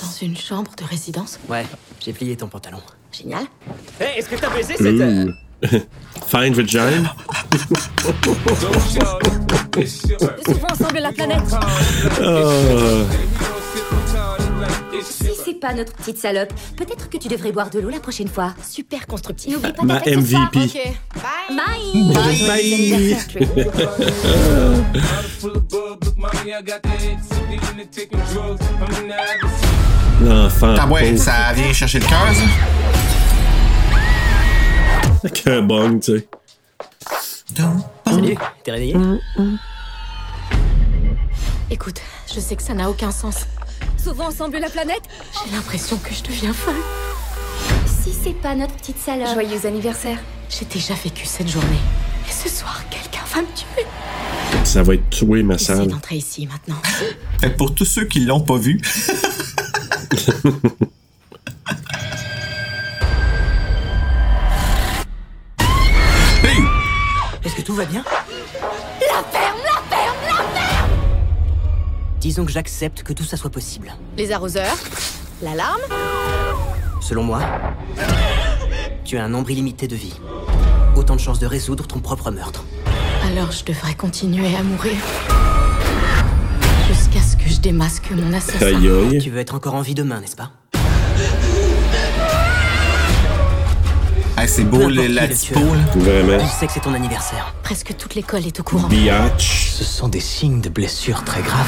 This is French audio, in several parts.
Dans une chambre de résidence Ouais, j'ai plié ton pantalon. Génial. Hé, est-ce que t'as baisé cette... euh, Fine vagina. Souvent ensemble la planète. Si c'est pas notre petite salope, peut-être que tu devrais boire de l'eau la prochaine fois. Super constructif. N'oublie pas Ma. MVP. Bye. Bye. Bye. L'enfant. Ah ouais, ça vient chercher le cœur, ça? Un bong, tu sais. Salut, t'es réveillé? Écoute, je sais que ça n'a aucun sens. Sauvons ensemble la planète J'ai l'impression que je deviens folle. Si c'est pas notre petite salope. Joyeux anniversaire. J'ai déjà vécu cette journée. Et ce soir, quelqu'un va me tuer. Ça va être tué, ma salle. d'entrer ici maintenant. Que pour tous ceux qui l'ont pas vu, Hey! Est-ce que tout va bien? La ferme, la ferme, la ferme Disons que j'accepte que tout ça soit possible. Les arroseurs L'alarme Selon moi, tu as un nombre illimité de vie. Autant de chances de résoudre ton propre meurtre. Alors je devrais continuer à mourir. Jusqu'à ce que je démasque mon assassin. Aïe. Tu veux être encore en vie demain, n'est-ce pas? Hey, c'est beau Peu le, importe la là. Vraiment. Il sait que c'est ton anniversaire. Presque toute l'école est au courant. Biatch. Ce sont des signes de blessures très graves.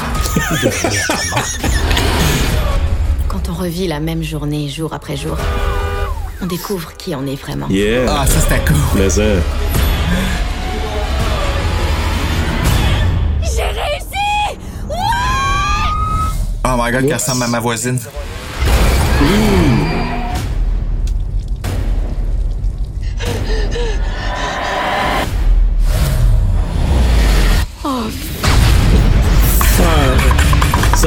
Morte. Quand on revit la même journée jour après jour, on découvre qui on est vraiment. Yeah. Ah, ça cool. Mais ça. J'ai réussi Oh my god, qu'elle ressemble à ma voisine.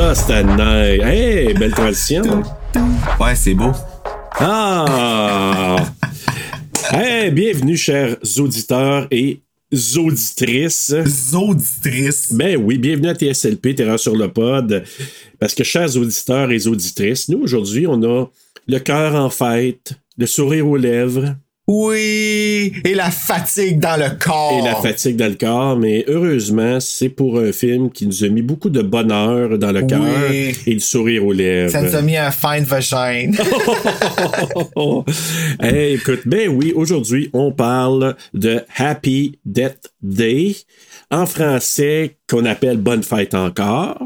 Ça, c'était nice. Hey, belle transition. Ouais, c'est beau. Ah! hey, bienvenue, chers auditeurs et auditrices. Zoditrice. Ben oui, bienvenue à TSLP, Terreur sur le pod. Parce que, chers auditeurs et auditrices, nous, aujourd'hui, on a le cœur en fête, le sourire aux lèvres Oui! Et la fatigue dans le corps. et la fatigue dans le corps. Mais heureusement, c'est pour un film qui nous a mis beaucoup de bonheur dans le cœur Oui. et le sourire aux lèvres. Ça nous a mis un fine vagin. hey, écoute, ben oui, aujourd'hui, on parle de Happy Death Day, en français, qu'on appelle Bonne fête encore.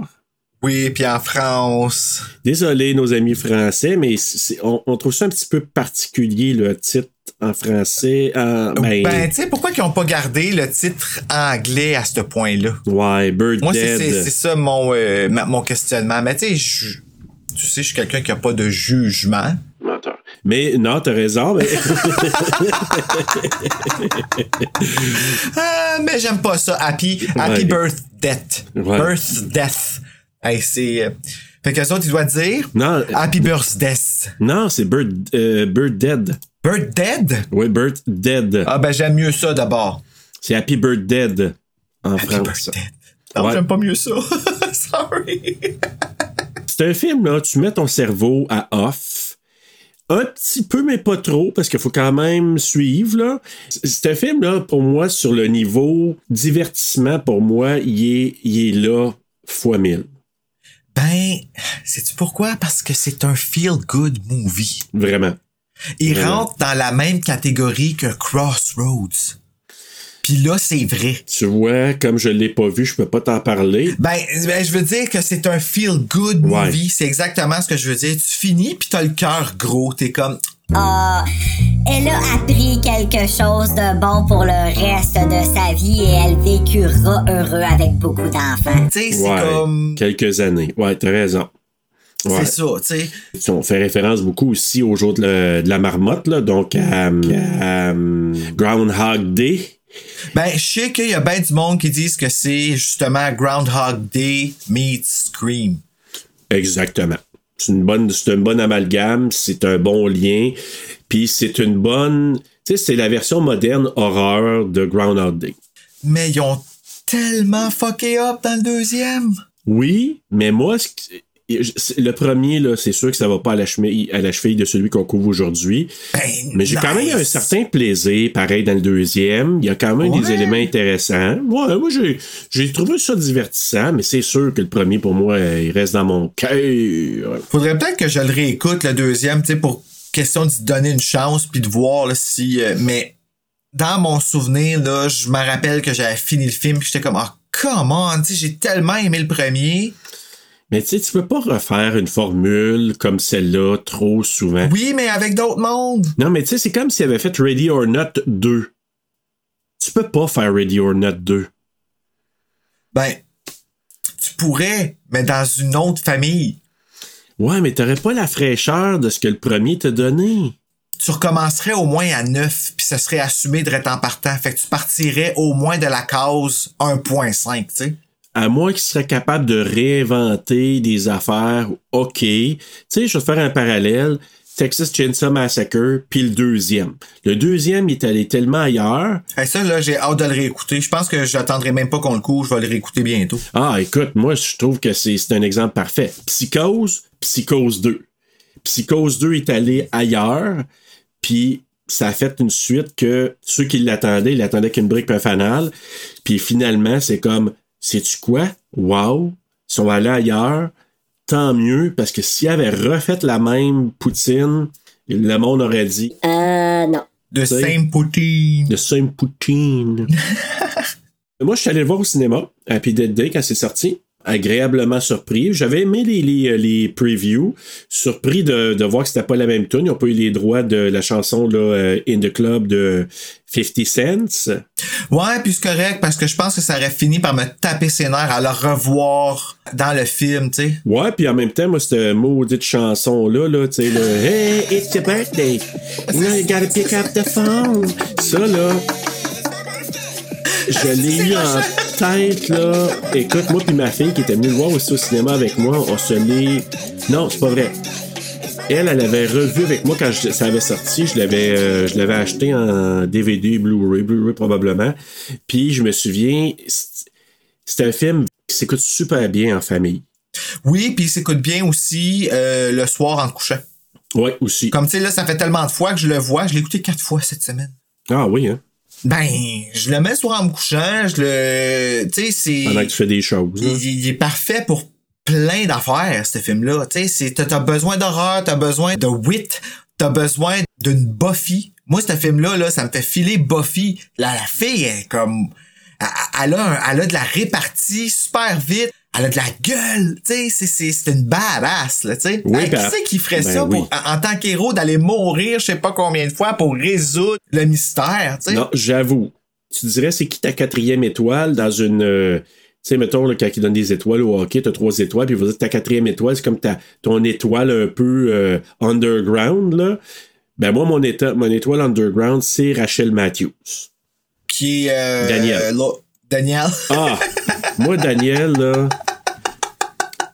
oui, puis en France. Désolé, nos amis français, mais on trouve ça un petit peu particulier, le titre en français. En, ben, Ben, tu sais, pourquoi ils ont pas gardé le titre anglais à ce point-là? ouais, Bird Moi, c'est Dead. c'est- c'est ça mon, euh, ma- mon questionnement. Mais tu sais, je- tu sais, je suis quelqu'un qui a pas de jugement. Menteur. Mais non, t'as raison. Mais... Ah, mais j'aime pas ça. Happy, happy Ouais. birth death. Ouais. Birth death. Hey, c'est. euh, Fait que autres, ils doivent dire non, Happy birth death. non, c'est Bird, euh, Bird Dead. Birth dead? Oui, Bird Dead. Ah, ben, j'aime mieux ça d'abord. C'est Happy Bird Dead en Happy France. birth dead. Non, Ouais. j'aime pas mieux ça. Sorry. C'est un film, là, tu mets ton cerveau à off. Un petit peu, mais pas trop, parce qu'il faut quand même suivre, là. C'est un film, là, pour moi, sur le niveau divertissement, pour moi, il est, il est là fois mille. Ben, sais-tu pourquoi? Parce que c'est un feel-good movie. Vraiment. Il rentre dans la même catégorie que Crossroads. Puis là, c'est vrai. Tu vois, comme je l'ai pas vu, je peux pas t'en parler. Ben, ben, je veux dire que c'est un feel-good Ouais. movie. C'est exactement ce que je veux dire. Tu finis, puis t'as le cœur gros. T'es comme, a elle a appris quelque chose de bon pour le reste de sa vie et elle vécura heureux avec beaucoup d'enfants. Tu sais, c'est Ouais, comme. quelques années. Ouais, t'as raison. Ouais. C'est ça, tu sais. On fait référence beaucoup aussi au jour de la, de la marmotte, là, donc à, à, Groundhog Day. Ben, je sais qu'il y a bien du monde qui disent que c'est justement Groundhog Day meets Scream. Exactement. C'est une bonne, c'est un bon amalgame, c'est un bon lien, puis c'est une bonne, tu sais, c'est la version moderne horreur de Groundhog Day. Mais ils ont tellement fucké up dans le deuxième. Oui, mais moi, ce qui- le premier, là, c'est sûr que ça va pas à la cheville, à la cheville de celui qu'on couvre aujourd'hui. Ben, Mais j'ai quand même un certain plaisir, pareil, dans le deuxième. Il y a quand même des éléments intéressants. Ouais, moi, j'ai, j'ai trouvé ça divertissant, mais c'est sûr que le premier, pour moi, il reste dans mon cœur. Faudrait peut-être que je le réécoute, le deuxième, tu sais, pour question d'y donner une chance puis de voir là, si. euh, mais dans mon souvenir, là, je me rappelle que j'avais fini le film puis j'étais comme, ah, come on, tu sais, j'ai tellement aimé le premier. Mais tu sais, tu peux pas refaire une formule comme celle-là trop souvent. Oui, mais avec d'autres mondes. Non, mais tu sais, c'est comme s'il avait fait Ready or Not 2. Tu peux pas faire Ready or Not 2. Ben, tu pourrais, mais dans une autre famille. Ouais, mais t'aurais pas la fraîcheur de ce que le premier t'a donné. Tu recommencerais au moins à 9, puis ça serait assumé de en partant. Fait que tu partirais au moins de la case 1.5, tu sais. À moins qu'il serait capable de réinventer des affaires, OK. Tu sais, je vais te faire un parallèle. Texas Chainsaw Massacre, puis le deuxième. Le deuxième, il est allé tellement ailleurs. Hey, ça, là, j'ai hâte de le réécouter. Je pense que j'attendrai même pas qu'on le couvre. Je vais le réécouter bientôt. Ah, écoute, moi, je trouve que c'est c'est un exemple parfait. Psychose, Psychose 2. Psychose 2 est allé ailleurs, puis ça a fait une suite que ceux qui l'attendaient, ils l'attendaient qu'une brique un fanal. Puis finalement, c'est comme, sais-tu quoi? Wow! Ils sont allés ailleurs. Tant mieux, parce que s'ils avaient refait la même poutine, le monde aurait dit Euh, non. De sais? Saint Poutine. The same poutine. Moi, je suis allé le voir au cinéma, Happy Dead Day, quand c'est sorti. Agréablement surpris. J'avais aimé les, les, les previews. Surpris de, de voir que c'était pas la même tune. Ils n'ont pas eu les droits de la chanson là, euh, In the Club de 50 Cents. Ouais, puis c'est correct parce que je pense que ça aurait fini par me taper ses nerfs à le revoir dans le film, tu sais. Ouais, puis en même temps, moi, cette maudite chanson-là, là, tu sais, là, Hey, it's your birthday. You gotta pick up the phone. Ça, là, je l'ai eu en tête, là. Écoute, moi puis ma fille qui était venue le voir aussi au cinéma avec moi, on se l'est... Non, c'est pas vrai. Elle, elle avait revu avec moi quand je- ça avait sorti. Je l'avais, euh, je l'avais acheté en DVD, Blu-ray, Blu-ray probablement. Puis je me souviens, c'est un film qui s'écoute super bien en famille. Oui, puis il s'écoute bien aussi euh, le soir en couchant. Ouais, aussi. Comme tu sais, là, ça fait tellement de fois que je le vois. Je l'ai écouté quatre fois cette semaine. Ah oui, hein? Ben, je le mets soir en me couchant. Je le. Tu sais, c'est. Pendant que tu fais des choses. Il, hein. il- il est parfait pour plein d'affaires, ce film-là. Tu sais, t'as besoin d'horreur, t'as besoin de wit, t'as besoin d'une Buffy. Moi, ce film-là, là, ça me fait filer Buffy. La, la fille, elle est comme... Elle, elle a, un- elle a de la répartie super vite. Elle a de la gueule, tu sais, c'est, c'est, c'est une badass, là, tu sais. Oui, Hey, ben, qui c'est qui ferait ben ça oui. pour, en, en tant qu'héros, d'aller mourir je sais pas combien de fois pour résoudre le mystère, tu sais? Non, j'avoue. Tu dirais, c'est qui ta quatrième étoile dans une. euh, tu sais, mettons, là, quand il donne des étoiles au hockey, t'as trois étoiles, puis dire que ta quatrième étoile, c'est comme ta, ton étoile un peu euh, underground, là. Ben, moi, mon, éta- mon étoile underground, c'est Rachel Matthews. Qui est... euh, Daniel. Daniel. Ah! moi, Daniel, là.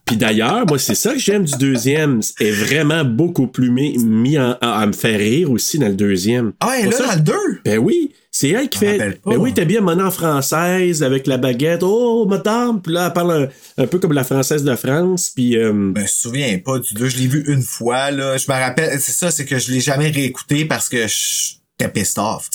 Puis d'ailleurs, moi, c'est ça que j'aime du deuxième. est vraiment beaucoup plus mis, en- à, à me faire rire aussi dans le deuxième. Ah, elle est là ça, dans le 2. Ben oui, c'est elle qui Je fait. Ben oui, t'as bien mon française avec la baguette. Oh, madame! Puis là, elle parle un, un peu comme la française de France. Puis. euh, Je me souviens pas du 2. Je l'ai vu une fois, là. Je me rappelle, c'est ça, c'est que je l'ai jamais réécouté parce que j'étais pissed off,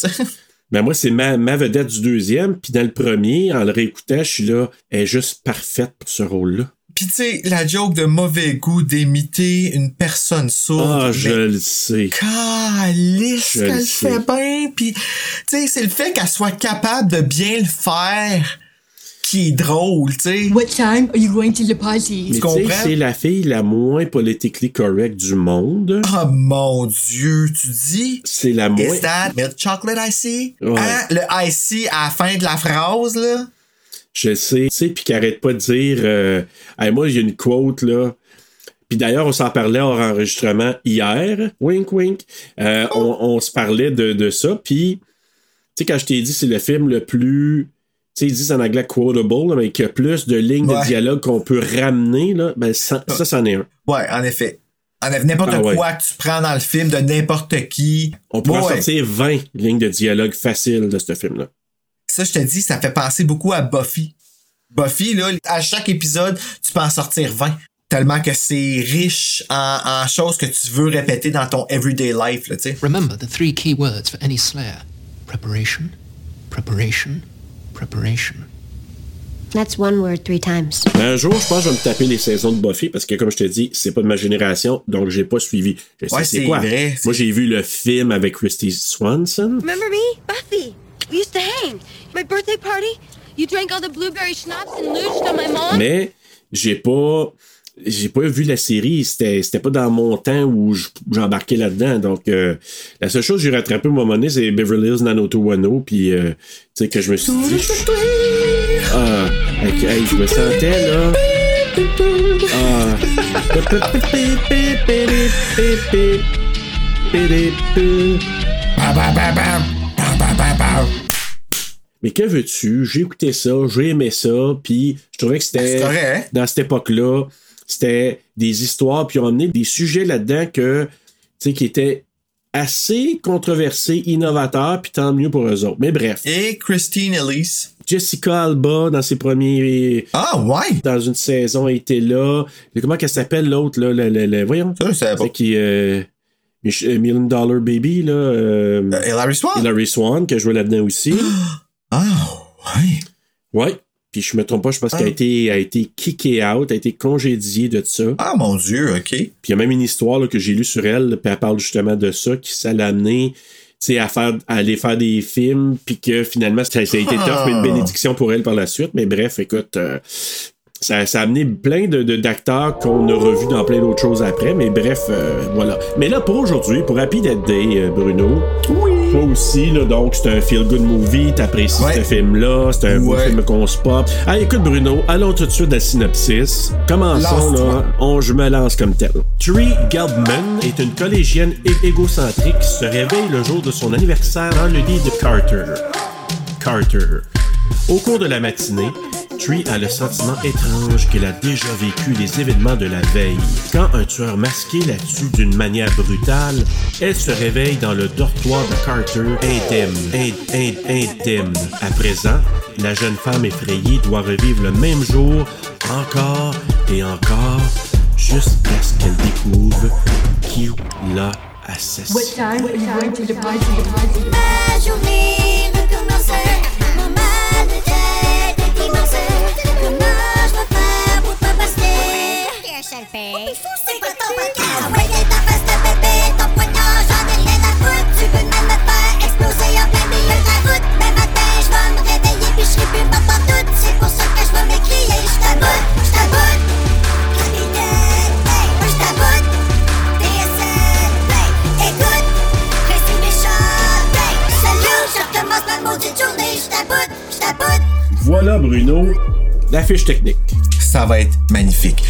sais. ben moi, c'est ma, ma vedette du deuxième. Puis dans le premier, en le réécoutant, je suis là, elle est juste parfaite pour ce rôle-là. Pis tu sais, la joke de mauvais goût d'imiter une personne sourde. Ah, mais je le sais. Calice qu'elle fait bien. Puis, tu sais, c'est le fait qu'elle soit capable de bien le faire qui qui est drôle, tu sais. What time are you going to the party? Mais tu sais, comprends? c'est la fille la moins politically correct du monde. Oh mon dieu, tu dis? C'est la moins. Is that milk chocolate icy? Ouais. Hein? Le icy à la fin de la phrase, là? Je sais, tu sais, puis qui arrête pas de dire. Euh, Hey, moi, j'ai une quote, là. Puis d'ailleurs, on s'en parlait hors enregistrement hier. Wink, wink. Euh, on, on se parlait de, de ça. Puis, tu sais, quand je t'ai dit, c'est le film le plus. Tu sais, ils disent en anglais quotable, là, mais qui a plus de lignes Ouais. de dialogue qu'on peut ramener, là. Ben, ça, ça, c'en est un. Ouais, en effet. En effet, n'importe Ah ouais. quoi que tu prends dans le film de n'importe qui. On pourrait en Ouais. sortir 20 lignes de dialogue faciles de ce film-là. Ça, je te dis, ça fait penser beaucoup à Buffy. Buffy, là, à chaque épisode, tu peux en sortir 20. Tellement que c'est riche en, en choses que tu veux répéter dans ton everyday life, là, tu sais. Remember the three key words for any Slayer preparation, preparation, preparation. That's one word three times. Un jour, je pense que je vais me taper les saisons de Buffy parce que, comme je te dis, c'est pas de ma génération, donc j'ai pas suivi. Je sais Ouais, c'est quoi. vrai. Moi, j'ai vu le film avec Christy Swanson. Remember me? Buffy. We used to hang. My birthday party? You drank all the blueberry schnapps and looched on my mom? Mais j'ai pas. J'ai pas vu la série, c'était c'était pas dans mon temps où je- j'embarquais là-dedans. Donc, euh, la seule chose que j'ai rattrapé à un moment donné, c'est Beverly Hills 90210, puis euh, tu sais, que je me suis dit. Ah, hey, je me sentais là. Ah. Mais que veux-tu? J'ai écouté ça, j'ai aimé ça, puis je trouvais que c'était hein? dans cette époque-là, c'était des histoires, puis on emmené des sujets là-dedans que qui étaient assez controversés, innovateurs, puis tant mieux pour eux autres. Mais bref, Et Christine Elise. Jessica Alba dans ses premiers Ah, ouais! dans une saison elle était là. Comment qu'elle s'appelle l'autre là, le, le- le- voyons. Ça. C'est qui euh, euh, Million Dollar Baby là. euh, Euh, Hilary Swan? Hilary Swan qui a joué là-dedans aussi. Ah, ouais. Ouais. Puis je me trompe pas, je pense Ah. qu'elle a été, a été kickée out, a été congédiée de ça. Ah, mon Dieu, OK. Puis il y a même une histoire là, que j'ai lue sur elle, puis elle parle justement de ça, qui ça l'a amené à, faire, à aller faire des films, puis que finalement, ça, ça a été Ah. tough, mais une bénédiction pour elle par la suite. Mais bref, écoute, euh, ça, ça a amené plein de, d'acteurs qu'on a revus dans plein d'autres choses après. Mais bref, euh, voilà. Mais là, pour aujourd'hui, pour Happy Dead Day, euh, Bruno, Oui. toi aussi, là, donc c'est un feel-good movie, t'apprécies Ouais. ce film-là, c'est un beau Ouais. film qu'on se pop. Ah, écoute Bruno, allons tout de suite à la synopsis. Commençons, là, on, je me lance comme tel. Tree Gelbman est une collégienne égocentrique qui se réveille le jour de son anniversaire dans le lit de Carter. Carter. Au cours de la matinée, Tree a le sentiment étrange qu'elle a déjà vécu les événements de la veille. Quand un tueur masqué la tue d'une manière brutale, elle se réveille dans le dortoir de Carter indemne. In- in- indemne. À présent, la jeune femme effrayée doit revivre le même jour encore et encore jusqu'à ce qu'elle découvre qui l'a assassiné. What time passer? C'est quoi ton podcast? Ouais, t'es ta face de bébé, ton poignard, j'en ai rien à foutre. Tu veux même me faire exploser en plein milieu de la route. Même matin, je vais me réveiller puis je serai plus morte en doute. C'est pour ça que je vais m'écrier. Je t'aboute, je t'aboute. Capitaine, hey, moi je t'aboute. TSN, hey, écoute. Restez méchant, hey, salut. Je recommence ma maudite journée. Je t'aboute, je t'aboute. Voilà Bruno, la fiche technique. Ça va être magnifique.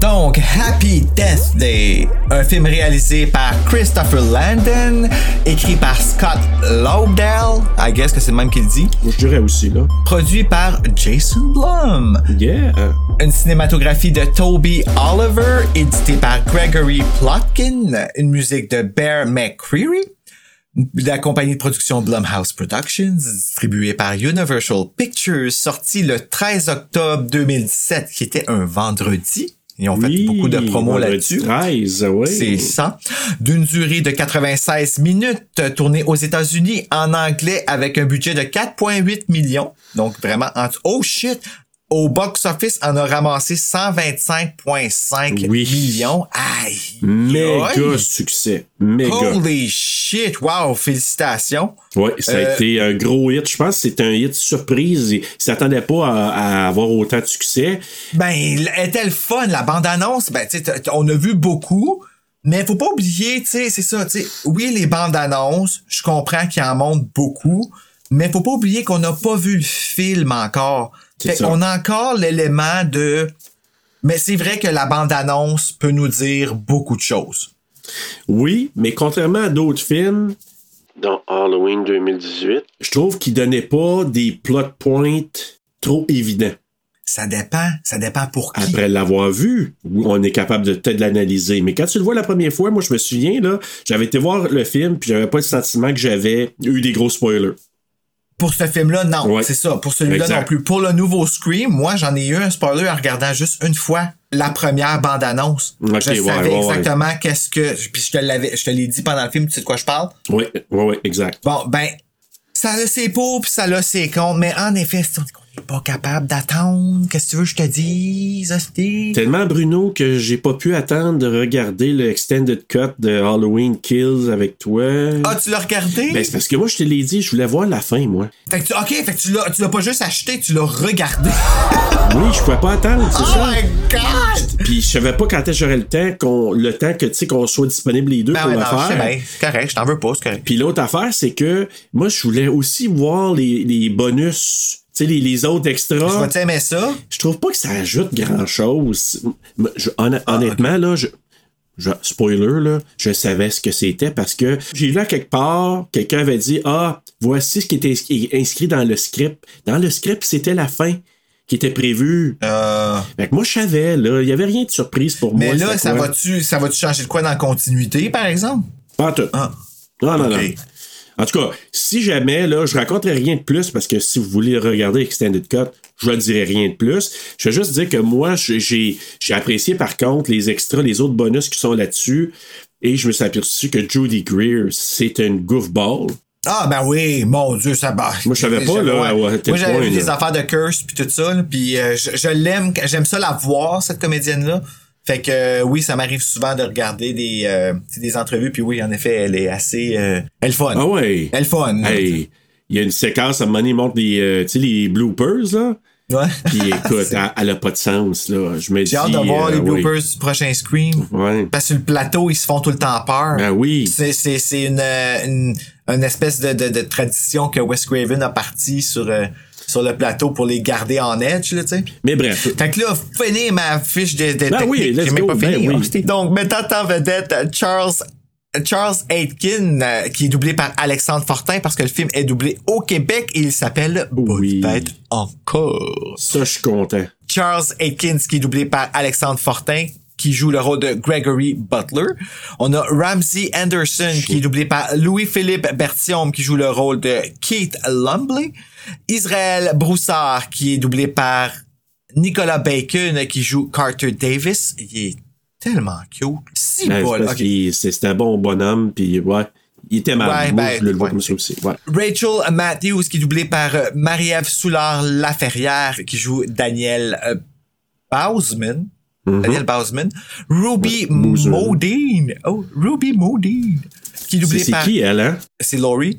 Donc, Happy Death Day, un film réalisé par Christopher Landon, écrit par Scott Lobdell, I guess que c'est le même qu'il dit, je dirais aussi là. produit par Jason Blum. Yeah. Une cinématographie de Toby Oliver, édité par Gregory Plotkin, une musique de Bear McCreary, la compagnie de production Blumhouse Productions, distribuée par Universal Pictures, sortie le 13 octobre 2017, qui était un vendredi. Ils ont fait beaucoup de promos là-dessus. 13, oui. C'est ça. D'une durée de 96 minutes, tournée aux États-Unis en anglais avec un budget de 4,8 millions. Donc vraiment, en... oh shit! Au box-office, on a ramassé 125,5 Oui. millions. Aïe! Méga aïe. succès. Méga. Holy shit! Wow! Félicitations! Ouais, ça a Euh, été un gros hit. Je pense que c'est un hit surprise. Ils s'attendaient pas à, à avoir autant de succès. Ben, était le fun, la bande-annonce. Ben, tu on a vu beaucoup, mais faut pas oublier, tu sais, c'est ça, tu sais. Oui, les bandes-annonces, je comprends qu'ils en montrent beaucoup, mais faut pas oublier qu'on n'a pas vu le film encore. Fait qu'on a encore l'élément de... Mais c'est vrai que la bande-annonce peut nous dire beaucoup de choses. Oui, mais contrairement à d'autres films, dans Halloween 2018, je trouve qu'ils donnaient pas des plot points trop évidents. Ça dépend, ça dépend pour qui. Après l'avoir vu, on est capable de peut-être l'analyser. Mais quand tu le vois la première fois, moi je me souviens, là, j'avais été voir le film, puis j'avais pas le sentiment que j'avais eu des gros spoilers. Pour ce film-là, non. Ouais. C'est ça. Pour celui-là non plus. Pour le nouveau Scream, moi, j'en ai eu un spoiler en regardant juste une fois la première bande-annonce. Je ouais, savais ouais, exactement qu'est-ce que... Puis je te l'avais, je te l'ai dit pendant le film, tu sais de quoi je parle? Oui, oui, oui, exact. Bon, ben, ça a ses pour puis ça a ses contre. Mais en effet, c'est pas capable d'attendre. Qu'est-ce que tu veux que je te dise, hostie? Tellement Bruno que j'ai pas pu attendre de regarder le extended cut de Halloween Kills avec toi. Ah, tu l'as regardé? Ben, c'est parce que moi, je te l'ai dit, je voulais voir la fin, moi. Fait que tu, ok, fait que tu l'as, tu l'as pas juste acheté, tu l'as regardé. Oui, je pouvais pas attendre, c'est oh ça. my god! Puis je savais pas quand j'aurais le temps, qu'on, le temps que, tu sais, qu'on soit disponible les deux Ben pour ouais, le non, faire. C'est correct, je t'en veux pas, c'est correct. Puis l'autre affaire, c'est que moi, je voulais aussi voir les, les bonus, tu sais, les, les autres Je extras. vais t'aimer ça. Je trouve pas que ça ajoute je- honn- Ah, honnêtement, là, je, je- spoiler, là, je savais ce que c'était parce que j'ai lu à quelque part, quelqu'un avait dit Ah, voici ce qui était inscrit- dans le script. Dans le script, c'était la fin qui était prévue. Euh... Fait que moi, je savais, là, il y avait rien de surprise pour Mais moi. là, c'était ça va-tu, ça va-tu changer de quoi dans la continuité, par exemple? Pas tout. Ah. Non, non, non. En tout cas, si jamais, là, je raconterai rien de plus parce que si vous voulez regarder Extended Cut, je ne dirai rien de plus. Je vais juste dire que moi, j'ai, apprécié par contre les extras, les autres bonus qui sont là-dessus. Et je me suis aperçu que Judy Greer, c'est une goofball. Ah, ben oui, mon Dieu, ça bat. Moi, je savais pas, là, Ouais. quel Moi, j'avais vu des affaires de Curse puis tout ça, puis euh, je, je l'aime, j'aime ça la voir, cette comédienne-là. Fait que euh, oui, ça m'arrive souvent de regarder des, euh, des entrevues, puis oui, en effet, elle est assez... euh, elle fun. Ah ouais. Elle fun. Hey, il y a une séquence, à un moment donné, il montre les, euh, tu sais, les bloopers, là. Ouais. Puis écoute, elle, elle a pas de sens, là. Je me dis. J'ai hâte de voir euh, les bloopers du prochain Scream. Ouais. Parce que sur le plateau, ils se font tout le temps peur. Ben oui. C'est, c'est, c'est une, euh, une, une espèce de, de, de tradition que Wes Craven a parti sur, euh, sur le plateau pour les garder en edge, là, tu sais. Mais bref. Fait que là, finis ma fiche de, de Ben oui, let's J'ai même pas ben fini. oui. hostie. Donc, mettant en vedette euh, Charles Charles Aitken, euh, qui est doublé par Alexandre Fortin parce que le film est doublé au Québec et il s'appelle Oui. Bonne encore. Ça, je suis content. Charles Atkins qui est doublé par Alexandre Fortin qui joue le rôle de Gregory Butler. On a Ramsey Anderson qui est doublé par Louis-Philippe Bertium qui joue le rôle de Keith Lumbley. Israël Broussard qui est doublé par Nicolas Bacon qui joue Carter Davis. Il est tellement cute. Si Ben, qu'il- c'est un bon bonhomme, puis ouais, il était mal. Ouais, ben, je voulais le ouais. comme ça aussi. Ouais. Rachel Matthews qui est doublée par euh, Marie-Ève Soulard-Laferrière qui joue Daniel euh, Bausman. Daniel Bausman. Ruby. Modine. Oh, Ruby Modine. Qui est doublée c'est par... qui, elle, hein? C'est Laurie.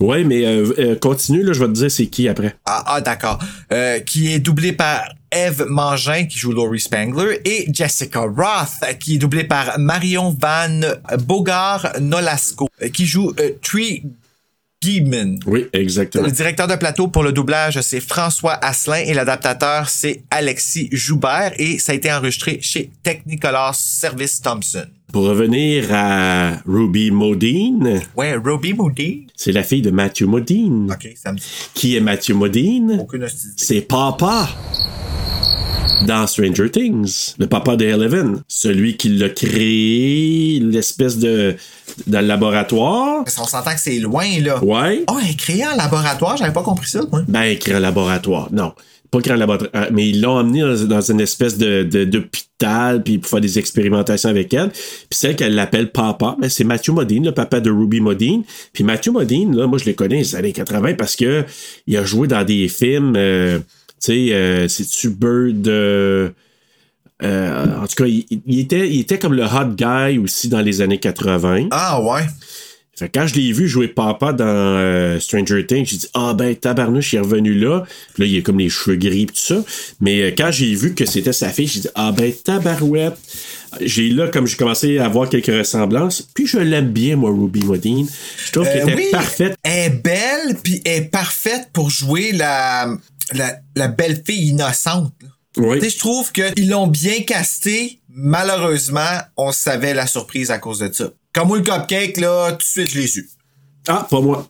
Ouais, mais euh, euh, continue, là, je vais te dire c'est qui après. Ah, ah, d'accord. Euh, qui est doublée par Eve Mangin, qui joue Laurie Spangler, et Jessica Roth, qui est doublée par Marion Van Bogart Nolasco, euh, qui joue euh, Tree Oui, exactement. Le directeur de plateau pour le doublage, c'est François Asselin et l'adaptateur, c'est Alexis Joubert et ça a été enregistré chez Technicolor Service Thompson. Pour revenir à Ruby Modine, Ouais, Ruby Moody. c'est la fille de Matthew Modine. Ok, ça me dit Qui est Matthew Modine? aucune. C'est Papa dans Stranger Things, le papa de Eleven, celui qui l'a créé, l'espèce de dans le laboratoire. Qu'on s'entend que c'est loin, là. Ouais. Oh, est créée en laboratoire, j'avais pas compris ça, moi. Ben, créé un laboratoire. Non. Pas créé un laboratoire. Mais ils l'ont emmené dans, une espèce de, d'hôpital, puis pour faire des expérimentations avec elle. Puis celle qu'elle l'appelle papa, ben, c'est Matthew Modine, le papa de Ruby Modine. Puis Matthew Modine, là, moi, je le connais des années 80 parce que il a joué dans des films, euh, sais, euh, c'est-tu Bird. euh, en tout cas, il, il était, il était comme le hot guy aussi dans les années 80. Ah ouais. Fait que quand je l'ai vu jouer papa dans euh, Stranger Things, j'ai dit Ah ben tabarnouche, il est revenu là. Puis là, il a comme les cheveux gris pis tout ça. Mais euh, quand j'ai vu que c'était sa fille, j'ai dit Ah ben tabarouette. J'ai là, comme j'ai commencé à voir quelques ressemblances. Puis je l'aime bien, moi, Ruby Modine. Je trouve qu'elle oui, parfaite. Elle est belle, puis elle est parfaite pour jouer la, la, la belle fille innocente. Oui. Tu sais, je trouve qu'ils l'ont bien casté. Malheureusement, on savait la surprise à cause de ça. Comme moi, le cupcake, là, tout de suite, je l'ai su. Ah, pas moi.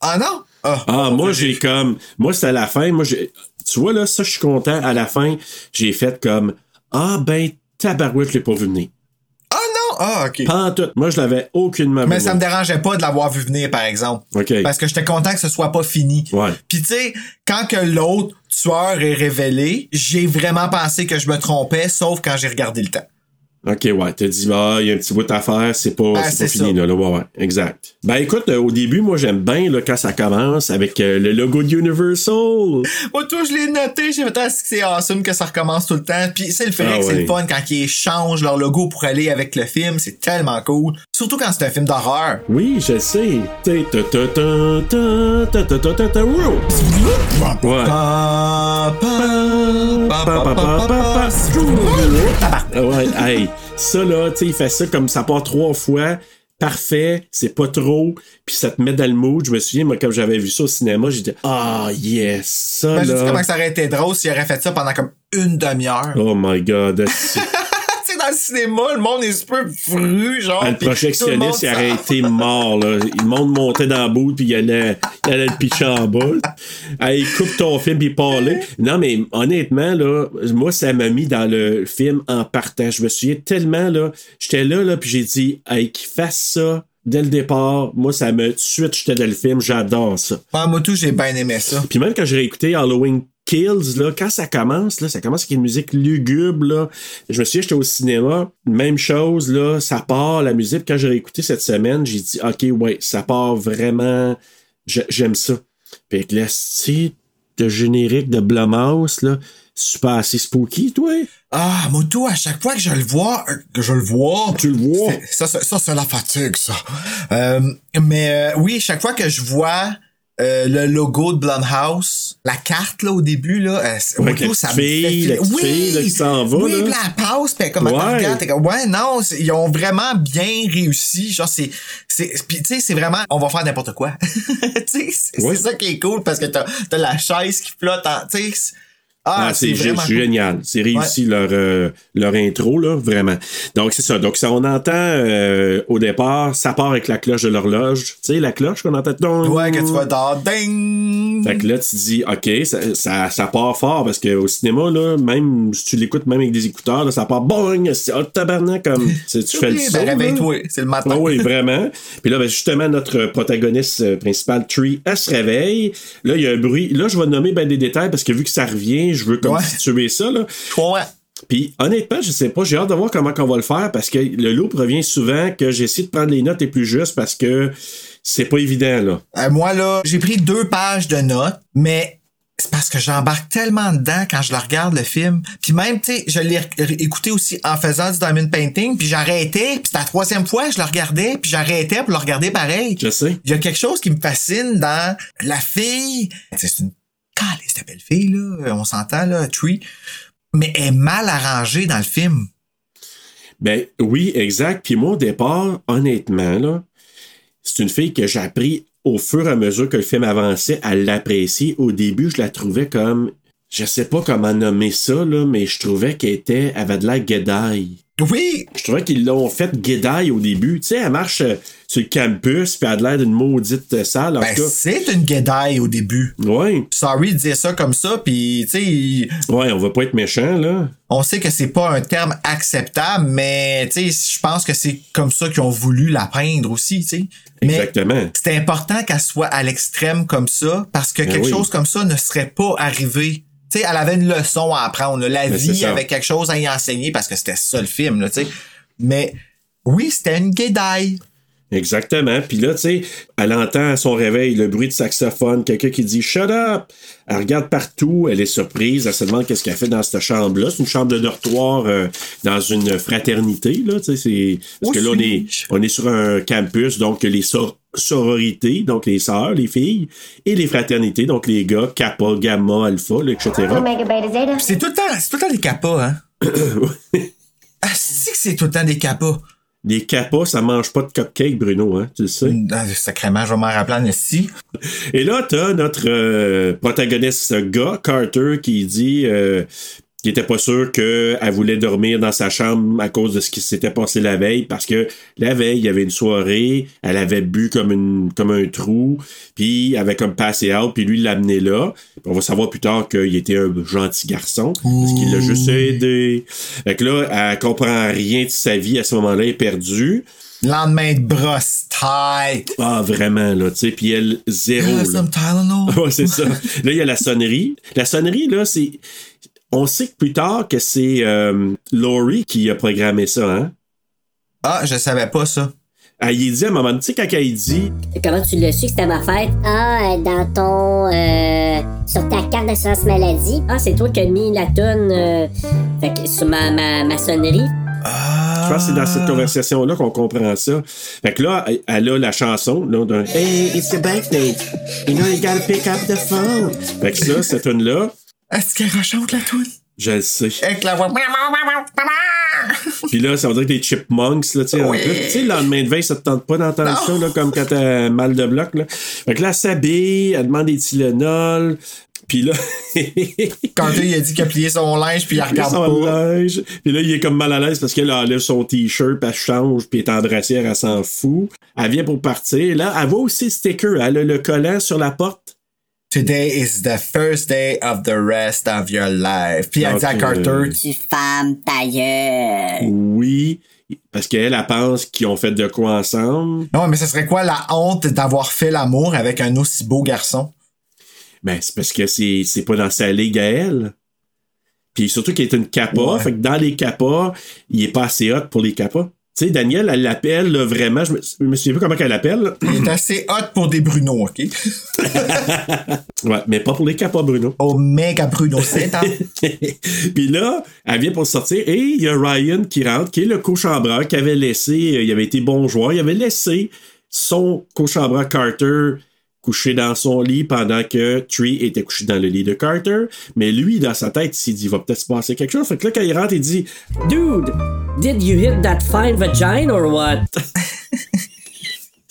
Ah non? Ah, Ah, moi, j'ai comme. Moi, c'était à la fin. Moi, j'ai. Tu vois, là, ça, je suis content. À la fin, j'ai fait comme. Ah, ben, tabarouette, je l'ai pas vu venir. Ah non? Ah, OK. Pas en tout. Moi, je l'avais aucunement Mais vu ça me dérangeait pas de l'avoir vu venir, par exemple. OK. Parce que j'étais content que ce soit pas fini. Ouais. Puis tu sais, quand que l'autre tueur est révélé, j'ai vraiment pensé que je me trompais, sauf quand j'ai regardé le temps. OK, ouais. T'as dit, ah, il y a un petit bout à faire, c'est pas, Ah, c'est pas fini, là, là. Ouais, ouais. Exact. Ben, écoute, euh, au début, moi, j'aime bien, là, quand ça commence avec euh, le logo de Universal. Moi, toi, je l'ai noté, j'ai fait, ah, c'est que c'est awesome que ça recommence tout le temps. Puis c'est le fait Ah que c'est le fun quand ils changent leur logo pour aller avec le film, c'est tellement cool. Surtout quand c'est un film d'horreur. Oui, je sais. Ouais. hey, ça là, tu sais, il fait ça comme ça part trois fois parfait, c'est pas trop, puis ça te met dans le mood. Je me souviens, moi, quand j'avais vu ça au cinéma, j'ai dit Ah, oh, yes, ça. Ben, là. Je dis comment ça aurait été drôle s'il aurait fait ça pendant comme une demi-heure. Oh my god le cinéma, le monde est super fru, genre. Ah, le projectionniste, il aurait été mort, là. Le monde montait dans le bout, puis il allait, il allait le pitcher en bas. Hey, coupe ton film, puis parler. Non, mais honnêtement, là, moi, ça m'a mis dans le film en partant. Je me souviens tellement, là, j'étais là, là, puis j'ai dit, hey, qu'il fasse ça dès le départ. Moi, ça me, tout de suite, j'étais dans le film, j'adore ça. Moi tout, j'ai bien aimé ça. Puis même quand j'ai réécouté Halloween Kills, là, quand ça commence, là, ça commence avec une musique lugubre, là. Je me souviens, j'étais au cinéma, même chose, là, ça part, la musique. Quand j'ai réécouté cette semaine, j'ai dit, OK, ouais, ça part vraiment, j'ai- j'aime ça. Puis avec le style de générique de Blumhouse, là, super assez spooky, toi? Ah, Moto, à chaque fois que je le vois, euh, que je le vois. Tu le vois? Ça, ça, ça, c'est la fatigue, ça. Euh, mais euh, oui, chaque fois que je vois euh, le logo de Blumhouse, la carte là au début là, euh, Ouais, ça me fait petite fille, là, qui s'en va, Oui, là. puis la passe, puis comme Ouais. regarde, t'es comme, ouais, non, ils ont vraiment bien réussi. Genre, c'est, c'est, puis tu sais, c'est vraiment, on va faire n'importe quoi. tu sais, c'est Ouais. ça qui est cool parce que t'as, t'as la chaise qui flotte en, tu sais. Ah, Ah, c'est cool. génial. C'est réussi leur, euh, leur intro, là, vraiment. Donc, c'est ça. Donc, ça, on entend euh, au départ, ça part avec la cloche de l'horloge. Tu sais, la cloche qu'on entend. Dong! Ouais, que tu vas dehors, ding! Fait que là, tu dis, OK, ça, ça, ça part fort parce qu'au cinéma, là, même si tu l'écoutes même avec des écouteurs, là, ça part bong! C'est oh, tabarnak comme. Tu fais le son. ben, c'est le matin. Ah oui, vraiment. Puis là, ben, justement, notre protagoniste euh, principal, Tree, elle se réveille. Là, il y a un bruit. Là, je vais nommer ben, des détails parce que vu que ça revient, je veux comme Ouais. situer ça. Là. Ouais. Puis honnêtement, je sais pas, j'ai hâte de voir comment on va le faire parce que le loop revient souvent que j'essaie de prendre les notes les plus justes parce que c'est pas évident, là. Euh, moi, là, j'ai pris deux pages de notes, mais c'est parce que j'embarque tellement dedans quand je le regarde, le film. Puis même, tu sais, je l'ai écouté aussi en faisant du diamond painting, puis j'arrêtais, puis c'était la troisième fois que je le regardais, puis j'arrêtais pour le regarder pareil. Je sais. Il y a quelque chose qui me fascine dans la fille. C'est une calice de belle fille, là. On s'entend, là, Tree. Mais elle est mal arrangée dans le film. Ben oui, exact. Puis moi, départ, honnêtement, c'est une fille que j'ai appris au fur et à mesure que le film avançait à l'apprécier. Au début, je la trouvais comme. Je sais pas comment nommer ça, là, mais je trouvais qu'elle était. Elle avait la. Oui! Je trouvais qu'ils l'ont fait guédaille au début. Tu sais, elle marche euh, sur le campus, puis elle a de l'air d'une maudite euh, salle. En Ben, tout cas. c'est une guédaille au début. Ouais. Sorry de dire ça comme ça, puis tu sais, il- Ouais, on va pas être méchant, là. on sait que c'est pas un terme acceptable, mais tu sais, je pense que c'est comme ça qu'ils ont voulu la peindre aussi, tu sais. Exactement. c'est important qu'elle soit à l'extrême comme ça, parce que Ben quelque oui. chose comme ça ne serait pas arrivé. Tu sais, elle avait une leçon à apprendre. La vie avait quelque chose à y enseigner parce que c'était ça le film, tu sais. Mais oui, c'était une guédaille. Exactement. Puis là, tu sais, elle entend à son réveil le bruit de saxophone, quelqu'un qui dit Shut up! Elle regarde partout, elle est surprise, elle se demande qu'est-ce qu'elle fait dans cette chambre-là. C'est une chambre de dortoir euh, dans une fraternité, là, tu sais, c'est. Parce que là, on est, on est sur un campus, donc les sor- sororités, donc les sœurs, les filles, et les fraternités, donc les gars, Kappa, Gamma, Alpha, là, etc. Omega Beta Zeta. C'est tout le temps, c'est tout le temps des kappas, hein? ah, c'est que c'est tout le temps des kappas. Les Kappa, ça mange pas de cupcake, Bruno, hein, tu le sais. Ah, Sacrément, je vais m'en rappeler esti. Et là, t'as notre euh, protagoniste gars, Carter, qui dit euh, qu'il était pas sûr qu'elle voulait dormir dans sa chambre à cause de ce qui s'était passé la veille, parce que la veille, il y avait une soirée, elle avait bu comme une comme un trou, puis elle avait comme passé out, puis lui, il l'a amené là. Puis on va savoir plus tard qu'il était un gentil garçon, parce qu'il l'a juste aidé. Fait que là, elle comprend rien de sa vie à ce moment-là, elle est perdue. Lendemain de brosse tight. Ah, vraiment, là, tu sais, puis elle, zéro. Ah, là. some Tylenol. Ouais, c'est ça. Là, il y a la sonnerie. La sonnerie, là, c'est. On sait que plus tard que c'est euh, Laurie qui a programmé ça, hein? Ah, je savais pas ça. Elle y dit à un moment, tu sais, quand elle dit. Comment tu l'as su que c'était ma fête? Ah, euh, dans ton. Euh, sur ta carte d'assurance maladie. Ah, c'est toi qui as mis la tonne euh, fait que sur ma, ma, ma sonnerie. Je pense que c'est dans cette conversation-là qu'on comprend ça. Fait que là, elle- a la chanson, là, d'un Hey, it's your birthday. You know, you gotta pick up the phone. Fait que ça, cette tune-là, Est-ce qu'elle rechante la toune? je le sais. Avec la voix. Puis là, ça veut dire que les chipmunks, là, tu sais, Oui. Tu sais, le lendemain de veille, ça te tente pas d'entendre ça, là, comme quand t'as mal de bloc, là. Fait que là, elle s'habille, elle demande des Tylenol. Puis là, Quand il a dit qu'il a plié son linge puis il regarde son pas. linge. Puis là, il est comme mal à l'aise parce qu'elle enlève son t-shirt, puis elle change, puis elle est en brassière, elle s'en fout. Elle vient pour partir. Là, elle voit aussi le sticker. Elle a le collant sur la porte. Today is the first day of the rest of your life. Puis elle dit à Carter, Tu femme ta gueule. Oui. Parce qu'elle, elle pense qu'ils ont fait de quoi ensemble. Non, mais ce serait quoi la honte d'avoir fait l'amour avec un aussi beau garçon? Ben, c'est parce que c'est, c'est pas dans sa ligue à elle. Puis surtout qu'il est une. Ouais. Fait que dans les kappas, il est pas assez hot pour les kappas. Tu sais, Daniel, elle l'appelle vraiment. Je me, je me souviens pas comment elle l'appelle. Il est assez hot pour des Bruno, OK? ouais, mais pas pour les kappas, Bruno. Omega Bruno, c'est un... Puis là, elle vient pour sortir et il y a Ryan qui rentre, qui est le co-chambreur qui avait laissé, euh, il avait été bon joueur, il avait laissé son co-chambreur Carter couché dans son lit pendant que Tree était couché dans le lit de Carter. Mais lui, dans sa tête, il s'est dit, il va peut-être se passer quelque chose. Fait que là, quand il rentre, il dit, Dude, did you hit that fine vagina or what?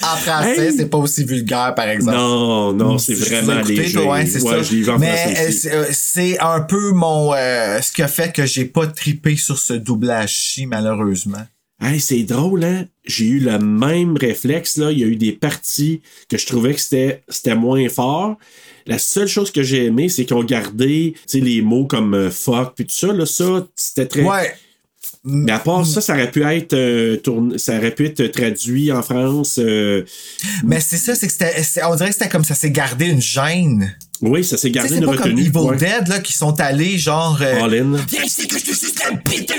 En français, Hey! c'est pas aussi vulgaire, par exemple. non, non, c'est vraiment léger. ouais, c'est en Mais euh, euh, c'est un peu mon euh, ce qui a fait que j'ai pas tripé sur ce doublage-ci, malheureusement. Hey, c'est drôle, hein? J'ai eu le même réflexe, là. Il y a eu des parties que je trouvais que c'était, c'était moins fort. La seule chose que j'ai aimé, c'est qu'ils ont gardé, tu sais, les mots comme euh, fuck puis tout ça, là. Ça, c'était très. Ouais. Mais à part ça, ça aurait pu être euh, ça aurait pu être traduit en France. euh, Mais c'est ça, c'est que c'était, c'est- on dirait que c'était comme ça s'est gardé une gêne. Oui, ça s'est gardé c'est une pas comme retenue. Evil ouais. Dead, là, qui sont allés, genre, euh, All in. Viens ici que je te suce la bite!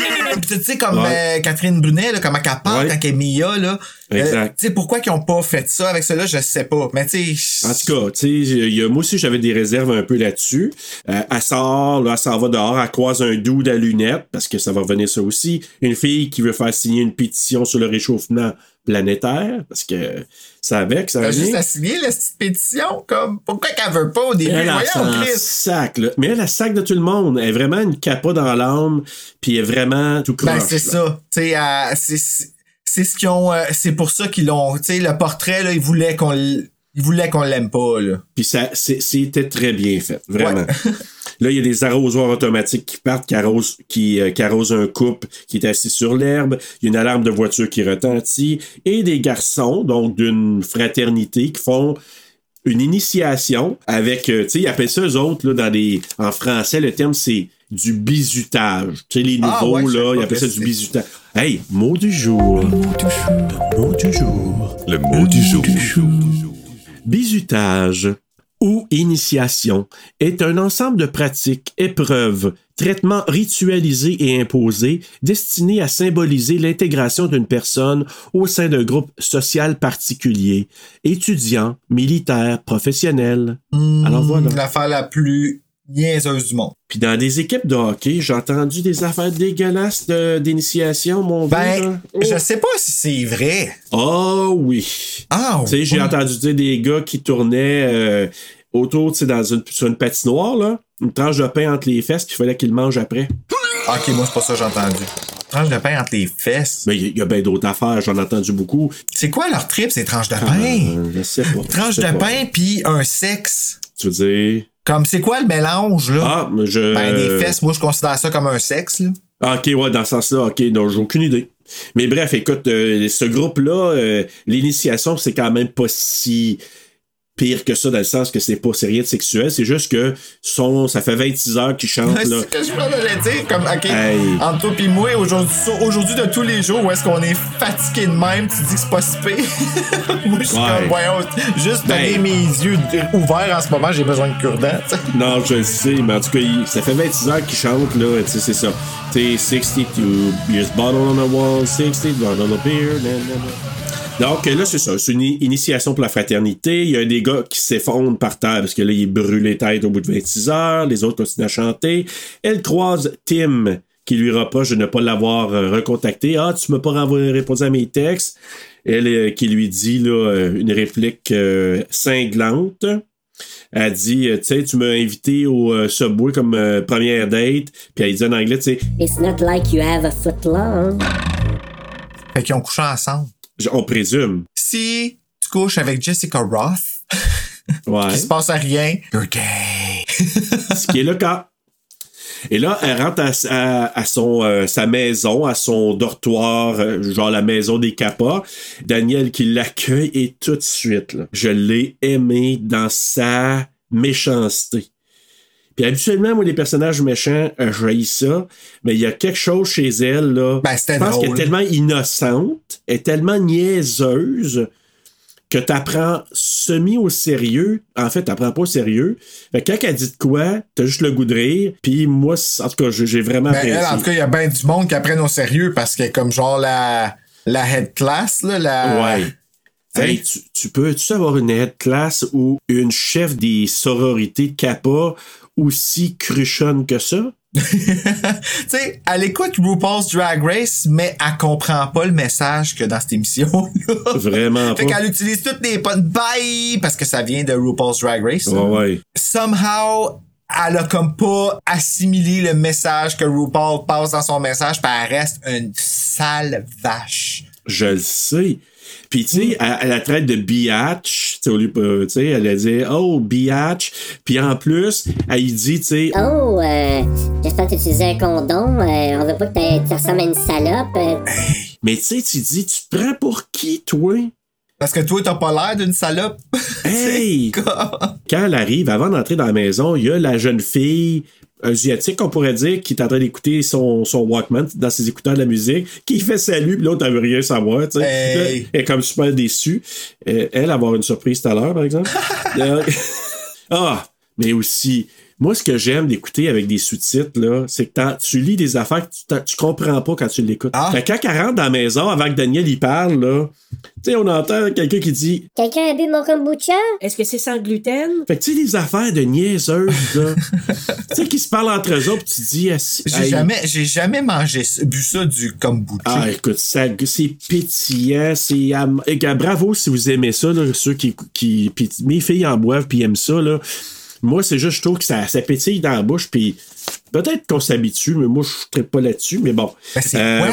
Tu sais, comme Ouais. euh, Catherine Brunet, là, comment elle parle Ouais. quand elle est Mia, là. Euh, Exact. tu sais, pourquoi qu'ils ont pas fait ça avec cela, je sais pas. Mais tu sais. En tout cas, tu sais, moi aussi, j'avais des réserves un peu là-dessus. Euh, elle sort, là, elle s'en va dehors, elle croise un dude à lunettes, parce que ça va revenir ça aussi. Une fille qui veut faire signer une pétition sur le réchauffement planétaire, parce que ça avec, ça va T'as juste à signer la petite pétition, comme, pourquoi qu'elle veut pas au début? Elle, elle Voyons, sac, là. Mais elle, elle sac de tout le monde. Elle est vraiment une capa dans l'âme, puis elle est vraiment tout croche. Ben, c'est ça. Tu sais, euh, c'est, c'est ce qu'ils ont, euh, c'est pour ça qu'ils l'ont, tu sais, le portrait, là, ils voulaient qu'on, ils voulaient qu'on l'aime pas, là. Puis ça, c'est- c'était très bien fait, vraiment. Ouais. Là, il y a des arrosoirs automatiques qui partent, qui arrosent, qui, euh, qui arrosent un couple qui est assis sur l'herbe. Il y a une alarme de voiture qui retentit. Et des garçons, donc d'une fraternité, qui font une initiation avec, euh, tu sais, ils appellent ça eux autres, là, dans les, en français, le terme c'est du bizutage. Tu sais, les nouveaux, Ah, ouais, je là, ils appellent ça du bizutage. Hey, mot du jour. Le mot du jour. Le mot du jour. Le mot du jour. Bizutage. Ou initiation est un ensemble de pratiques, épreuves, traitements ritualisés et imposés destinés à symboliser l'intégration d'une personne au sein d'un groupe social particulier, étudiants, militaires, professionnels. Alors voilà. L'affaire la plus niaiseuse du monde. Puis dans des équipes de hockey, j'ai entendu des affaires dégueulasses de- d'initiation, mon vieux, Ben. Oh. je sais pas si c'est vrai. Ah oui. Ah, Tu sais, j'ai entendu dire des gars qui tournaient euh, autour, tu sais, dans une, sur une patinoire, là, une tranche de pain entre les fesses, puis il fallait qu'ils le mangent après. Ok, moi, c'est pas ça que j'ai entendu. Tranche de pain entre les fesses. Mais il y a bien d'autres affaires, j'en ai entendu beaucoup. C'est quoi leur trip, ces tranches de pain? Euh, je sais pas. Tranche de pas. pain puis un sexe. Tu veux dire? Comme, c'est quoi le mélange, là? Ah, mais je. Ben, des fesses, moi, je considère ça comme un sexe, là. Ah, ok, ouais, dans ce sens-là, ok, non, j'ai aucune idée. Mais bref, écoute, euh, ce groupe-là, euh, l'initiation, c'est quand même pas si pire que ça, dans le sens que c'est pas c'est rien de sexuel, c'est juste que son, ça fait 26 heures qu'ils chantent, C'est là. ce que je voulais dire, comme, OK, Hey. entre toi pis moi, aujourd'hui, aujourd'hui de tous les jours, où est-ce qu'on est fatigué de même, tu dis que c'est pas si pire? moi, je suis Ouais. comme, voyons, juste Ben. donner mes yeux ouverts en ce moment, j'ai besoin de cure-dent, tu sais. Non, je le sais, mais en tout cas, il- ça fait 26 heures qu'il chante, là, tu sais, c'est ça. Tu sais, 62 beers bottle on the wall, 60 bottle of beer, nanana. Donc là, c'est ça, c'est une initiation pour la fraternité. Il y a des gars qui s'effondrent par terre parce que là, il brûle les têtes au bout de 26 heures. Les autres continuent à chanter. Elle croise Tim, qui lui reproche de ne pas l'avoir euh, recontacté. Ah, tu m'as pas renvoyé- répondu à mes textes. Elle euh, qui lui dit là, euh, une réplique euh, cinglante. Elle dit, tu sais, tu m'as invité au euh, Subway comme euh, première date. Puis elle dit en anglais, tu sais, It's not like you have a foot long. Fait qu'ils ont couché ensemble. On présume. Si tu couches avec Jessica Roth, Ouais. il se passe à rien, you're gay. ce qui est le cas. Et là, elle rentre à, à- à son, euh, sa maison, à son dortoir, euh, genre la maison des capas. Daniel qui l'accueille et tout de suite, là, je l'ai aimé dans sa méchanceté. Puis habituellement, moi, les personnages méchants, euh, je ça, mais il y a quelque chose chez elle, là. Ben, c'était je pense qu'elle est tellement innocente, elle est tellement niaiseuse que t'apprends semi au sérieux. En fait, t'apprends pas au sérieux. Fait que quand elle dit de quoi, t'as juste le goût de rire. Puis moi, en tout cas, j'ai vraiment Ben, elle, en tout cas, il y a bien du monde qui apprennent au sérieux parce qu'elle est comme genre la, la head class, là, la... Ouais. Hey, tu, tu peux-tu avoir une head class ou une chef des sororités de Kappa aussi cruchonne que ça? tu sais, elle écoute RuPaul's Drag Race, mais elle comprend pas le message que dans cette émission-là. Vraiment Fait qu'elle utilise toutes les potes bye parce que ça vient de RuPaul's Drag Race. Ouais, ouais. Somehow, elle a comme pas assimilé le message que RuPaul passe dans son message, puis elle reste une sale vache. Je le sais. Puis, tu sais, elle, elle la traite de biatch. Tu sais, au lieu, euh, tu sais, elle a dit, oh, biatch. Puis en plus, elle dit, tu sais, Oh, euh, j'espère que tu utilisais un condom. Euh, on veut pas que tu ressembles à une salope. Euh, mais tu sais, tu dis, tu te prends pour qui, toi? Parce que toi, t'as pas l'air d'une salope. Hey! Quand elle arrive, avant d'entrer dans la maison, il y a la jeune fille asiatique, on pourrait dire, qui est en train d'écouter son, son Walkman dans ses écouteurs de la musique, qui fait salut, puis l'autre, elle veut rien savoir, tu sais. Hey. Elle est comme super déçue. Euh, elle, avoir une surprise tout à l'heure, par exemple. Euh, ah! Mais aussi, moi, ce que j'aime d'écouter avec des sous-titres, là, c'est que tu lis des affaires que tu, tu comprends pas quand tu l'écoutes. Fait que quand elle rentre dans la maison, avant que Daniel y parle, là, tu sais, on entend quelqu'un qui dit Quelqu'un a bu mon kombucha? Est-ce que c'est sans gluten? fait que tu sais, les affaires de niaiseuses, là. tu sais, qui se parlent entre eux autres, pis tu dis, ah, J'ai hey, jamais, j'ai jamais mangé, bu ça du kombucha. Ah, écoute, ça, c'est pétillant, c'est. am- et que bravo si vous aimez ça, là, ceux qui. qui pis mes filles en boivent puis aiment ça, là. Moi, c'est juste, je trouve que ça, ça pétille dans la bouche, puis peut-être qu'on s'habitue, mais moi, je ne pas là-dessus, mais bon. Ben, c'est quoi?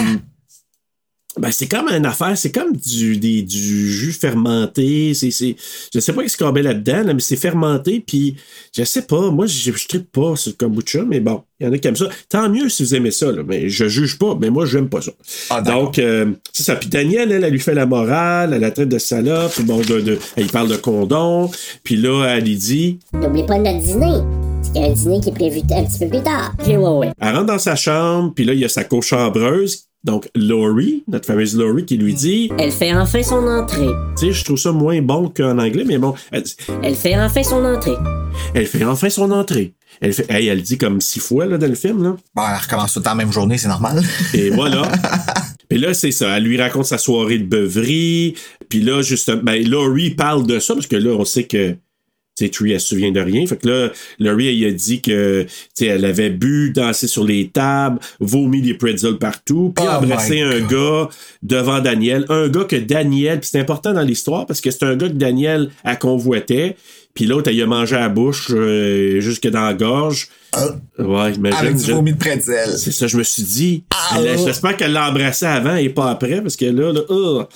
Ben, c'est comme une affaire, c'est comme du, des, du jus fermenté. C'est, c'est, je sais pas ce qu'on met là-dedans, là, mais c'est fermenté, puis je sais pas, moi, je ne tripe pas sur le kombucha, mais bon, il y en a qui aiment ça. Tant mieux si vous aimez ça, là, mais je juge pas, mais moi, j'aime pas ça. Ah. Donc, euh, c'est ça. Puis Danielle, elle, elle lui fait la morale, elle la traite de salope, puis bon, de, de- elle parle de condom, puis là, elle lui dit, N'oublie pas notre dîner. Qu'il y a un dîner qui est prévu un petit peu plus tard. Ok, ouais, ouais. Elle rentre dans sa chambre, puis là, il y a sa cochambreuse Donc, Laurie, notre fameuse Laurie, qui lui dit Elle fait enfin son entrée. Tu sais, je trouve ça moins bon qu'en anglais, mais bon. Elle, fait enfin son entrée. elle fait enfin son entrée. Elle fait, hey, elle dit comme six fois là, dans le film. Là. Bon, elle recommence tout le temps la même journée, c'est normal. Et voilà. Et là, c'est ça. Elle lui raconte sa soirée de beuverie. Puis là, justement, ben, Laurie parle de ça, parce que là, on sait que Tree, elle se souvient de rien. Fait que là, Laurie, elle a dit que, tu sais, elle avait bu, dansé sur les tables, vomi des pretzels partout, puis Oh embrassé un God. gars devant Daniel. Un gars que Daniel, puis c'est important dans l'histoire parce que c'est un gars que Daniel a convoité. Puis l'autre, elle y a mangé à la bouche euh, jusque dans la gorge. Ouais, imagine. Avec du je- vomi de pretzel. c'est ça, je me suis dit. Ah, oh. J'espère qu'elle l'a embrassé avant et pas après, parce que là, là.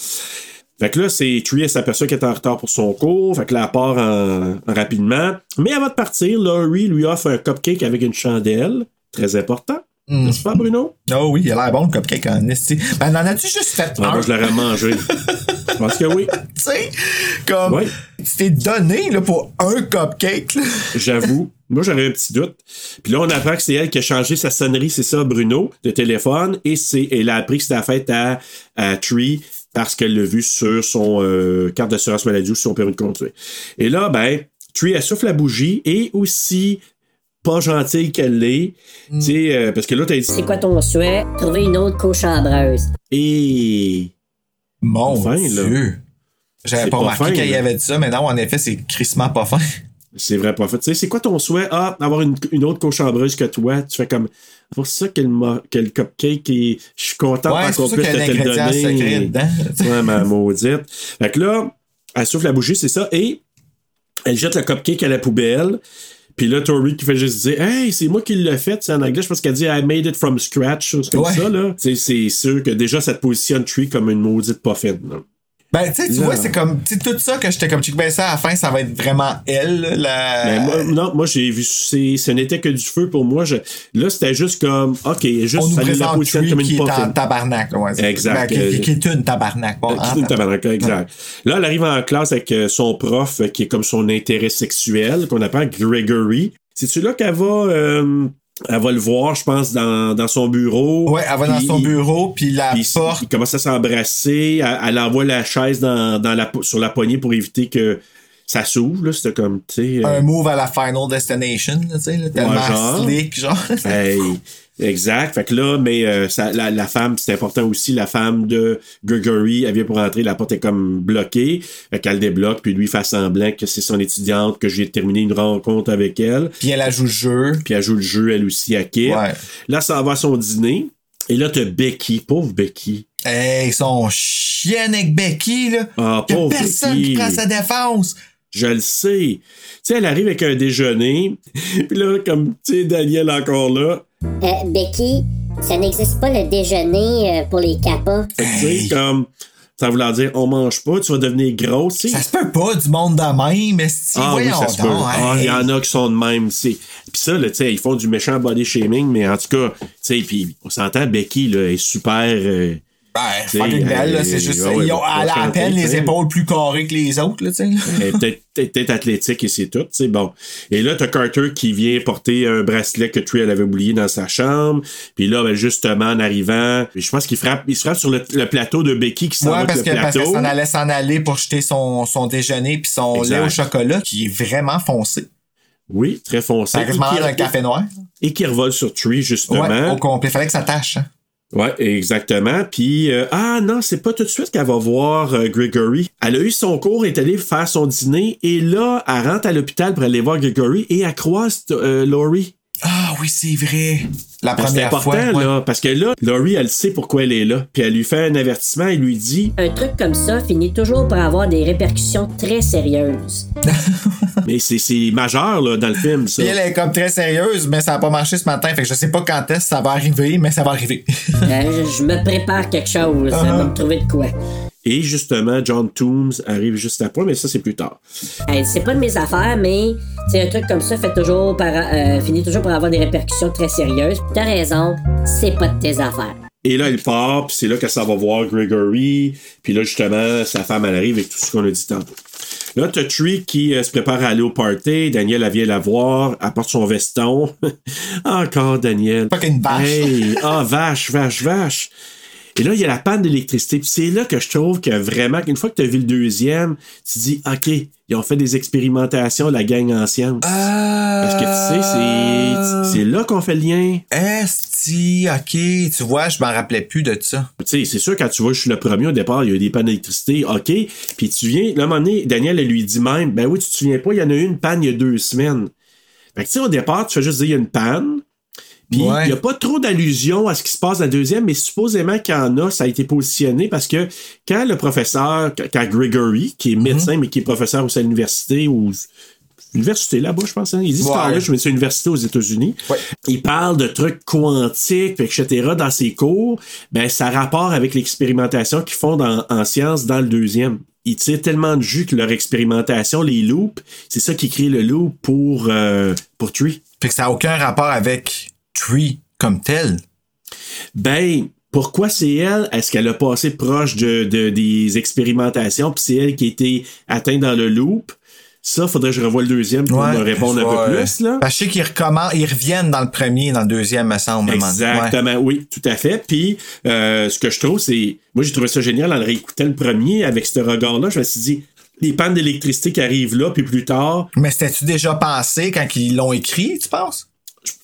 Fait que là, c'est Tree, elle s'aperçoit qu'elle est en retard pour son cours. Fait que là, elle part en- en rapidement. Mais avant de partir, Laurie lui offre un cupcake avec une chandelle. Très important. Mm. N'est-ce pas, Bruno? Oh oui, il a l'air bon le cupcake en esti. Ben, n'en as-tu juste fait un? moi, je l'aurais mangé. je pense que oui. Tu sais, comme, Ouais. tu t'es donné, là, pour un cupcake. J'avoue. Moi, j'aurais un petit doute. Puis là, on apprend que c'est elle qui a changé sa sonnerie, c'est ça, Bruno, de téléphone. Et c'est, elle a appris que c'était la fête à, à Tree parce qu'elle l'a vu sur son euh, carte d'assurance maladie ou sur son permis de conduire. Et là, ben, Tree, elle souffle la bougie et aussi pas gentille qu'elle l'est. Tu sais, euh, parce que là, t'as dit. C'est quoi ton souhait? Trouver une autre cochabreuse. Et. Mon Fin, là. Dieu. J'avais C'est pas pas remarqué qu'il y avait dit ça, mais non, en effet, c'est crissement pas fin. C'est vrai, pas fait. Tu sais, c'est quoi ton souhait? Ah, avoir une, une autre cochambreuse que toi. Tu fais comme. C'est pour ça que le, que le cupcake est. Je suis content Ouais, qu'on puisse te le donner. Ouais, ma maudite. Fait que là, elle souffle la bougie, c'est ça. Et elle jette le cupcake à la poubelle. Puis là, Tori qui fait juste dire Hey, c'est moi qui l'ai fait. C'est en anglais, je pense qu'elle dit I made it from scratch, chose comme Ouais. ça. là. C'est sûr que déjà, ça te positionne Tree comme une maudite là. Ben, tu sais, tu vois, c'est comme, tu sais, tout ça que j'étais comme, check ben ça, à la fin, ça va être vraiment elle, là, la. Mais moi, non, moi, j'ai vu, c'est- ce n'était que du feu pour moi. Je- là, c'était juste comme, OK, juste, on nous la présente Tree comme qui une est pas en tabarnak, là, ouais. Exact. Ben, qui, qui- qui est une tabarnak. Bon, Euh, qui est une tabarnak, exact. Là, elle arrive en classe avec euh, son prof euh, qui est comme son intérêt sexuel, qu'on appelle Gregory. C'est-tu là qu'elle va, euh, elle va le voir, je pense, dans, dans son bureau. Ouais, elle va dans son il- bureau, puis la puis porte. Ils commencent à s'embrasser. Elle, elle envoie la chaise dans, dans la, sur la poignée pour éviter que ça s'ouvre. là. C'était comme, tu sais. euh, Un move à la Final Destination, là, tu sais, là, tellement Ouais, genre. slick, genre. Hey, exact. Fait que là, mais euh, ça- la, la femme, c'est important aussi, la femme de Gregory, elle vient pour entrer, la porte est comme bloquée. Fait qu'elle débloque, puis lui fait semblant que c'est son étudiante, que j'ai terminé une rencontre avec elle. Puis elle a joue le jeu. Puis elle joue le jeu, elle aussi, à Kip. Ouais. Là, ça va à son dîner. Et là, t'as Becky, pauvre Becky. Hey, son chien avec Becky, là. Ah, Y a pauvre personne Becky. qui prend sa défense. Je le sais. Tu sais, elle arrive avec un déjeuner. Puis là, comme, tu sais, Daniel encore là. Euh, Becky, ça n'existe pas le déjeuner euh, pour les capas. Tu sais, comme, ça voulant dire, on mange pas, tu vas devenir grosse, tu sais. Ça se peut pas du monde de même, mais si Ah oui, voyons ça se peut. donc, Ah, il hey. y en a qui sont de même. c'est- Puis ça, là, tu sais, ils font du méchant body shaming, mais en tout cas, tu sais, puis on s'entend, Becky, là, est super. euh, Ben, fucking belle, là, euh, c'est juste ouais, Ils ont à chanter, peine les épaules plus carrées que les autres, là, tu sais. Peut-être athlétique et c'est tout, tu sais, bon. Et là, t'as Carter qui vient porter un bracelet que Tree elle avait oublié dans sa chambre. Puis là, ben, justement, en arrivant, je pense qu'il frappe, il se frappe sur le, le plateau de Becky qui s'en va Ouais, avec parce le que parce plateau. s'en allait s'en aller pour jeter son, son déjeuner puis son Exact. lait au chocolat qui est vraiment foncé. Oui, très foncé. Qui- l'air d'un café noir. Et qui revole sur Tree, justement. Ouais, au complet. Fallait que ça tâche. hein. Ouais, exactement. Puis, euh, ah non, c'est pas tout de suite qu'elle va voir euh, Gregory. Elle a eu son cours, est allée faire son dîner, et là, elle rentre à l'hôpital pour aller voir Gregory, et elle croise euh, Laurie. Ah oui, c'est vrai. La Ben, C'est première important, fois. ouais. là, parce que là, Laurie, elle sait pourquoi elle est là. Puis elle lui fait un avertissement, elle lui dit Un truc comme ça finit toujours par avoir des répercussions très sérieuses. Mais c'est c'est majeur, là, dans le film, ça. Puis elle est comme très sérieuse, mais ça a pas marché ce matin. Fait que je sais pas quand est-ce que ça va arriver, mais ça va arriver. Euh, je, je me prépare quelque chose. Ça va me trouver de quoi. Et justement, John Toombs arrive juste après, mais ça, c'est plus tard. Hey, c'est pas de mes affaires, mais c'est un truc comme ça fait toujours par, euh, finit toujours par avoir des répercussions très sérieuses. T'as raison, c'est pas de tes affaires. Et là, il part, puis c'est là qu'elle s'en va voir Gregory. Puis là, justement, sa femme, elle arrive avec tout ce qu'on a dit tantôt. Là, t'as Tree qui euh, se prépare à aller au party. Daniel, elle vient la voir, apporte son veston. Encore Daniel. Pas qu'une vache. Hey, ah, vache, vache, vache. Et là, il y a la panne d'électricité. Puis c'est là que je trouve que vraiment, qu'une fois que tu as vu le deuxième, tu te dis, OK, ils ont fait des expérimentations, la gang ancienne. Parce que tu sais, c'est, c'est là qu'on fait le lien. Esti, ok, tu vois, je m'en rappelais plus de ça. Tu sais, c'est sûr, quand tu vois, je suis le premier au départ, il y a eu des pannes d'électricité, OK. Puis tu viens, là, à un moment donné, Daniel, elle lui dit même, ben oui, tu te souviens pas, il y en a eu une panne il y a deux semaines. Fait que tu sais, au départ, tu fais juste dire, il y a une panne. Puis il Ouais. n'y a pas trop d'allusion à ce qui se passe dans la deuxième, mais supposément qu'il y en a, ça a été positionné parce que quand le professeur, quand Gregory, qui est médecin, mais qui est professeur aussi à l'université ou université là-bas, je pense, hein, il dit Ouais. college, mais c'est université aux États-Unis. Il parle de trucs quantiques, etc. dans ses cours. Ben, ça a rapport avec l'expérimentation qu'ils font dans- en sciences dans le deuxième. Ils tirent tellement de jus que leur expérimentation, les loops, c'est ça qui crée le loop pour, euh, pour Tree. Fait que ça n'a aucun rapport avec Tree comme tel? Ben, pourquoi c'est elle? Est-ce qu'elle a passé proche de, de- des expérimentations, puis c'est elle qui a été atteinte dans le loop? Ça, faudrait que je revoie le deuxième pour me répondre un peu plus, là. Parce que je sais qu'ils ils reviennent dans le premier, dans le deuxième, me semble. Ouais. Exactement, oui, tout à fait. Puis, euh, ce que je trouve, c'est. Moi, j'ai trouvé ça génial en le réécoutant le premier avec ce regard-là. Je me suis dit, les pannes d'électricité qui arrivent là, puis plus tard, Mais c'était-tu déjà pensé quand ils l'ont écrit, tu penses?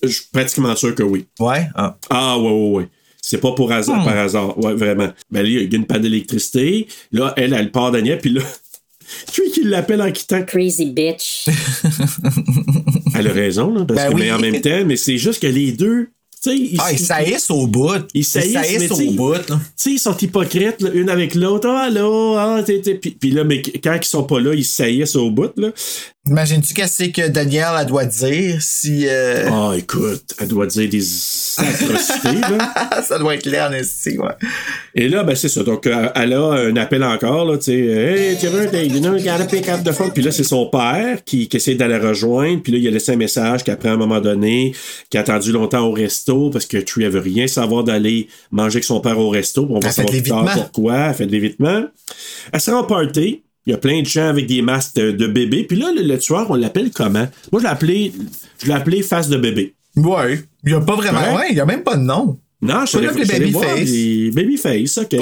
Je suis pratiquement sûr que oui. Ouais? Ah. Ah, ouais, ouais, ouais. C'est pas pour hasard, Hmm. par hasard. Ouais, vraiment. Ben, là, il y a une panne d'électricité. Là, elle, elle part Daniel, puis là, tu qui l'appelle en quittant? Crazy bitch. Elle a raison, là, parce Ben que, oui. mais en même temps, mais c'est juste que les deux. tu sais, Ils, Ah, ils saillissent au bout. Ils saillissent, au bout, là. Tu sais, ils sont hypocrites, là, une avec l'autre. Ah, là, ah, t'es, t'es. Puis, puis là, mais quand ils sont pas là, ils saillissent au bout, là. Imagines-tu qu'est-ce que Danielle elle doit dire si. euh, Ah, écoute, elle doit dire des atrocités, là. ça doit être clair en esti, ouais. Et là, ben, c'est ça. Donc, euh, elle a un appel encore, là, tu sais. Hey, tu veux, you know, gotta pick up the phone. Puis là, c'est son père qui, qui essaie d'aller rejoindre. Puis là, il a laissé un message qu'après, à un moment donné, qui a attendu longtemps au resto parce que Tree, elle veut rien savoir d'aller manger avec son père au resto. On va Elle savoir plus tard pourquoi. Elle fait de l'évitement. Elle se rend au party. Il y a plein de gens avec des masques de, de bébé. Puis là, le, le tueur, on l'appelle comment? Moi, je l'ai appelé, je l'ai appelé face de bébé. Ouais. Il y a pas vraiment. Ouais. Ouais, il y a même pas de nom. Non, je suis allé- voir Babyface. les- Babyface, OK.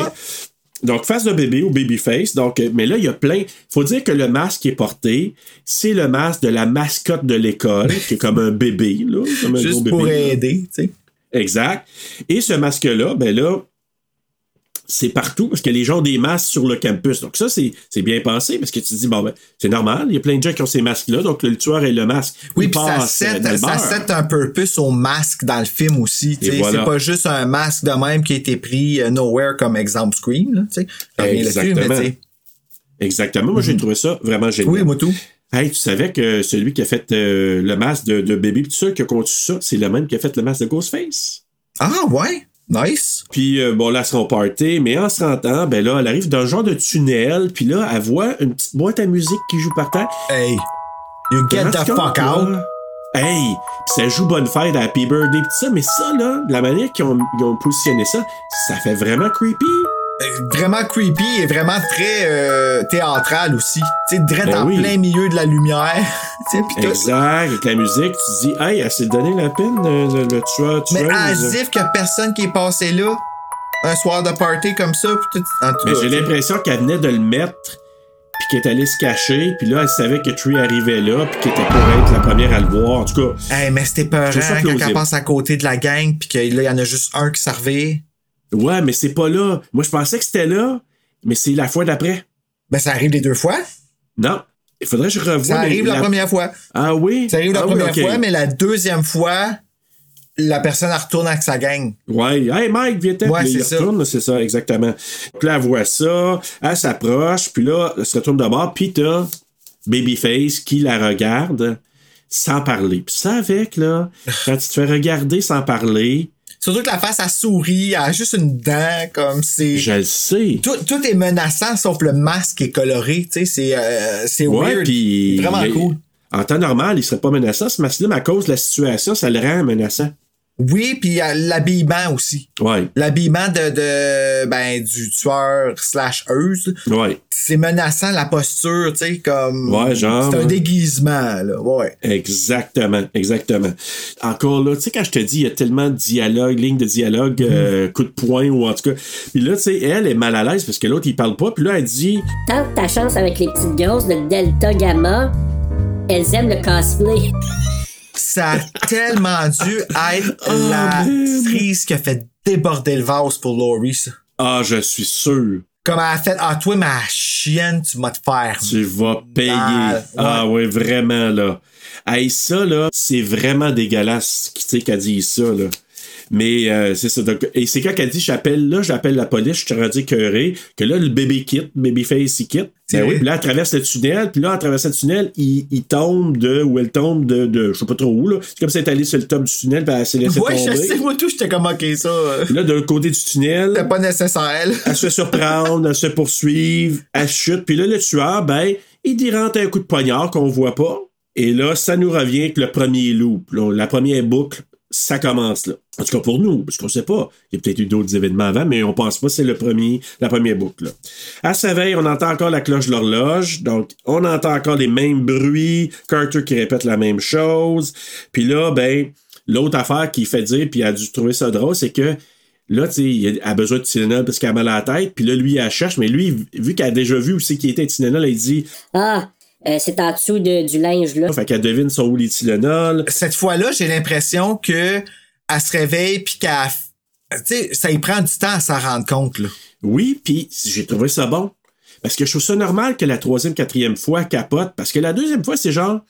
Donc, face de bébé ou babyface. Donc, euh, mais là, il y a plein. faut dire que le masque qui est porté, c'est le masque de la mascotte de l'école, qui est comme un bébé, là. Comme un gros Juste bébé, pour là. aider, tu sais. Exact. Et ce masque-là, ben là, c'est partout parce que les gens ont des masques sur le campus. Donc ça, c'est c'est bien pensé parce que tu te dis, bon, ben, c'est normal, il y a plein de gens qui ont ces masques-là, donc le tueur et le masque. Oui, puis ça set, ça set un purpose au masque dans le film aussi. voilà. C'est pas juste un masque de même qui a été pris euh, nowhere comme exemple Scream. Là, mais Exactement. Exactement. Moi, j'ai trouvé ça vraiment génial. Oui, moi tout. Hey, tu savais que celui qui a fait euh, le masque de, pis tout ça, qui a conçu ça, c'est le même qui a fait le masque de Ghostface? Ah ouais, nice. Puis euh, bon, là, au party, mais en se rendant, ben là, elle arrive dans un genre de tunnel, puis là, elle voit une petite boîte à musique qui joue par terre. Hey, you get the tu fuck out? là? Hey, pis ça joue bonne fête, Happy Birthday, pis tout ça, mais ça, là, la manière qu'ils ont, ils ont positionné ça, ça fait vraiment creepy. Euh, Vraiment creepy et vraiment très euh, théâtral aussi. Tu sais, direct Ben en oui. plein milieu de la lumière. Exact, avec la musique, tu te dis, hey, elle s'est donné la peine, le, le tueur, Mais tueuse. as if qu'il y a personne qui est passé là un soir de party comme ça. Pis tout, en tout Mais cas, j'ai l'impression qu'elle venait de le mettre, puis qu'elle est allée se cacher, puis là, elle savait que Tree arrivait là, puis qu'elle était pour être la première à le voir. En tout cas, Hey, mais c'était trouve ça quand elle passe à côté de la gang pis que là, il y en a juste un qui servait. Ouais, mais c'est pas là. Moi, je pensais que c'était là, mais c'est la fois d'après. Ben, ça arrive les deux fois. Non. Il faudrait que je revoie. Ça arrive la, première fois. Ah oui? Ça arrive la Ah oui, première fois, mais la deuxième fois, la personne elle retourne avec sa gang. Ouais, hey Mike, viens Ouais, puis c'est il retourne, c'est ça, exactement. Puis là, elle voit ça, elle s'approche, puis là, elle se retourne de bord, puis t'as Babyface qui la regarde sans parler. Puis ça avec, là, quand tu te fais regarder sans parler, Surtout que la face, elle sourit, elle a juste une dent, comme c'est. je le sais. Tout, tout est menaçant sauf le masque est coloré, tu sais, c'est, euh, c'est Ouais, weird. Vraiment cool. En temps normal, il serait pas menaçant, ce masque-là, mais à cause de la situation, ça le rend menaçant. Oui, puis l'habillement aussi. Ouais. L'habillement de, de ben du tueur slash euse. Ouais. C'est menaçant la posture, tu sais, comme. Ouais, genre, C'est un déguisement, là. Ouais. Exactement, exactement. Encore là, tu sais, quand je te dis, il y a tellement de dialogue, ligne de dialogue, Mhm. euh, coup de poing ou en tout cas. Puis là, tu sais, elle est mal à l'aise parce que l'autre, il parle pas. Puis là, elle dit Tente ta chance avec les petites girls de Delta Gamma. Elles aiment le cosplay. Ça a tellement dû être Oh, la cerise qui a fait déborder le vase pour Laurie, ça. Ah, je suis sûr. Comme elle a fait, ah, toi, ma chienne, tu m'as te faire. Tu vas payer. Ah ouais, vraiment là. Hey, ça là, c'est vraiment dégueulasse qui tu sais qu'elle dit ça là. Mais euh, c'est ça. Donc, et c'est quand qu'elle dit j'appelle là, j'appelle la police, je te rendu écœuré, que là, le bébé quitte, babyface il quitte. Ben oui, puis là, elle traverse le tunnel, puis là, en traversant le tunnel, il, il tombe de, ou elle tombe de, de je sais pas trop où, là. C'est comme si elle est allée sur le top du tunnel, puis elle s'est laissée Ouais, je tomber. sais, moi tout, j'étais comme, ok, ça. euh, Puis là, de l'autre côté du tunnel, C'était pas nécessaire. elle se fait surprendre, elle se poursuivre, elle chute. Puis là, le tueur, ben, il y rentre un coup de poignard qu'on voit pas. Et là, ça nous revient avec le premier loop. là. la première boucle, ça commence là. En tout cas pour nous, parce qu'on sait pas. Il y a peut-être eu d'autres événements avant, mais on pense pas que c'est le premier, la première boucle. Là. À sa veille, on entend encore la cloche de l'horloge. Donc, on entend encore les mêmes bruits. Carter qui répète la même chose. Puis là, ben, l'autre affaire qui fait dire, puis a dû trouver ça drôle, c'est que Là, tu sais, il a besoin de Tylenol parce qu'elle a mal à la tête. Puis là, lui, il la cherche. Mais lui, vu qu'elle a déjà vu où c'est qui était Tylenol, il dit Ah, euh, c'est en dessous de- du linge, là. Fait qu'elle devine son où les Tylenol. Cette fois-là, j'ai l'impression que elle se réveille puis qu'elle. Tu sais, ça y prend du temps à s'en rendre compte, là. Oui, puis j'ai trouvé ça bon. Parce que je trouve ça normal que la troisième, quatrième fois elle capote. Parce que la deuxième fois, c'est genre,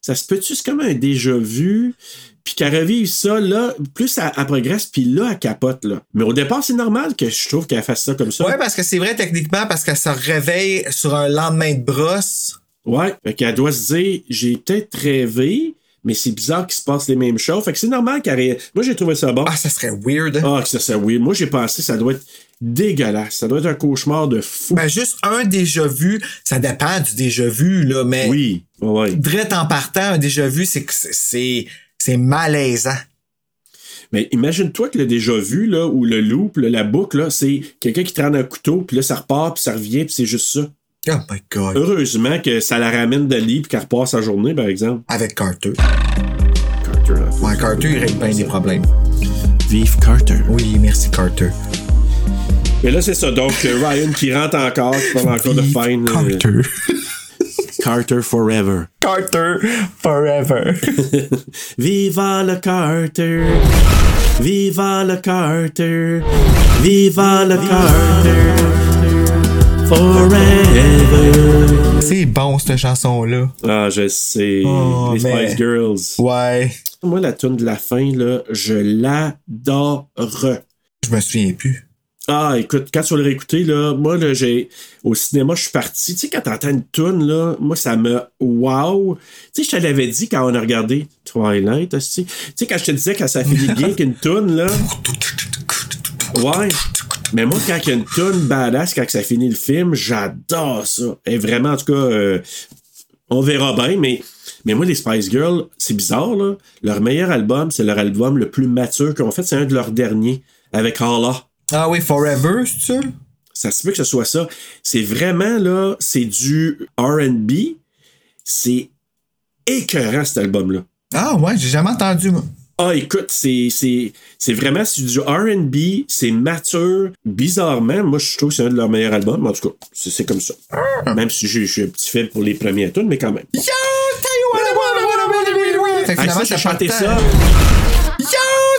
ça se peut-tu, c'est comme un déjà vu. Puis qu'elle revive ça, là, plus elle, elle progresse, puis là, elle capote, là. Mais au départ, c'est normal que je trouve qu'elle fasse ça comme ça. Ouais, parce que c'est vrai techniquement, parce qu'elle se réveille sur un lendemain de brosse. Ouais, fait qu'elle doit se dire, j'ai peut-être rêvé, mais c'est bizarre qu'il se passe les mêmes choses. Fait que c'est normal qu'elle ré- Moi, j'ai trouvé ça bon. Ah, ça serait weird. Ah, que ça serait weird. Moi, j'ai pensé ça doit être dégueulasse. Ça doit être un cauchemar de fou. Ben, juste un déjà vu, ça dépend du déjà vu, là, mais. Oui, ouais. Direct en partant, un déjà vu, c'est que c'est- c'est, c'est malaisant. Mais imagine-toi que le déjà vu, là, ou le loop, là, la boucle, là, c'est quelqu'un qui traîne un couteau, puis là, ça repart, puis ça revient, puis c'est juste ça. Oh my god. Heureusement que ça la ramène de lit, puis qu'elle repart sa journée, par exemple. Avec Carter. Carter, hein. Ouais, Carter, il règle bien des problèmes. Vive Carter. Oui, merci Carter. Mais là, c'est ça. Donc, euh, Ryan qui rentre encore, qui parle encore de fine. euh, Carter. Carter forever. Carter forever. Viva le Carter. Viva le Carter. Viva le Carter. Forever. c'est bon, cette chanson-là. Ah, je sais. Oh, Les mais- Spice Girls. Ouais. Moi, la tune de la fin, là, je l'adore. Je me souviens plus. Ah, écoute, quand tu vas le réécouter, là, moi, là, j'ai. Au cinéma, je suis parti. Tu sais, quand t'entends une tune, là, moi, ça me. Wow! Tu sais, je te l'avais dit quand on a regardé Twilight, aussi. Tu sais, quand je te disais quand ça finit bien qu'une tune, là. Ouais. Mais moi, quand il y a une tune badass, quand ça finit le film, j'adore ça. Et vraiment, en tout cas, euh, on verra bien, mais. Mais moi, les Spice Girls, c'est bizarre, là. Leur meilleur album, c'est leur album le plus mature qu'ont fait. C'est un de leurs derniers, avec Allah. Ah oui, Forever, c'est ça? Ça se peut que ce soit ça. C'est vraiment, là, c'est du RB. C'est écœurant, cet album-là. Ah ouais, j'ai jamais entendu, moi. Ah, écoute, c'est, c'est, c'est vraiment c'est du RB, c'est mature. Bizarrement, moi, je trouve que c'est un de leurs meilleurs albums. En tout cas, c'est, c'est comme ça. Même si je, je suis un petit faible pour les premiers tunes, mais quand même. Yo. Fait que Ah, finalement, ça, ça chanté partait. ça. Yo,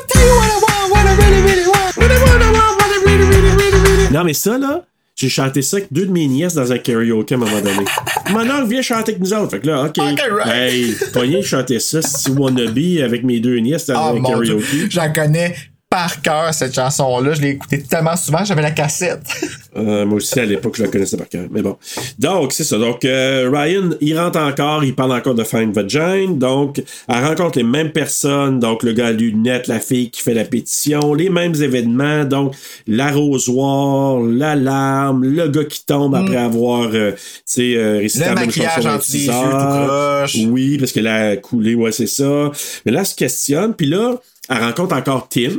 tell you what I want, what I really, really want. What I want, I want, what I really, really, really, really. Non, mais ça, là, j'ai chanté ça avec deux de mes nièces dans un karaoke à un moment donné. Mon oncle vient chanter avec nous autres. Fait que là, OK. Ok, right. Hey, Pogné, je chantais ça, si wannabe, avec mes deux nièces dans Ah, un karaoke. J'en connais par cœur, cette chanson-là. Je l'ai écoutée tellement souvent, j'avais la cassette. Euh, moi aussi, à l'époque, je la connaissais par cœur. Mais bon. Donc, c'est ça. Donc, euh, Ryan, il rentre encore, il parle encore de Find Vagina. Donc, elle rencontre les mêmes personnes. Donc, le gars à lunettes, la fille qui fait la pétition, les mêmes événements. Donc, l'arrosoir, l'alarme, le gars qui tombe après avoir, euh, tu sais, euh, récité. Le la même chanson entre les yeux, 26 tout heures. croche. Oui, parce qu'elle a coulé, ouais, c'est ça. Mais là, elle se questionne. Puis là, elle rencontre encore Tim.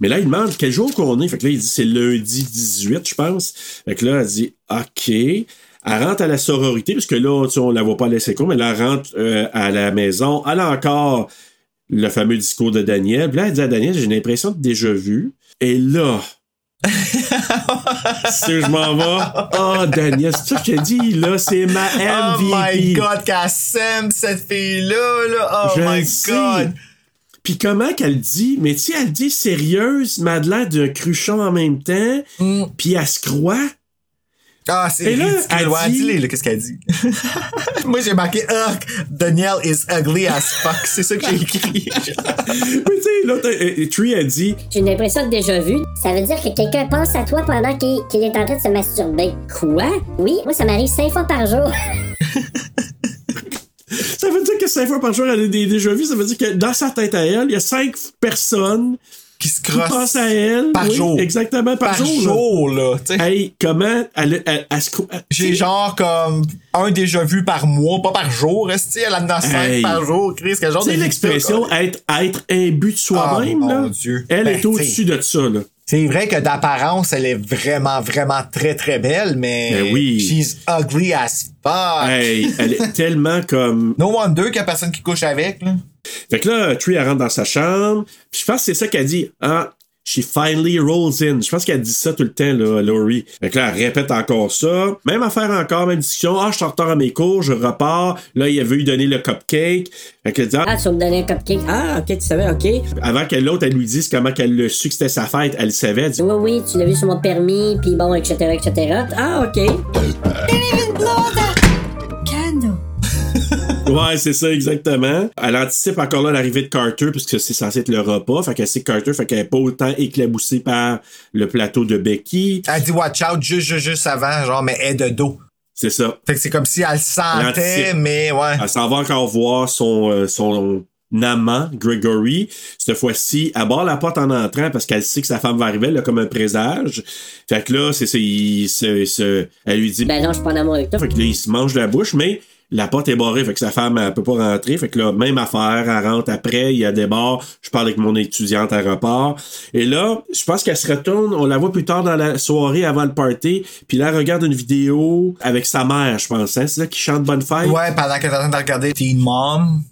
Mais là, il demande quel jour qu'on est. Fait que là, il dit c'est lundi 18, je pense. Fait que là, elle dit OK. Elle rentre à la sororité, parce que là, tu sais, on la voit pas laisser court, mais là, elle rentre euh, à la maison. Elle a encore le fameux discours de Daniel. Puis là, elle dit à Daniel, j'ai l'impression de déjà vu. Et là, si je m'en vais, oh Daniel, c'est ça que je te dis, là, c'est ma Oh MVP. my god, qu'elle s'aime, cette fille-là, là. Oh Je my sais. Puis comment qu'elle dit, mais tu sais, elle dit sérieuse, l'air d'un cruchon en même temps, puis elle se croit. Ah, c'est ridicule. elle Ouais, dit- dis-les, là, qu'est-ce qu'elle dit? Moi, j'ai marqué, Ugh, Danielle is ugly as fuck. C'est ça que j'ai écrit. mais tu sais, l'autre, euh, euh, Tree a dit, J'ai une impression de déjà vu. Ça veut dire que quelqu'un pense à toi pendant qu'il qu'il est en train de se masturber. Quoi? Oui, moi ça m'arrive cinq fois par jour. ça veut dire que cinq fois par jour, elle a des déjà vu, ça veut dire que dans sa tête à elle, il y a cinq personnes qui se qui crossent pensent à elle. par Oui, jour. Exactement, par, par jour. là. jour, là. Hey, comment elle, elle, elle se J'ai genre comme un déjà vu par mois, pas par jour. Est-ce elle en a cinq Hey. par jour, Chris? Quel genre de l'expression être, être imbu de soi-même, Oh, là. mon Dieu. Elle Ben, est au-dessus de ça, là. C'est vrai que d'apparence, elle est vraiment, vraiment très, très belle, mais Ben oui. she's ugly as fuck. Hey, elle est tellement comme. No wonder qu'il y a personne qui couche avec, là. Fait que là, Tree, elle rentre dans sa chambre. Puis je pense que c'est ça qu'elle dit. Ah, she finally rolls in. Je pense qu'elle dit ça tout le temps, là, Laurie. Fait que là, elle répète encore ça. Même affaire encore, même discussion. Ah, je suis en retard à mes cours, je repars. Là, il avait eu donner le cupcake. Fait qu'elle dit, ah, Ah, tu vas me donner un cupcake. Ah, ok, tu savais, ok. avant que l'autre, elle lui dise comment qu'elle le su que c'était sa fête, elle le savait. Elle dit, Oui, oui, tu l'as vu sur mon permis, puis bon, etc., etc. Ah, ok. Ouais, c'est ça, exactement. Elle anticipe encore là l'arrivée de Carter, puisque c'est censé être le repas. Fait qu'elle sait que Carter, fait qu'elle est pas autant éclaboussée par le plateau de Becky. Elle dit watch out juste, juste, juste avant, genre, mais elle est de dos. C'est ça. Fait que c'est comme si elle le sentait, mais ouais. Elle s'en va encore voir son, euh, son amant, Gregory. Cette fois-ci, elle barre la porte en entrant parce qu'elle sait que sa femme va arriver, a comme un présage. Fait que là, c'est, c'est, il se- se- elle lui dit, Ben non, je suis pas en amour avec toi. Fait que là, il se mange la bouche, mais la porte est barrée, fait que sa femme, elle peut pas rentrer. Fait que là, même affaire, elle rentre après, il y a des bars. Je parle avec mon étudiante, elle repart. Et là, je pense qu'elle se retourne, on la voit plus tard dans la soirée avant le party, puis là, elle regarde une vidéo avec sa mère, je pense, hein. C'est ça qui chante Bonne Fête? Ouais, pendant qu'elle est en train de regarder Teen Mom.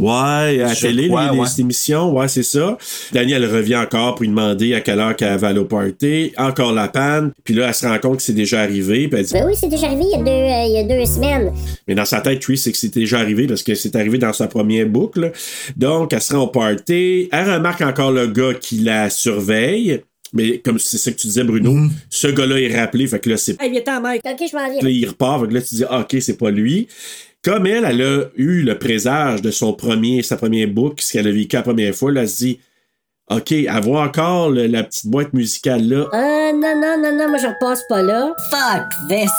Ouais, à la télé, crois, les, les ouais. émissions, ouais, c'est ça. Daniel revient encore pour lui demander à quelle heure qu'elle va aller au party. Encore la panne. Puis là, elle se rend compte que c'est déjà arrivé. Puis elle dit, Ben oui, c'est déjà arrivé il y a deux, euh, il y a deux semaines. Mais dans sa tête, oui, c'est que c'est déjà arrivé parce que c'est arrivé dans sa première boucle. Donc, elle se rend au party. Elle remarque encore le gars qui la surveille. Mais comme c'est ça que tu disais, Bruno, Mm-hmm. ce gars-là est rappelé. Fait que là, c'est Hey, viens t'en mec. Ok, je m'en Puis là, viens. il repart. Fait que là, tu dis, ah, OK, c'est pas lui. Comme elle, elle a eu le présage de son premier, sa première boucle, ce qu'elle a vécu la première fois, là, elle se dit, OK, elle voit encore le- la petite boîte musicale là. Ah, non, non, non, non, moi je repasse pas là. Fuck this.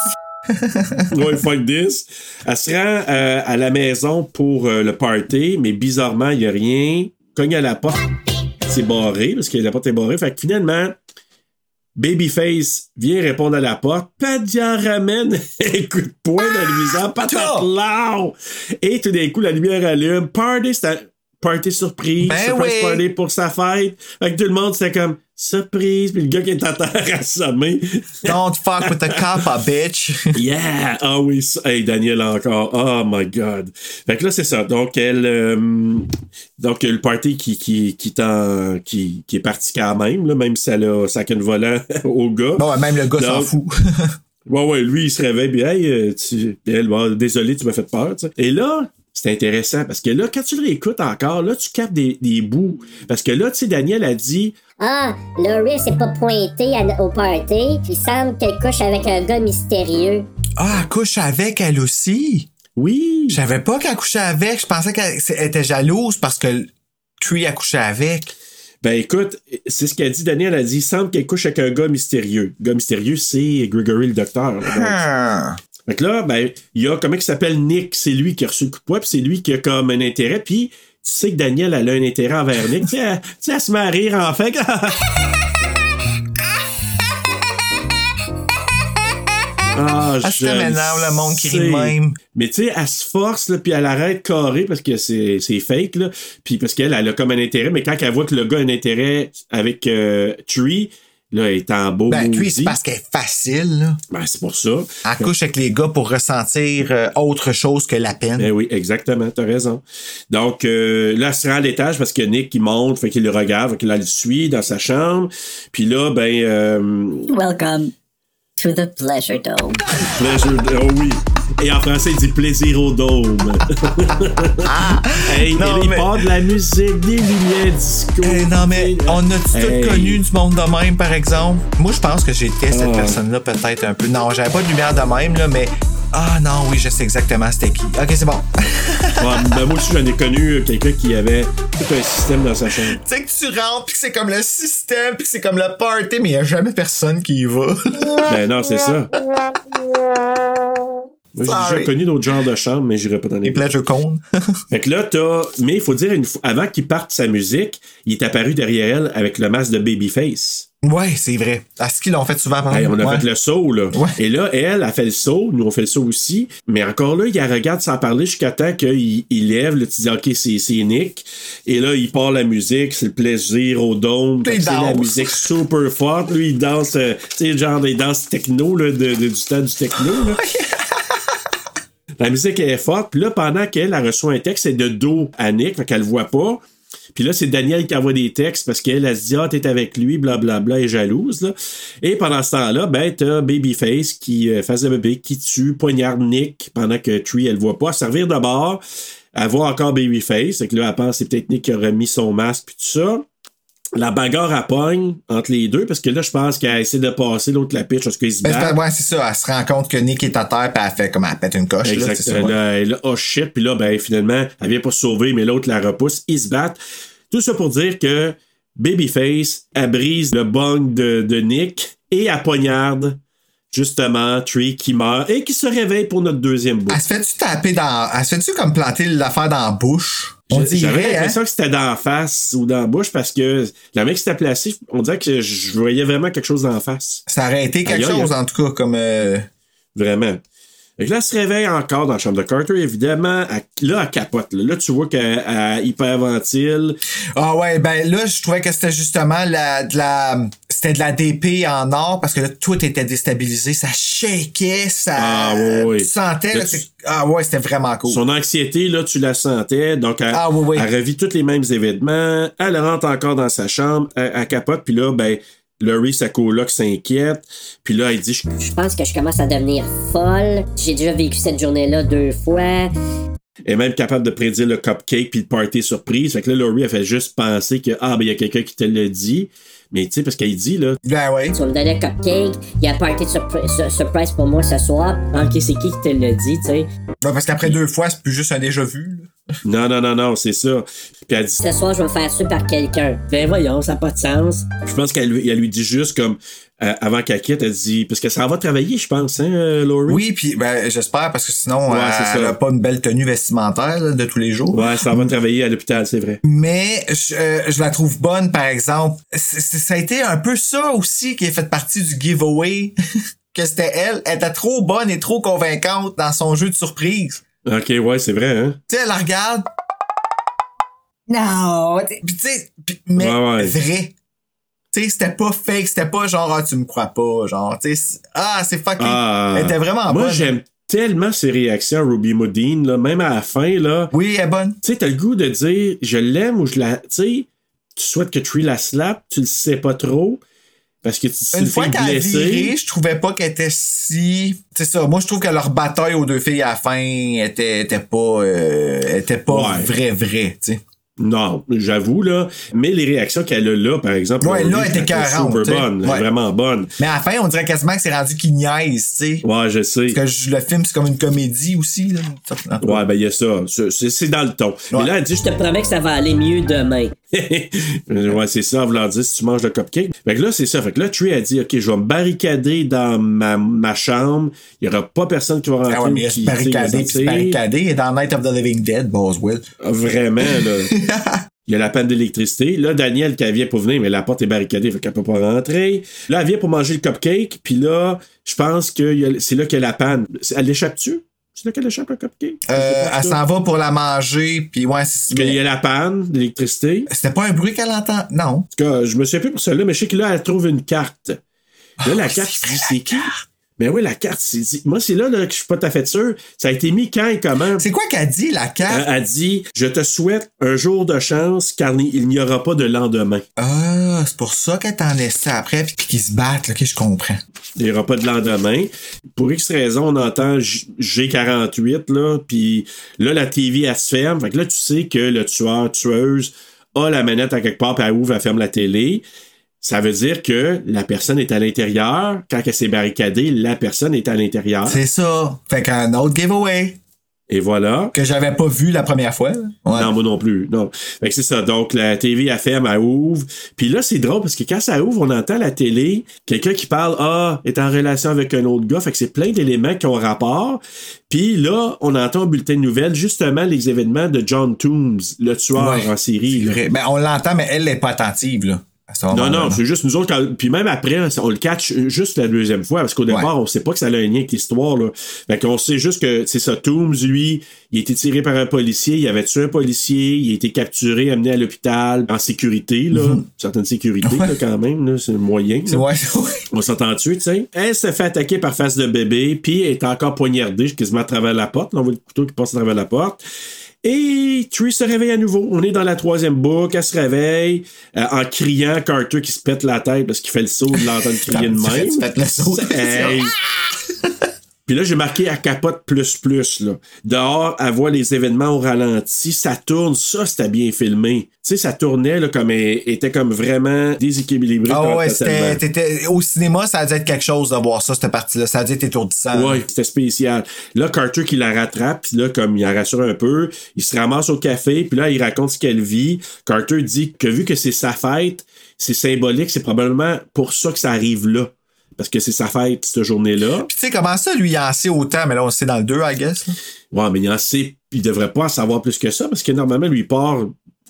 Ouais, fuck this. Elle se rend euh, à la maison pour euh, le party, mais bizarrement, il n'y a rien. Cogne à la porte, c'est barré, parce que la porte est barrée. Fait que finalement, Babyface vient répondre à la porte. Padia ramène un coup de poing dans le visage. Patatlan! Et tout d'un coup, la lumière allume. Party, c'est un party surprise. Ben surprise oui. party pour sa fête. Fait que tout le monde, c'était comme surprise. Puis le gars qui est à terre assommé. Don't fuck with the copper, bitch. Yeah! Ah oui, ça- hey, Daniel encore. Oh my god. Fait que là, c'est ça. Donc, elle. euh, donc, le party qui, qui, qui, qui, qui est parti quand même, là, même si elle a sac une volant au gars. Bon, ouais, même le gars s'en fout. Ouais, ouais, lui, il se réveille, puis hey, euh, tu, elle, bon, désolé, tu m'as fait peur, tu sais. Et là, c'est intéressant parce que là, quand tu le réécoutes encore, là, tu captes des, des bouts. Parce que là, tu sais, Daniel a dit, Ah, Laurie s'est pas pointée à- au party. Il semble qu'elle couche avec un gars mystérieux. Ah, elle couche avec elle aussi? oui, Je savais pas qu'elle couchait avec. Je pensais qu'elle elle était jalouse parce que Tree a couché avec. Ben écoute, c'est ce qu'a dit Daniel, a dit, il semble qu'elle couche avec un gars mystérieux. Le gars mystérieux, c'est Gregory le docteur. là. Donc. Fait que là, ben, il y a, comment il s'appelle Nick, c'est lui qui a reçu le coup de poing, puis c'est lui qui a comme un intérêt, puis tu sais que Daniel, elle a un intérêt envers Nick, tu sais, elle, se met à rire en fait. Ah, Ah, je le monde qui rit de même. Mais tu sais, elle se force, là, puis elle arrête carré parce que c'est c'est fake, là. Puis parce qu'elle elle a comme un intérêt, mais quand elle voit que le gars a un intérêt avec euh, Tree, là, elle est en beau Ben, maudit. lui, c'est parce qu'elle est facile, là. Ben, c'est pour ça. Elle couche avec les gars pour ressentir euh, autre chose que la peine. Ben oui, exactement, t'as raison. Donc euh, là, elle se rend à l'étage parce que Nick, il monte, fait qu'il le regarde, fait qu'il la le suit dans sa chambre. Puis là, ben... Euh, Welcome to the Pleasure Dome. Pleasure, oh oui. Et en français, il dit plaisir au dôme. hey, Non, il mais- part de la musique, des lumières disco. Eh, non, mais on a-tu Hey. tout connu du monde de même, par exemple? Moi, je pense que j'étais cette Ah. personne-là peut-être un peu. Non, j'avais pas de lumière de même, là, mais. Ah non, oui, je sais exactement c'était qui. Ok, c'est bon. Ouais, ben, moi aussi, j'en ai connu euh, quelqu'un qui avait tout un système dans sa chambre. tu sais que tu rentres, puis c'est comme le système, puis c'est comme le party, mais il y a jamais personne qui y va. Ben non, c'est ça. Moi, j'ai déjà connu d'autres genres de chambres, mais j'irai pas dans les Les pleasure cones. Fait que là, t'as. Mais il faut dire, une avant qu'il parte sa musique, il est apparu derrière elle avec le masque de Babyface. Ouais, c'est vrai. Est-ce qu'ils l'ont fait souvent pendant Hey, on a ouais. fait le saut, là. Ouais. Et là, elle a fait le saut, nous on fait le saut aussi. Mais encore là, il la regarde sans parler jusqu'à temps qu'il il lève, là, tu dis, OK, c'est Nick. Et là, il part la musique, c'est le plaisir au dôme. C'est la musique super forte. Lui, il danse, euh, tu sais, genre des danses techno, là, de, de- du temps du techno, là. La musique est forte. Puis là, pendant qu'elle elle reçoit un texte, c'est de dos à Nick, fait qu'elle le voit pas. Puis là, c'est Daniel qui envoie des textes parce qu'elle, elle se dit, ah, t'es avec lui, blablabla, et jalouse, là. Et pendant ce temps-là, ben, t'as Babyface qui, euh, face bébé, qui tue, poignarde Nick pendant que Tree, elle le voit pas. Servir de bord, elle voit encore Babyface. Fait que là, elle pense c'est peut-être Nick qui a remis son masque, puis tout ça. La bagarre à pogne entre les deux, parce que là, je pense qu'elle essaie de passer l'autre la pitch parce qu'ils se Ben, battent. pas- ouais, c'est ça. Elle se rend compte que Nick est à terre, puis elle fait comme elle pète une coche. là, Exact. c'est ça, Elle a- elle a- oh shit, puis là, ben, finalement, elle vient pas se sauver, mais l'autre la repousse, ils se battent. Tout ça pour dire que Babyface, elle brise le bong de, de Nick et elle poignarde, justement, Tree qui meurt et qui se réveille pour notre deuxième bout. Elle se fait-tu taper dans. Elle se fait-tu comme planter l'affaire dans la bouche? J'avais hein? l'impression que c'était dans la face ou dans la bouche parce que la mec s'était placée, on dirait que je voyais vraiment quelque chose dans la face. Ça aurait été quelque chose, en tout cas, comme. euh, Vraiment. Que là, elle se réveille encore dans la chambre de Carter, évidemment. Elle- là, elle capote. Là, Là, tu vois qu'elle elle hyperventile. Ah ouais, ben là, je trouvais que c'était justement la, de la. C'était de la DP en or parce que là, tout était déstabilisé. Ça shakeait, ça. Ah, ouais, ouais. Tu sentais, Là, là, tu- c'est- Ah ouais, c'était vraiment cool. Son anxiété, là, tu la sentais. Donc, elle, Ah, oui, oui. elle revit tous les mêmes événements. Elle rentre encore dans sa chambre. Elle, elle capote. Puis là, ben, Laurie, sa coloc, s'inquiète. Puis là, elle dit je- Je pense que je commence à devenir folle. J'ai déjà vécu cette journée-là deux fois. Elle est même capable de prédire le cupcake puis le party surprise. Fait que là, Laurie, elle fait juste penser que, ah, ben, il y a quelqu'un qui te l'a dit. Mais tu sais, parce qu'elle dit, là. Ben ouais. Tu vas me donner un cupcake. Il y a un party de surpri- sur- surprise pour moi ce soir. Ok, c'est qui qui te l'a dit, tu sais? Ben, parce qu'après deux fois, c'est plus juste un déjà vu. là. Non, non, non, non, c'est ça. Puis elle dit, Ce soir, je vais me faire suivre par quelqu'un. Ben voyons, ça n'a pas de sens. je pense qu'elle lui, elle lui dit juste comme, euh, avant qu'elle quitte, elle dit, parce que ça va travailler, je pense, hein, euh, Laurie? Oui, puis ben, j'espère, parce que sinon, Ouais, elle, c'est ça. elle a pas une belle tenue vestimentaire là, de tous les jours. Ouais, ça va travailler à l'hôpital, c'est vrai. Mais je, euh, je la trouve bonne, par exemple. Ça a été un peu ça aussi qui a fait partie du giveaway. que c'était elle. Elle était trop bonne et trop convaincante dans son jeu de surprise. Ok, ouais, c'est vrai, hein? Tu sais, elle la regarde. Non. Puis tu sais, mais Ouais, ouais. vrai. Tu sais, c'était pas fake, c'était pas genre, ah, tu me crois pas, genre, tu sais, c'est- ah, c'est fucking. Ah. Elle était vraiment Moi, bonne. j'aime tellement ses réactions, Ruby Modine, là, même à la fin, là. Oui, elle est bonne. Tu sais, t'as le goût de dire, je l'aime ou je la. Tu sais, tu souhaites que Tree la slap, tu le sais pas trop. Parce que tu Une fois qu'elle a viré, je trouvais pas qu'elle était si. C'est ça. Moi, je trouve que leur bataille aux deux filles à la fin était, était pas, euh, était pas Ouais. vrai, vrai, tu sais. Non, j'avoue, là. Mais les réactions qu'elle a là, par exemple. Ouais, là, elle était elle était 40, super bonne, Ouais. vraiment bonne. Mais à la fin, on dirait quasiment que c'est rendu qu'il niaise, tu sais. Ouais, je sais. Parce que je- le film, c'est comme une comédie aussi, là. Ouais, ben, il y a ça. C'est dans le ton. Mais là, elle dit, Je te promets que ça va aller mieux demain. Ouais, c'est ça, en voulant dire si tu manges le cupcake. Fait que là, c'est ça. Fait que là, Tree a dit, OK, je vais me barricader dans ma, ma chambre. Il n'y aura pas personne qui va rentrer. Ah ouais, mais se qui, barricadée, puis se sortir. barricadée, et dans Night of the Living Dead, Boswell. Vraiment, là. Il y a la panne d'électricité. Là, Daniel, qui vient pour venir, mais la porte est barricadée, fait qu'elle peut pas rentrer. Là, elle vient pour manger le cupcake, puis là, je pense que c'est là qu'il y a la panne. Elle l'échappe-tu? C'est là qu'elle échappe le cupcake? Euh, elle s'en va pour la manger, puis ouais, c'est Il y a la panne d'électricité. C'était pas un bruit qu'elle entend? Non. En tout cas, je me souviens plus pour celle-là, mais je sais que là, elle trouve une carte. Là, la carte, je dis, c'est qui? Mais oui, la carte, c'est dit. Moi, c'est là, là, que je suis pas tout à fait sûr. Ça a été mis quand et comment? C'est quoi qu'elle dit, la carte? Elle, elle dit Je te souhaite un jour de chance car il n'y aura pas de lendemain. Ah, c'est pour ça qu'elle t'en ça après, puis qu'ils se battent, là, que je comprends. Il n'y aura pas de lendemain. Pour X raison, on entend J- G48, là, puis là, la TV, elle se ferme. Fait que là, tu sais que le tueur, tueuse, a la manette à quelque part, puis elle ouvre, elle ferme la télé. Ça veut dire que la personne est à l'intérieur. Quand elle s'est barricadée, la personne est à l'intérieur. C'est ça. Fait qu'un autre giveaway. Et voilà. Que j'avais pas vu la première fois. Ouais. Non, moi non plus. Non. Fait que c'est ça. Donc, la TV, elle ferme, elle ouvre. Puis là, c'est drôle parce que quand ça ouvre, on entend la télé, quelqu'un qui parle, ah, est en relation avec un autre gars. Fait que c'est plein d'éléments qui ont rapport. Puis là, on entend au bulletin de nouvelles, justement, les événements de John Toombs, le tueur Ouais, en série. Vrai. Ben, on l'entend, mais elle n'est pas attentive, là. Non, non, c'est juste nous autres. quand- Puis même après, on le catch juste la deuxième fois, parce qu'au départ, on sait pas que ça a un lien avec l'histoire. Là. Fait qu'on sait juste que c'est ça. Toombs, lui, il a été tiré par un policier, il avait tué un policier, il a été capturé, amené à l'hôpital en sécurité, là. Certaine sécurité, là, quand même, c'est moyen. là. Ouais, On s'entend dessus, tu sais. Elle se fait attaquer par face de bébé, puis elle est encore poignardée quasiment à travers la porte. Là, on voit le couteau qui passe à travers la porte. Et Tree se réveille à nouveau. On est dans la troisième boucle. Elle se réveille euh, en criant Carter qui se pète la tête parce qu'il fait le saut de l'entendre crier de même. tu le saut. Hey. Puis là, j'ai marqué à capote plus plus. Là. Dehors, elle voit les événements au ralenti. Ça tourne. Ça, c'était bien filmé. Tu sais, ça tournait là, comme était comme vraiment déséquilibré. Ah ouais, c'était, au cinéma, ça a dû être quelque chose de voir ça, cette partie-là. Ça a dû être étourdissant. Ouais, c'était spécial. Là, Carter qui la rattrape, puis là, comme il la rassure un peu, il se ramasse au café, puis là, il raconte ce qu'elle vit. Carter dit que vu que c'est sa fête, c'est symbolique, c'est probablement pour ça que ça arrive là. Parce que c'est sa fête, cette journée-là. Puis tu sais, comment ça, lui, il en sait autant, mais là, on sait dans le 2, I guess. là. Ouais, mais il en sait, il devrait pas en savoir plus que ça, parce que normalement, lui, il part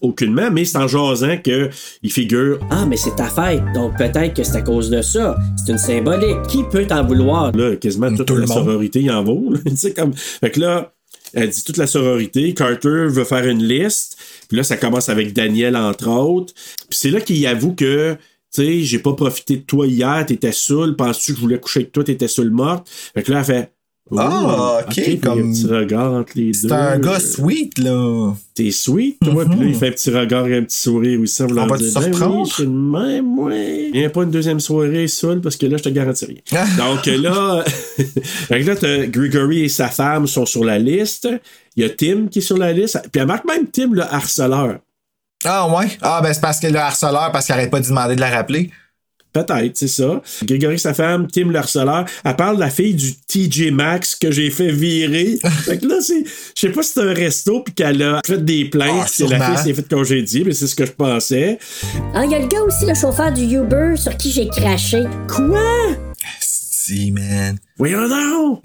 aucunement, mais c'est en jasant que il figure. Ah, mais c'est ta fête, donc peut-être que c'est à cause de ça. C'est une symbolique. Qui peut t'en vouloir? Là, quasiment toute Tout la monde. sororité, il en vaut. sais, comme... Fait que là, elle dit toute la sororité. Carter veut faire une liste. Puis là, ça commence avec Daniel, entre autres. Puis c'est là qu'il avoue que, tu sais, j'ai pas profité de toi hier, t'étais saoul. Penses-tu que je voulais coucher avec toi, t'étais saoul morte? Fait que là, elle fait. Oh, Ah, ok, y a comme- un petit regard entre les deux. C'est un gars sweet, là. T'es sweet, toi. Puis là, il fait un petit regard et un petit sourire aussi. On va te surprendre? je suis même, ouais. Il n'y a pas une deuxième soirée seule parce que là, je te garantis rien. Donc euh, là, fait que là, Gregory et sa femme sont sur la liste. Il y a Tim qui est sur la liste. Puis elle marque même Tim, le harceleur. Ah ouais? Ah ben c'est parce que le harceleur, parce qu'il arrête pas de demander de la rappeler. Peut-être, c'est ça. Grégory, sa femme, Tim le harceleur. Elle parle de la fille du TJ Maxx que j'ai fait virer. fait que là, c'est. Je sais pas si c'est un resto puis qu'elle a fait des plaintes. Ah, puis la fille s'est fait congédier, mais c'est ce que je pensais. Ah, il y a le gars aussi, le chauffeur du Uber, sur qui j'ai craché. Quoi? Si, man. Voyons donc!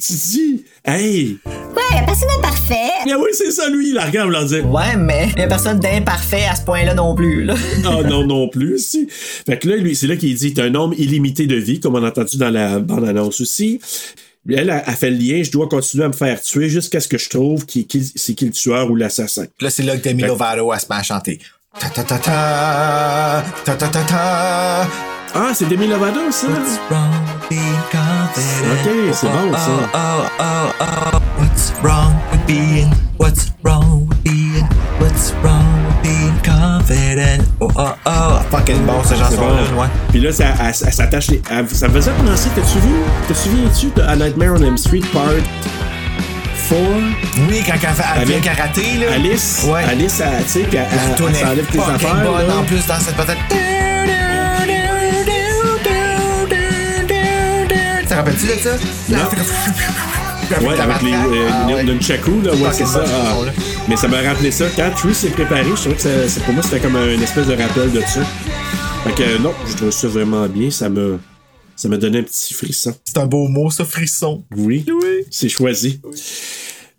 tu dis, hey! Ouais, personne n'est parfait. Mais oui, c'est ça, lui, il la regarde, voulant dire, Ouais, mais il y a personne d'imparfait à ce point-là non plus. Là. ah non, non plus, si. Fait que là, lui, c'est là qu'il dit, t'as un nombre illimité de vie, comme on a entendu dans la bande-annonce aussi. Elle, elle a fait le lien, je dois continuer à me faire tuer jusqu'à ce que je trouve qui, qui- c'est qui le tueur ou l'assassin. Là, c'est là que Demi Lovato, elle se met à chanter. Ta ta ta ta, ta ta ta ta. Ah, c'est Demi Lovato, ça? What's wrong with being confident? Ok, c'est bon, ça. Oh, oh, oh, oh. What's wrong with being? What's wrong with being? What's wrong with being confident? Oh, oh, oh. Fucking bon, cette C'est bon. chanson-là, ouais. Puis là, ça, elle, elle s'attache les. elle- ça faisait penser, t'as-tu vu? Te souviens-tu de A Nightmare on Elm Street Part 4? Oui, quand elle, fait, elle vient Avec karaté, là. Alice, Ouais. Alice, tu sais, puis elle, La elle, elle s'enlève tes fucking affaires. bonne là. en plus dans cette patate. Te rappelles-tu de ça? Non. Avec Ouais, avec les euh, Ah, ouais. nunchaku, là, ouais, c'est ça. ah. Mais ça m'a rappelé ça. Quand Tree s'est préparé, je trouvais que ça- pour moi, c'était comme un espèce de rappel de ça. Fait que non, je trouve ça vraiment bien. Ça me, ça me donnait un petit frisson. C'est un beau mot, ça, frisson. Oui, c'est choisi.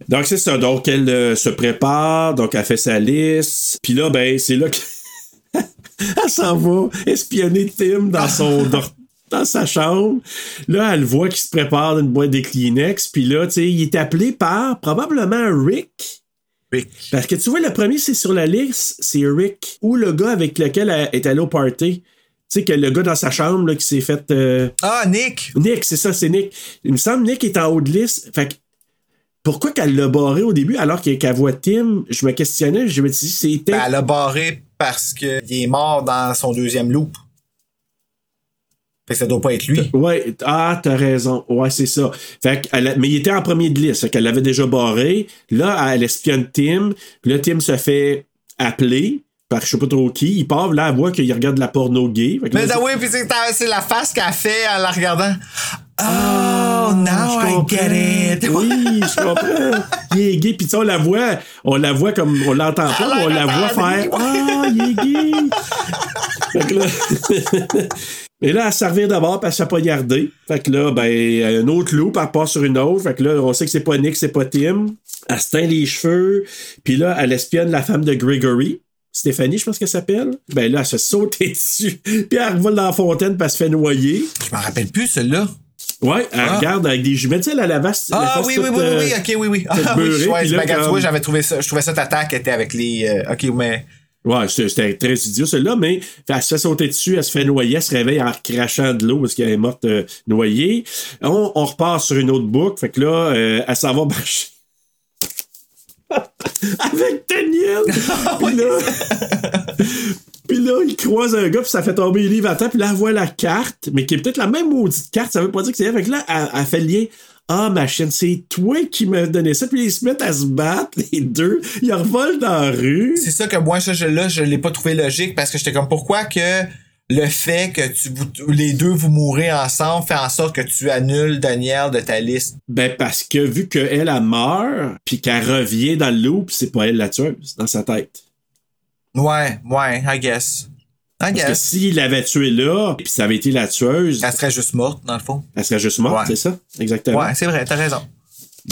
Donc, c'est ça. Donc, elle euh, se prépare. Donc, elle fait sa liste. Puis là, ben, c'est là qu'elle s'en va espionner Tim dans son dans sa chambre. Là, elle voit qu'il se prépare d'une boîte de Kleenex. Puis là, tu sais, il est appelé par probablement Rick. Rick. Parce que tu vois, le premier, c'est sur la liste, c'est Rick. Ou le gars avec lequel elle est allée au party. Tu sais, que le gars dans sa chambre là, qui s'est fait. euh, Ah, Nick! Nick, c'est ça, c'est Nick. Il me semble Nick est en haut de liste. Fait que pourquoi qu'elle l'a barré au début alors qu'elle voit Tim? Je me questionnais, je me dis c'était. Ben, elle a barré parce qu'il est mort dans son deuxième loop. Fait que ça doit pas être lui. Ouais, ah, t'as raison. Ouais, c'est ça. Fait qu'elle a- mais il était en premier de liste. Fait qu'elle l'avait déjà barré. Là, elle espionne Tim. Puis là, Tim se fait appeler par je sais pas trop qui. Il part, là, elle voit qu'il regarde la porno gay. Fait que Mais c'est- oui, puis c'est la face qu'elle fait en la regardant. Oh, now je I get it. Oui, je comprends. Il est gay, puis tu sais, on la voit, on la voit comme, on l'entend pas, mais on la voit faire Ah, il est gay. fait que là, Et là, elle se revient d'abord, puis elle se fait que là, ben, un autre loup, elle part sur une autre. Fait que là, on sait que c'est pas Nick, c'est pas Tim. Elle se teint les cheveux, puis là, elle espionne la femme de Gregory. Stéphanie, je pense qu'elle s'appelle. Ben là, elle se saute dessus. Puis elle revole dans la fontaine, puis elle se fait noyer. Je m'en rappelle plus, celle-là. Ouais, elle Ah. regarde avec des jumelles. Tu sais, elle a la Ah oui, oui, oui, oui, euh, oui, ok, oui, oui. Ah oui, beurrée, ouais, puis là, ben, j'avais trouvé ça, je trouvais ça tata qui était avec les, euh, ok, mais. Ouais, c'était très idiot, celle-là, mais elle se fait sauter dessus, elle se fait noyer, elle se réveille en crachant de l'eau parce qu'elle est morte euh, noyée. On, on repart sur une autre boucle, fait que là, euh, elle s'en va marcher. Avec Daniel! Puis là, puis là, il croise un gars, puis ça fait tomber les livres à terre, puis là, elle voit la carte, mais qui est peut-être la même maudite carte, ça veut pas dire que c'est elle. Fait que là, elle, elle fait le lien. Ah, ma chienne, c'est toi qui m'as donné ça. Puis ils se mettent à se battre, les deux. Ils revolent dans la rue. C'est ça que moi, ça, je, là, je l'ai pas trouvé logique parce que j'étais comme, pourquoi que le fait que tu, vous- les deux vous mourrez ensemble fait en sorte que tu annules Daniel de ta liste? Ben, parce que vu qu'elle, elle meurt, puis qu'elle revient dans le loop, c'est pas elle la tueuse, dans sa tête. Ouais, ouais, I guess. Parce que s'il l'avait tué là, puis ça avait été la tueuse, Elle serait juste morte, dans le fond. elle serait juste morte, Ouais. c'est ça? Exactement. Ouais, c'est vrai, t'as raison.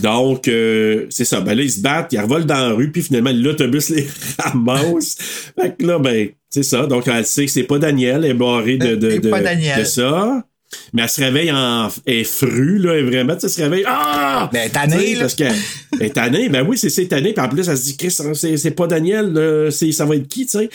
Donc, euh, c'est ça. Ben là, ils se battent, ils revolent dans la rue, puis finalement, l'autobus les ramasse. fait que là, ben, c'est ça. Donc, elle sait que c'est pas Daniel, elle est barrée de, de, C'est de, pas Daniel. de ça. Mais elle se réveille en. Elle est frue, là, elle, vraiment. Tu sais, elle se réveille. Ah! Mais elle est tannée. Parce qu'elle elle est tannée. Ben oui, c'est c'est tannée. Puis en plus, elle se dit, Chris, c'est c'est pas Daniel, là, c'est- ça va être qui, tu sais?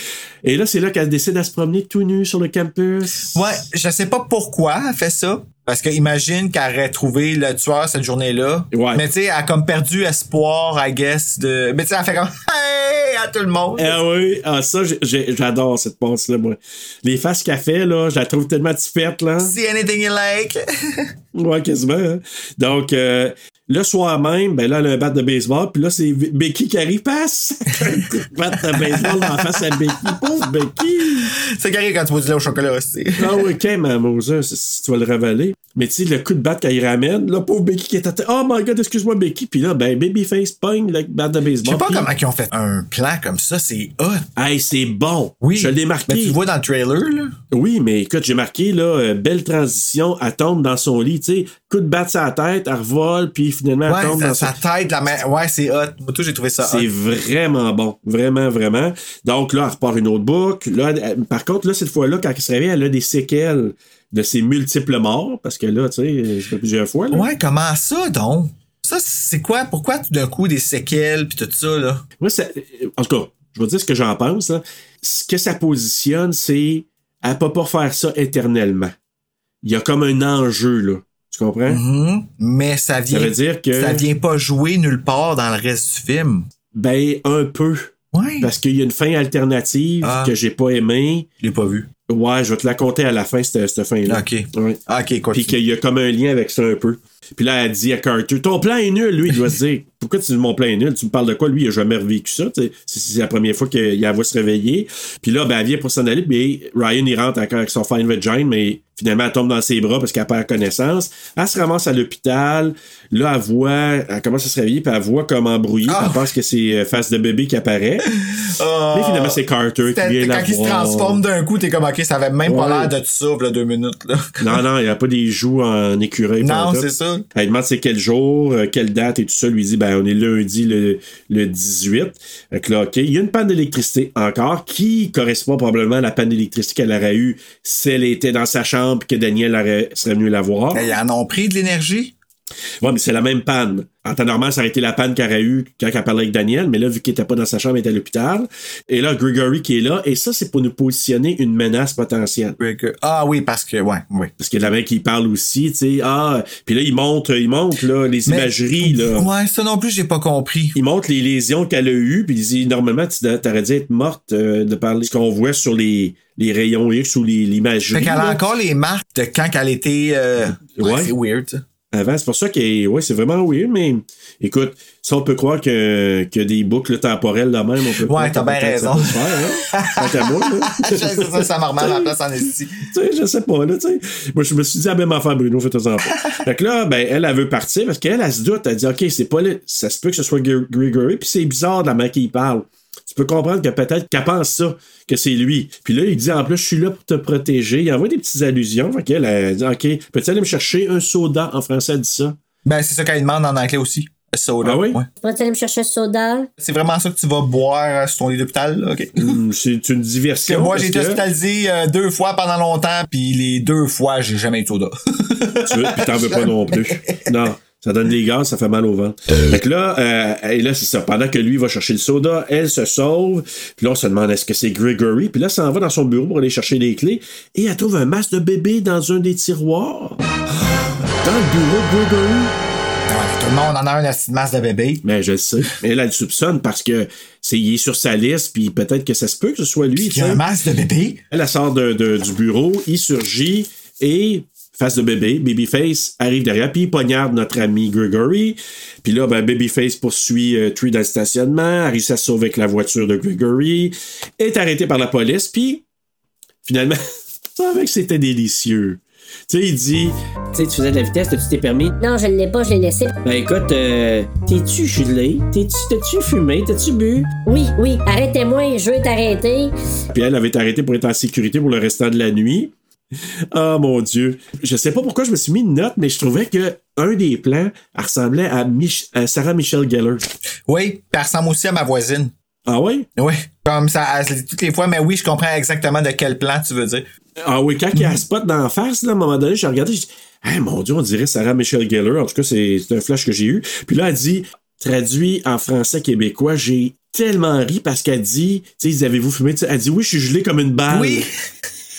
Et là, c'est là qu'elle décide à se promener tout nu sur le campus. Ouais, je sais pas pourquoi elle fait ça. Parce que imagine qu'elle aurait trouvé le tueur cette journée-là. Ouais. Mais tu sais, elle a comme perdu espoir, I guess, de. Mais tu sais, elle fait comme Hey à tout le monde. Ah oui, ah, ça, j'adore cette passe-là, moi. Les faces qu'elle fait, là, je la trouve tellement tipette, là. See anything you like? Ouais, quasiment. hein. Donc, euh, le soir même, ben là, elle a un bat de baseball, puis là, c'est Becky qui arrive, passe. bat de baseball la face à Becky. Pauvre Becky. c'est carré quand tu bois du lait au chocolat aussi. Ah oui, ok, ma Moses, si tu vas le ravaler. Mais tu sais, le coup de batte qu'elle ramène, là, pauvre Becky qui est à terre. Oh my god, excuse-moi, Becky. Puis là, ben, Babyface pogne le bat de Je baseball. sais pas puis- comment ils ont fait un plan comme ça, c'est hot. Hey, c'est bon. Oui. Je l'ai marqué. Mais tu le vois dans le trailer, là. Oui, mais écoute, j'ai marqué, là, euh, belle transition, elle tombe dans son lit, tu sais, coup de batte sur la tête, elle revole, puis finalement, elle tombe Ouais, dans sa, sa tête, la main. Ouais, c'est hot. Moi, tout, j'ai trouvé ça C'est hot. vraiment bon. Vraiment, vraiment. Donc là, elle repart une autre boucle. Là, elle- par contre, là, cette fois-là, quand elle se réveille, elle a des séquelles de ses multiples morts, parce que là, tu sais, ça fait plusieurs fois, là. Ouais, comment ça, donc? Ça, c'est quoi? Pourquoi tout d'un coup des séquelles puis tout ça, là? Moi, ça- en tout cas, je vais dire ce que j'en pense. là. Ce que ça positionne, c'est elle peut pas faire ça éternellement. Il y a comme un enjeu, là. Tu comprends? Mhm. Mais ça vient. Ça veut dire que- Ça vient pas jouer nulle part dans le reste du film. Ben, un peu. Ouais. Parce qu'il y a une fin alternative Ah. que j'ai pas aimée. Je l'ai pas vu. Ouais, je vais te la compter à la fin, cette, cette fin-là. Ok. Ouais. Ah, ok, quoi. Puis qu'il y a comme un lien avec ça un peu. Puis là, elle dit à Carter, ton plan est nul. Lui, il doit se dire, pourquoi tu mon est nul? Tu me parles de quoi? Lui, il a jamais revécu ça. C'est la première fois qu'il va se réveiller. Puis là, ben, elle vient pour s'en aller. Puis Ryan, il rentre encore avec son fine vagina, mais finalement, elle tombe dans ses bras parce qu'elle perd connaissance. Elle se ramasse à l'hôpital. Là, elle voit, elle commence à se réveiller, puis elle voit comme embrouillé. Ah. Elle pense que c'est euh, face de bébé qui apparaît. Ah. Mais finalement, c'est Carter qui vient la Quand il se transforme d'un coup, t'es comme, ok, ça avait même Ouais. pas l'air de ça, là, deux minutes, là. Non, non, il n'y a pas des joues en écureuil. Non, c'est ça. Elle demande c'est quel jour, euh, quelle date et tout ça. Lui dit, ben, on est lundi le, le 18. Fait que là, OK, il y a une panne d'électricité encore qui correspond probablement à la panne d'électricité qu'elle aurait eue si elle était dans sa chambre et que Daniel serait venu la voir. Ben, Ils en ont pris de l'énergie? Ouais, mais c'est la même panne. En temps normal, ça aurait été la panne qu'elle aurait eu quand elle parlait avec Daniel, mais là, vu qu'il était pas dans sa chambre, il était à l'hôpital. Et là, Gregory qui est là, et ça, c'est pour nous positionner une menace potentielle. Ah oui, parce que, ouais, oui. Parce qu'il y a la mec qui parle aussi, tu sais, ah, puis là, il montre, il montre, là, les Mais- imageries, là. Ouais, ça non plus, j'ai pas compris. Il montre les lésions qu'elle a eues, puis il dit, normalement, tu aurais dû être morte euh, de parler ce qu'on voit sur les, les rayons X ou les- l'imagerie. Fait qu'elle a encore les marques de quand elle était. euh, ouais, Ouais. c'est weird, ça. Avant, c'est pour ça que ouais, c'est vraiment weird, mais écoute, si on peut croire que, que des boucles temporelles de même, on peut Ouais, t'as bien ça raison. là. Ça, ça m'a remis ma place en esti. tu sais, je sais pas, là, tu sais. Moi, je me suis dit, la même affaire, Bruno, fais-toi-en pas. fait que là, ben, elle, elle veut partir parce qu'elle, elle se doute, elle dit, OK, c'est pas là, ça se peut que ce soit Gr- Gregory, puis c'est bizarre de la manière qu'il parle. Tu peux comprendre que peut-être qu'elle pense ça, que c'est lui. Puis là, il dit, en plus, je suis là pour te protéger. Il envoie des petites allusions. Fait qu'elle, elle dit, OK, peux-tu aller me chercher un soda? En français, elle dit ça. Ben, c'est ça qu'elle demande en anglais aussi. Soda. Ah oui? Ouais. Tu pourrais aller me chercher un soda? C'est vraiment ça que tu vas boire euh, sur ton lit d'hôpital, là, OK? Hum, c'est une Parce que diversion. moi, j'ai été que- hospitalisé euh, deux fois pendant longtemps, puis les deux fois, j'ai jamais eu de soda. tu veux, puis t'en veux pas non plus. Non. Ça donne des gaz, ça fait mal au ventre. Fait que là, euh, et là, c'est ça. Pendant que lui va chercher le soda, elle se sauve. Puis là, on se demande est-ce que c'est Gregory? Puis là, ça en va dans son bureau pour aller chercher les clés. Et elle trouve un masque de bébé dans un des tiroirs. Dans le bureau de Gregory. Ouais, tout le monde en a un assis de bébé. Mais je le sais. Mais elle, elle le soupçonne parce que c'est, il est sur sa liste, puis peut-être que ça se peut que ce soit lui. Il y a un masque de bébé. Elle, elle sort de, de- du bureau, il surgit et face de bébé, Babyface arrive derrière, puis il poignarde notre ami Gregory. Puis là, ben, Babyface poursuit euh, Tree dans le stationnement, a réussi à se sauver avec la voiture de Gregory, est arrêté par la police, puis finalement, je savais que c'était délicieux. Tu sais, il dit Tu sais, tu faisais de la vitesse, t'as-tu tes permis? Non, je l'ai pas, je l'ai laissé. Ben écoute, euh, t'es-tu gelé? T'es-tu, fumé? T'as-tu bu? Oui, oui, arrêtez-moi, je veux t'arrêter. Puis elle avait été arrêtée pour être en sécurité pour le restant de la nuit. Ah mon Dieu. Je sais pas pourquoi je me suis mis une note, mais je trouvais que un des plans elle ressemblait à, Mich- à Sarah Michelle Gellar. Oui, puis elle ressemble aussi à ma voisine. Ah oui? Oui. Comme ça, elle toutes les fois, mais oui, je comprends exactement de quel plan tu veux dire. Ah oui, quand il y a un spot d'en face, là, à un moment donné, j'ai regardé, j'ai dit, hey, mon Dieu, on dirait Sarah Michelle Gellar. En tout cas, c'est un flash que j'ai eu. Puis là, elle dit, traduit en français québécois, j'ai tellement ri parce qu'elle dit, tu sais, avez-vous fumé? Tu sais, Elle dit, oui, je suis gelé comme une balle. Oui.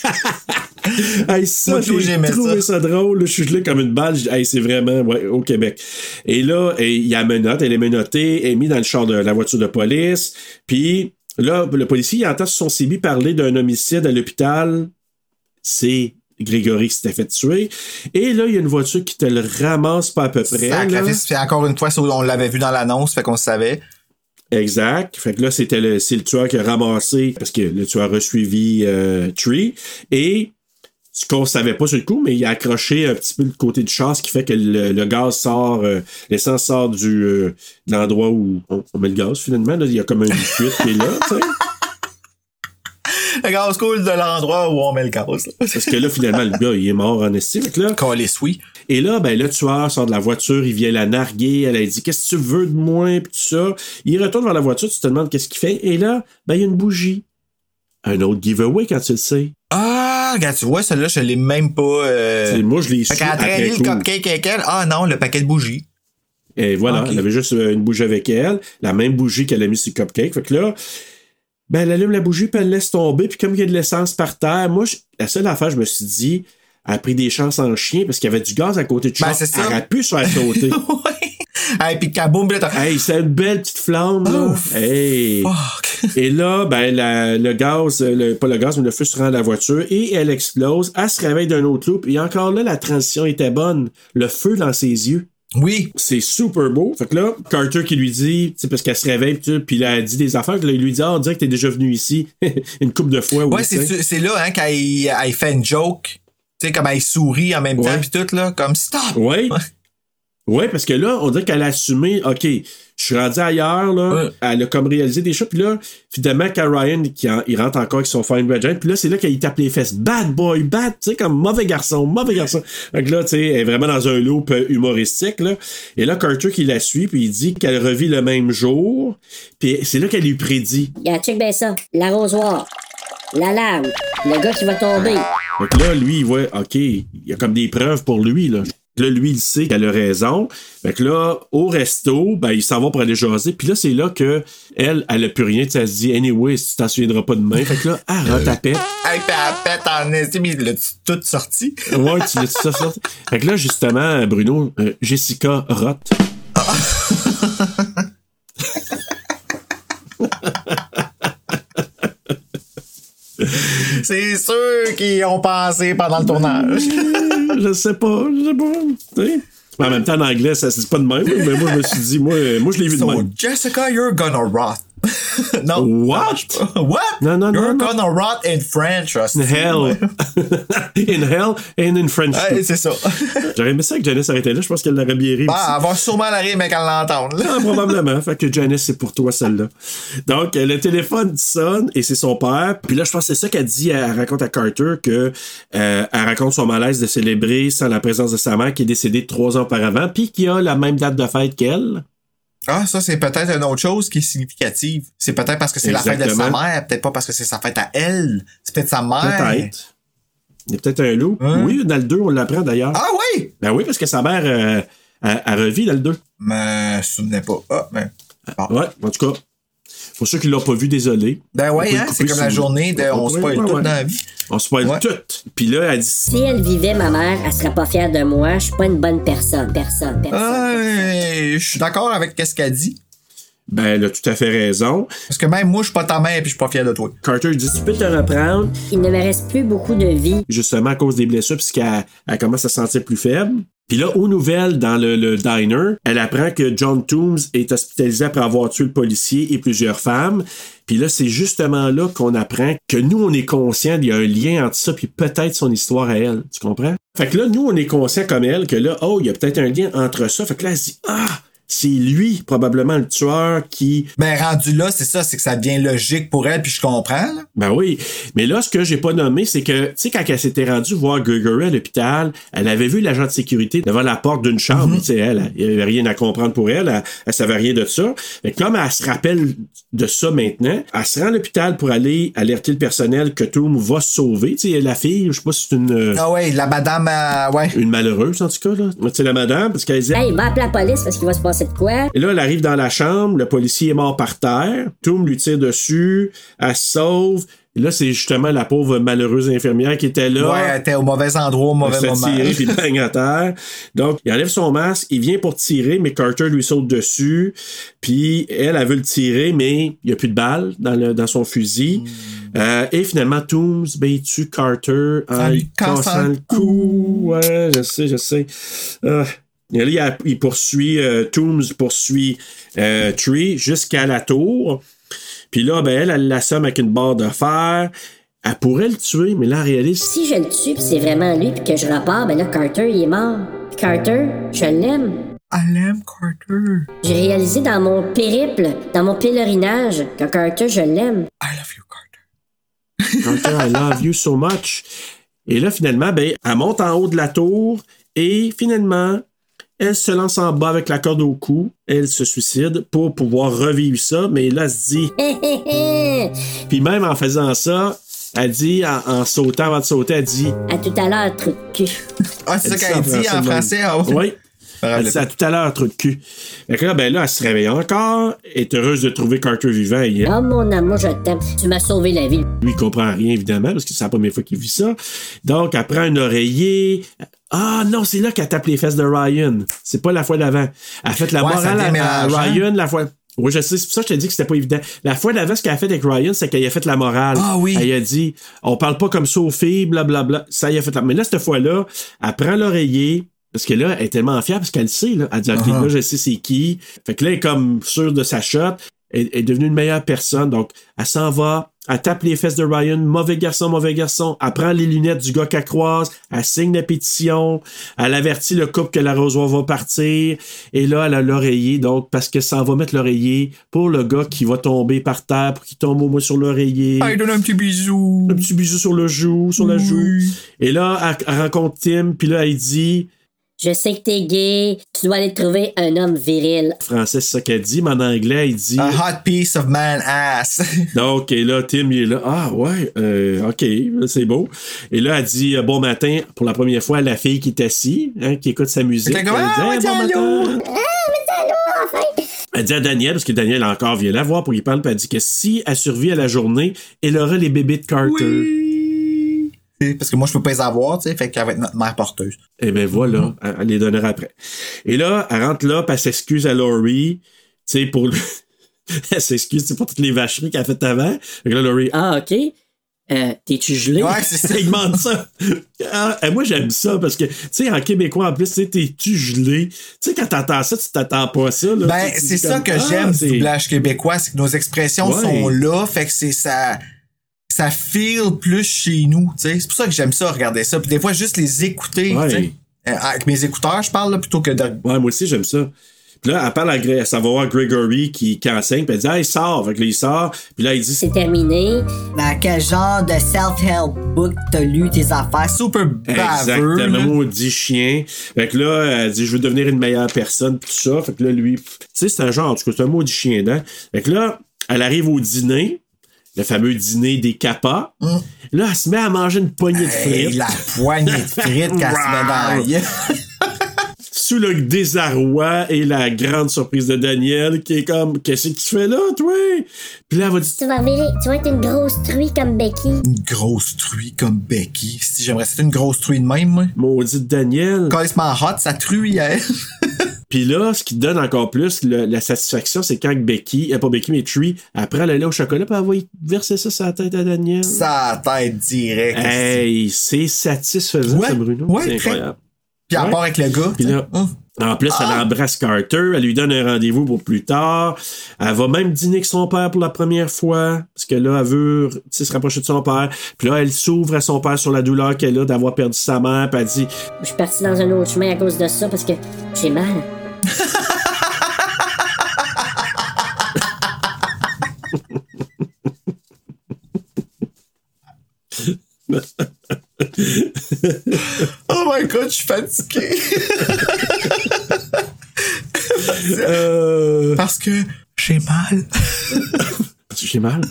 Hey, ça, j'ai trouvé ça. drôle. Je suis gelé comme une balle. Hey, c'est vraiment ouais, au Québec. Et là, il y a menotte. Elle est menottée. Elle est mise dans le char de la voiture de police. Puis là, le policier il entend son CB parler d'un homicide à l'hôpital. C'est Grégory qui s'était fait tuer. Et là, il y a une voiture qui te le ramasse pas à peu près. Puis encore une fois, on l'avait vu dans l'annonce, fait qu'on le savait. Exact. Fait que là, c'était le, c'est le tueur qui a ramassé, parce que le tueur a suivi euh, Tree. Et ce qu'on savait pas sur le coup, mais il a accroché un petit peu le côté du char, ce qui fait que le, le gaz sort, euh, l'essence sort du, euh, de l'endroit où on, on met le gaz finalement. Là, il y a comme une fuite qui est là, tu sais. Le gaz cool de l'endroit où on met le gaz. là. Parce que là, finalement, le gars, il est mort en estime. Là, oui. Et là, ben, le tueur sort de la voiture, il vient la narguer, elle a dit Qu'est-ce que tu veux de moi? Puis tout ça. Il retourne vers la voiture, tu te demandes qu'est-ce qu'il fait. Et là, ben, il y a une bougie. Un autre giveaway quand tu le sais. Ah, regarde, tu vois, celui-là, je l'ai même pas. euh, moi, je l'ai Fait su qu'elle a traîné après le coup. cupcake avec elle. Ah non, le paquet de bougies. Et voilà, elle avait juste euh, une bougie avec elle, la même bougie qu'elle a mis sur le cupcake. Fait que là, ben, elle allume la bougie, puis elle laisse tomber, puis comme il y a de l'essence par terre, moi, je- la seule affaire, je me suis dit, elle a pris des chances en chien parce qu'il y avait du gaz à côté de Ben, ça. Elle aurait pu se faire sauter. Hey, puis kaboum, puis là, Hey, c'est une belle petite flamme, là. Hey. Et là, ben, la- le gaz, le, pas le gaz, mais le feu se rend à la voiture et elle explose. Elle se réveille d'un autre loop. Et encore là, la transition était bonne. Le feu dans ses yeux. Oui. C'est super beau. Fait que là, Carter qui lui dit, c'est parce qu'elle se réveille, puis là, elle dit des affaires, que là, il lui dit, ah, on dirait que t'es déjà venu ici une couple de fois. oui, Ouais, c'est là, hein, quand il, elle fait une joke. Tu sais, comme elle sourit en même temps, puis tout, là, comme stop. Ouais. Ouais, parce que là, on dirait qu'elle a assumé, OK, je suis rendu ailleurs, là. Elle a comme réalisé des choses. Puis là, finalement, quand Ryan, qui en- il rentre encore avec son fine red giant, puis là, c'est là qu'il tape les fesses. Bad boy, bad, tu sais, comme mauvais garçon, mauvais garçon. Donc là, tu sais, elle est vraiment dans un loop euh, humoristique, là. Et là, Carter qui la suit, puis il dit qu'elle revit le même jour. Puis c'est là qu'elle lui prédit. Regarde, check bien ça. L'arrosoir. L'alarme. Le gars qui va tomber. Donc là, lui, il voit, OK, il y a comme des preuves pour lui, là. Là, lui, il sait qu'elle a raison. Fait que là, au resto, ben, il s'en va pour aller jaser. Puis là, c'est là que elle, elle a plus rien. Tu sais, Elle se dit, anyway, si tu t'en souviendras pas demain. Fait que là, elle retapette. Hey, pis elle pète en estime, il l'a tout sorti? Ouais, tu l'as ça sorti? Fait que là, justement, Bruno, euh, Jessica rote. C'est sûr qu'ils ont pensé pendant le tournage. je sais pas, je sais pas. Mais en même temps, en anglais, ça c'est pas de même. Mais moi, je me suis dit, moi, euh, moi je l'ai vu de même. Jessica, you're gonna rot. non. What? What? Non, non, You're non, non. gonna rot in French. In hell. in hell and in French. Ouais, c'est ça. J'aurais aimé ça que Janice arrêtait là. Je pense qu'elle l'aurait bien ri. Bah, elle va sûrement l'arriver, mais qu'elle l'entende. Ah, probablement. Fait que Janice, c'est pour toi, celle-là. Donc, le téléphone sonne et c'est son père. Puis là, je pense que c'est ça qu'elle dit. Elle raconte à Carter que euh, elle raconte son malaise de célébrer sans la présence de sa mère qui est décédée trois ans auparavant, puis qui a la même date de fête qu'elle. Ah, ça, c'est peut-être une autre chose qui est significative. C'est peut-être parce que c'est la fête de sa mère, peut-être pas parce que c'est sa fête à elle. C'est peut-être sa mère. Peut-être. Il y a peut-être un loup. Hein? Oui, dans le 2, on l'apprend d'ailleurs. Ah oui! Ben oui, parce que sa mère, euh, elle, elle revit dans le 2. Mais je me souvenais pas. Ah, mais. Ouais, en tout cas. Pour ceux qui l'ont pas vu, désolé. Ben ouais, hein, c'est comme la journée de on spoil ouais, tout ouais. dans la vie. On spoil Ouais. tout. Puis là, elle dit Si elle vivait, ma mère, elle serait pas fière de moi. Je suis pas une bonne personne. Personne, personne. Euh, je suis d'accord avec ce qu'elle dit. Ben, elle a tout à fait raison. Parce que même moi, je suis pas ta mère et puis je suis pas fier de toi. Carter dit Tu peux te reprendre. Il ne me reste plus beaucoup de vie. justement à cause des blessures, puisqu'elle elle commence à se sentir plus faible. Puis là, aux nouvelles, dans le, le diner, elle apprend que John Toombs est hospitalisé après avoir tué le policier et plusieurs femmes. Puis là, c'est justement là qu'on apprend que nous, on est conscient qu'il y a un lien entre ça puis peut-être son histoire à elle. Tu comprends? Fait que là, nous, on est conscient comme elle que là, oh, il y a peut-être un lien entre ça. Fait que là, elle se dit, ah, c'est lui, probablement le tueur qui Ben, rendu là, c'est ça, c'est que ça devient logique pour elle puis je comprends, là. Ben oui. Mais là, ce que j'ai pas nommé, c'est que, tu sais, quand elle s'était rendue voir Gregory à l'hôpital, elle avait vu l'agent de sécurité devant la porte d'une chambre. Tu sais, elle, il y avait rien à comprendre pour elle. Elle, elle savait rien de ça. Mais comme elle se rappelle de ça maintenant, elle se rend à l'hôpital pour aller alerter le personnel que Toom va se sauver. Tu sais, la fille, je sais pas si c'est une, euh, Ah ouais, la madame, euh, ouais. une malheureuse, en tout cas, là. Tu sais, la madame, parce qu'elle disait, Hey, va appeler la police parce qu'il va se passer de quoi? et là, elle arrive dans la chambre, le policier est mort par terre, Toom lui tire dessus, elle se sauve. Et là, c'est justement la pauvre malheureuse infirmière qui était là. Ouais, elle était au mauvais endroit, au mauvais moment. tirer, puis bang à terre. Donc, il enlève son masque, il vient pour tirer, mais Carter lui saute dessus. Puis elle, elle veut le tirer, mais il n'y a plus de balles dans, le, dans son fusil. Euh, et finalement, Toombs, ben, il tue Carter en lui cassant le cou. Ouais, je sais, je sais. Euh, et là, il, poursuit, euh, Toombs poursuit euh, Tree jusqu'à la tour. Puis là, ben, elle, elle l'assomme avec une barre de fer. Elle pourrait le tuer, mais là, elle réalise Si je le tue pis c'est vraiment lui pis que je repars, ben là, Carter, il est mort. Pis Carter, je l'aime. Elle aime Carter. J'ai réalisé dans mon périple, dans mon pèlerinage, que Carter, je l'aime. I love you, Carter. Carter, I love you so much. Et là, finalement, ben, elle monte en haut de la tour et finalement, elle se lance en bas avec la corde au cou. Elle se suicide pour pouvoir revivre ça. Mais là, elle se dit. Puis même en faisant ça, elle dit, en, en sautant avant de sauter, elle dit. À tout à l'heure, de cul. Ah, c'est ça Elle qu'elle dit en français. ah ouais. Oui. Elle dit à tout à l'heure, trou de cul. Fait que là, ben là, elle se réveille encore, est heureuse de trouver Carter vivant. Et Oh mon amour, je t'aime. Tu m'as sauvé la vie. Lui, il comprend rien, évidemment, parce que c'est la première fois qu'il vit ça. Donc, elle prend un oreiller. Ah non, c'est là qu'elle tape les fesses de Ryan. C'est pas la fois d'avant. Elle a fait la Ouais, morale à- à, hein? Ryan la fois. Oui, je sais, c'est pour ça que je te dis que c'était pas évident. La fois d'avant, ce qu'elle a fait avec Ryan, c'est qu'elle a fait la morale. Ah oui. Elle a dit, on parle pas comme ça aux filles, blablabla. Ça y a fait la... Mais là, cette fois-là, elle prend l'oreiller. Parce que là, elle est tellement fière parce qu'elle sait, là. Elle dit, OK, Uh-huh. là, je sais c'est qui. Fait que là, elle est comme sûre de sa shot. Elle elle est devenue une meilleure personne. Donc, elle s'en va Elle tape les fesses de Ryan. Mauvais garçon, mauvais garçon. Elle prend les lunettes du gars qu'elle croise. Elle signe la pétition. Elle avertit le couple que l'arrosoir va partir. Et là, elle a l'oreiller. Donc, parce que ça va mettre l'oreiller pour le gars qui va tomber par terre, pour qu'il tombe au moins sur l'oreiller. Ah, il donne un petit bisou. Un petit bisou sur le joue, sur la joue. Et là, elle, elle rencontre Tim. Puis là, elle dit... Je sais que t'es gay, tu dois aller trouver un homme viril. français, c'est ça qu'elle dit, mais en anglais, il dit. A hot piece of man ass. Donc, et là, Tim, il est là. Ah, ouais, euh, OK, c'est beau. Et là, elle dit euh, bon matin pour la première fois à la fille qui est assise, hein, qui écoute sa musique. Elle ah, dit, ouais, bon matin. enfin! Elle dit à Daniel, parce que Daniel encore vient la voir pour qu'il parle, puis elle dit que si elle survit à la journée, elle aura les bébés de Carter. C'est Parce que moi, je peux pas les avoir, tu sais, fait qu'elle va être notre mère porteuse. Eh bien voilà, elle, elle les donnera après. Et là, elle rentre là, puis elle s'excuse à Laurie, tu sais, pour le... elle s'excuse tu sais, pour toutes les vacheries qu'elle a faites avant. Fait que là, Laurie, Ah, OK. Euh, T'es-tu gelé? Ouais, c'est ça. il demande ça. Ah, et moi, j'aime ça parce que, tu sais, en québécois, en plus, tu sais, t'es-tu gelé? Tu sais, quand t'entends ça, tu t'attends pas à ça. Là, Ben, c'est ça comme, que ah, j'aime du c'est- doublage québécois, c'est que nos expressions Ouais. sont là, fait que c'est ça. Ça feel plus chez nous, tu sais. C'est pour ça que j'aime ça, regarder ça. Puis des fois, juste les écouter, Ouais. tu sais. Euh, Avec mes écouteurs, je parle, là, plutôt que de. Ouais, moi aussi, j'aime ça. Puis là, elle parle à, ça va voir Gregory qui, qui enseigne, puis elle dit, hey, sort. Fait que là, il sort. Puis là, il dit, C'est terminé. Dans quel genre de self-help book t'as lu tes affaires? Super baveux. Exactement, maudit chien. Fait que là, elle dit, je veux devenir une meilleure personne, pis tout ça. Fait que là, lui, tu sais, c'est un genre, en tout cas, c'est un maudit chien dent. Fait que là, elle arrive au dîner, le fameux dîner des capas. Là, elle se met à manger une poignée de Hey, frites. la poignée de frites qu'elle se met dans. Sous le désarroi et la grande surprise de Daniel, qui est comme, qu'est-ce que tu fais là, toi? Puis là, elle va dire, Tu vas tu vas être une grosse truie comme Becky. Une grosse truie comme Becky. Si j'aimerais, c'était une grosse truie de même, moi. maudite Daniel. Carrément hot, ça truie, elle. Puis là, ce qui donne encore plus le- la satisfaction, c'est quand Becky, euh, pas Becky, mais Tree, elle prend le lait au chocolat, puis elle va verser ça sur la tête à Daniel. Ça tête direct. Hey, c'est satisfaisant, Ouais, ça, Bruno. ouais, c'est incroyable. Puis à Ouais. part avec le gars. Puis là, Hum. en plus, elle embrasse Carter, elle lui donne un rendez-vous pour plus tard. Elle va même dîner avec son père pour la première fois, parce que là, elle veut tu sais, se rapprocher de son père. Puis là, elle s'ouvre à son père sur la douleur qu'elle a d'avoir perdu sa mère, puis elle dit Je suis parti dans un autre chemin à cause de ça parce que j'ai mal. Oh my god, je suis fatigué. euh, Parce que j'ai mal. J'ai mal?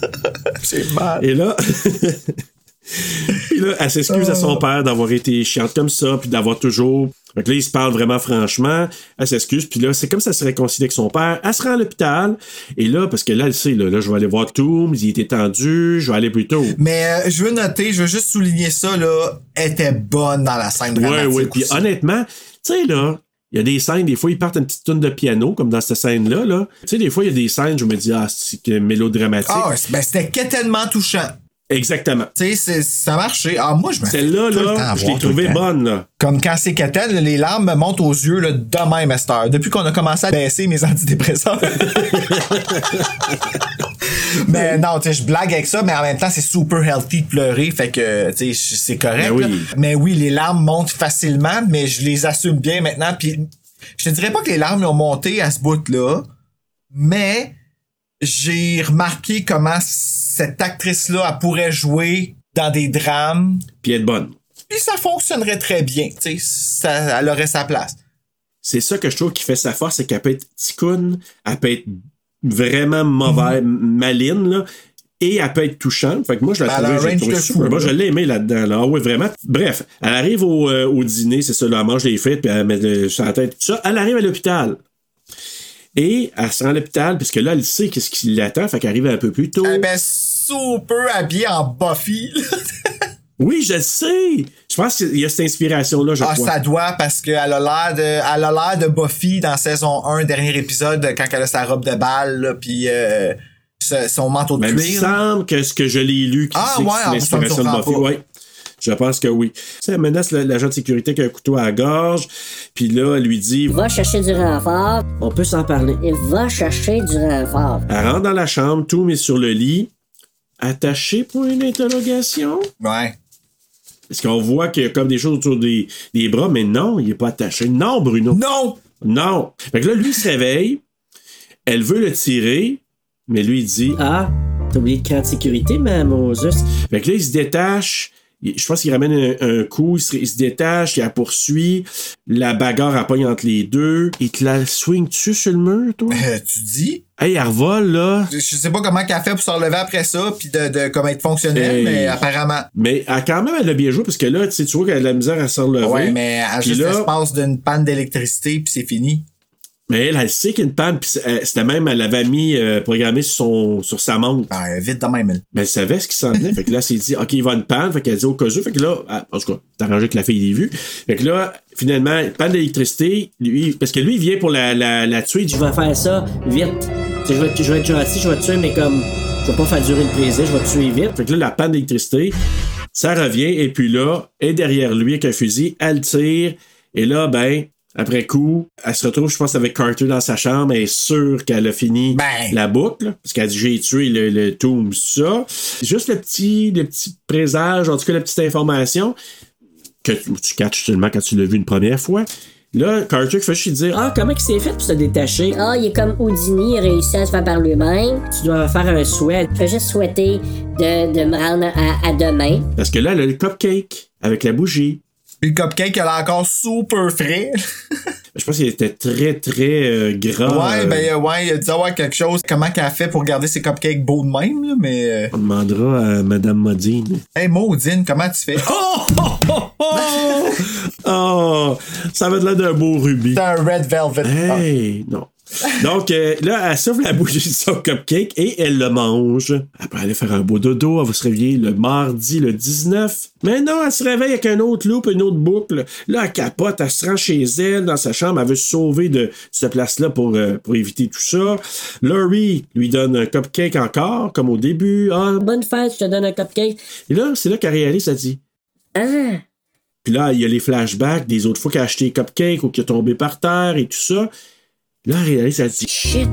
J'ai mal. Et là, puis là, elle s'excuse à son père d'avoir été chiante comme ça, puis d'avoir toujours. Fait que là, ils se parlent vraiment franchement. Elle s'excuse, puis là, c'est comme ça se réconcilie avec son père. Elle se rend à l'hôpital, et là, parce que là, elle sait, là, là je vais aller voir Tooms, il était tendu, je vais aller plus tôt. Mais euh, je veux noter, je veux juste souligner ça, là. Elle était bonne dans la scène dramatique. ouais. Puis honnêtement, tu sais, là, il y a des scènes, des fois, ils partent une petite tonne de piano, comme dans cette scène-là, là. Tu sais, des fois, il y a des scènes, je me dis, ah, c'est que mélodramatique. Ah, ben, c'était tellement touchant. Exactement. Tu sais, ça marchait. Ah, moi, je me Celle-là, temps là, je l'ai trouvée bonne, là. Comme quand c'est là, les larmes me montent aux yeux là, de même à cette heure. Depuis qu'on a commencé à baisser mes antidépresseurs. mais non, tu sais, je blague avec ça, mais en même temps, c'est super healthy de pleurer, fait que, tu sais, c'est correct. Ben oui. là. Mais oui, les larmes montent facilement, mais je les assume bien maintenant. Puis, je te dirais pas que les larmes ont monté à ce bout-là, mais j'ai remarqué comment cette actrice-là, elle pourrait jouer dans des drames. Puis être bonne. Puis ça fonctionnerait très bien, tu sais, ça, elle aurait sa place. C'est ça que je trouve qui fait sa force, c'est qu'elle peut être ticoune, elle peut être vraiment mauvaise, maline, là. Et elle peut être touchante. Fait que moi, je la Ben, super. fou, Moi, là. je l'ai aimé là-dedans. Là. Ah oui, vraiment. Bref, elle arrive au, euh, au dîner, c'est ça, là, elle mange les frites, puis elle met euh, sur la tête, tout ça. Elle arrive à l'hôpital. Et elle se rend à l'hôpital, puisque là, elle sait qu'est-ce qui l'attend, fait qu'elle arrive un peu plus tôt. Eh ben, super habillée en Buffy. Oui, je le sais. Je pense qu'il y a cette inspiration-là, je ah, crois. ça doit, parce qu'elle a l'air de, elle a l'air de Buffy dans saison 1, dernier épisode, quand elle a sa robe de balle, puis euh, son manteau de Mais il me cuir. semble que ce que je l'ai lu, qui Ah, c'est que ouais, c'est l'inspiration de Buffy. Ouais. Je pense que oui. Tu sais, elle menace l'agent de sécurité avec un couteau à la gorge, puis là, elle lui dit Va chercher du renfort. On peut s'en parler. Et va chercher du renfort. Elle rentre dans la chambre, tout met sur le lit. attaché pour une interrogation. Ouais. Parce qu'on voit qu'il y a comme des choses autour des, des bras, mais non, il est pas attaché. Non, Bruno. Non! Non. Fait que là, lui, il se réveille. Elle veut le tirer, mais lui, il dit Ah, t'as oublié le camp de sécurité, ma Moses. Fait que là, il se détache. Je pense qu'il ramène un, un coup, il se, il se détache, il la poursuit. La bagarre elle pogne entre les deux. Il te la swing dessus sur le mur, toi? Euh, tu dis? Hey, elle revole, là. Je sais pas comment qu'elle fait pour se relever après ça, puis de, de comment être fonctionnel, Hey. mais apparemment. Mais elle, quand même, elle a bien joué parce que là, tu sais, tu vois qu'elle a de la misère à se relever. Ouais, mais à Puis juste l'espace d'une panne d'électricité, puis c'est fini. Mais elle, elle sait qu'il y a une panne, puis c'était même, elle l'avait mis euh, programmé sur, son, sur sa montre. Ah, vite dans même. Mais elle savait ce qui s'en venait. fait que là, elle s'est dit, OK, il va une panne. Fait qu'elle dit au cas où. Fait que là, en tout cas, c'est arrangé que la fille l'ait vu. Fait que là, finalement, panne d'électricité, lui, parce que lui, il vient pour la, la, la tuer. Je vais faire ça vite. Tu sais, Je vais, je vais être gentil, je vais te tuer, mais comme. Je vais pas faire durer le plaisir, je vais te tuer vite. Fait que là, la panne d'électricité, ça revient, et puis là, elle est derrière lui avec un fusil, elle tire, et là, ben, après coup, elle se retrouve, je pense, avec Carter dans sa chambre, elle est sûre qu'elle a fini la boucle, parce qu'elle dit j'ai tué le, le Tooms, ça. Juste le petit, le petit présage, en tout cas, la petite information, que tu tu catches seulement quand tu l'as vu une première fois. Là, Carter fait juste dire Ah, comment il s'est fait pour se détacher? Ah, il est comme Houdini, il a réussi à se faire par lui-même. Tu dois faire un souhait. Je vais juste souhaiter de, de me rendre à, à demain. Parce que là, elle a le cupcake avec la bougie. Puis le cupcake, elle a encore super frais. Je pense qu'il était très, très euh, gras. Ouais, euh, ben euh, ouais, il a dû avoir quelque chose. Comment qu'elle a fait pour garder ses cupcakes beaux de même, là, mais. On demandera à Madame Modine. Hey, Maudine, comment tu fais? Oh, ça va de l'air d'un beau rubis. C'est un red velvet. Hey, non. Donc euh, là, elle souffle la bougie de son cupcake et elle le mange. Elle peut aller faire un beau dodo, elle va se réveiller le mardi, le 19. Mais non, elle se réveille avec un autre loop, une autre boucle. Là, elle capote, elle se rend chez elle, dans sa chambre, elle veut se sauver de cette place-là pour, euh, pour éviter tout ça. Laurie lui donne un cupcake encore, comme au début. Ah, Bonne fête, je te donne un cupcake. Et là, c'est là qu'elle réalise, elle dit Ah, puis là, il y a les flashbacks des autres fois qu'elle a acheté des cupcakes ou qu'il est tombé par terre et tout ça. Là, elle réalise, elle dit shit.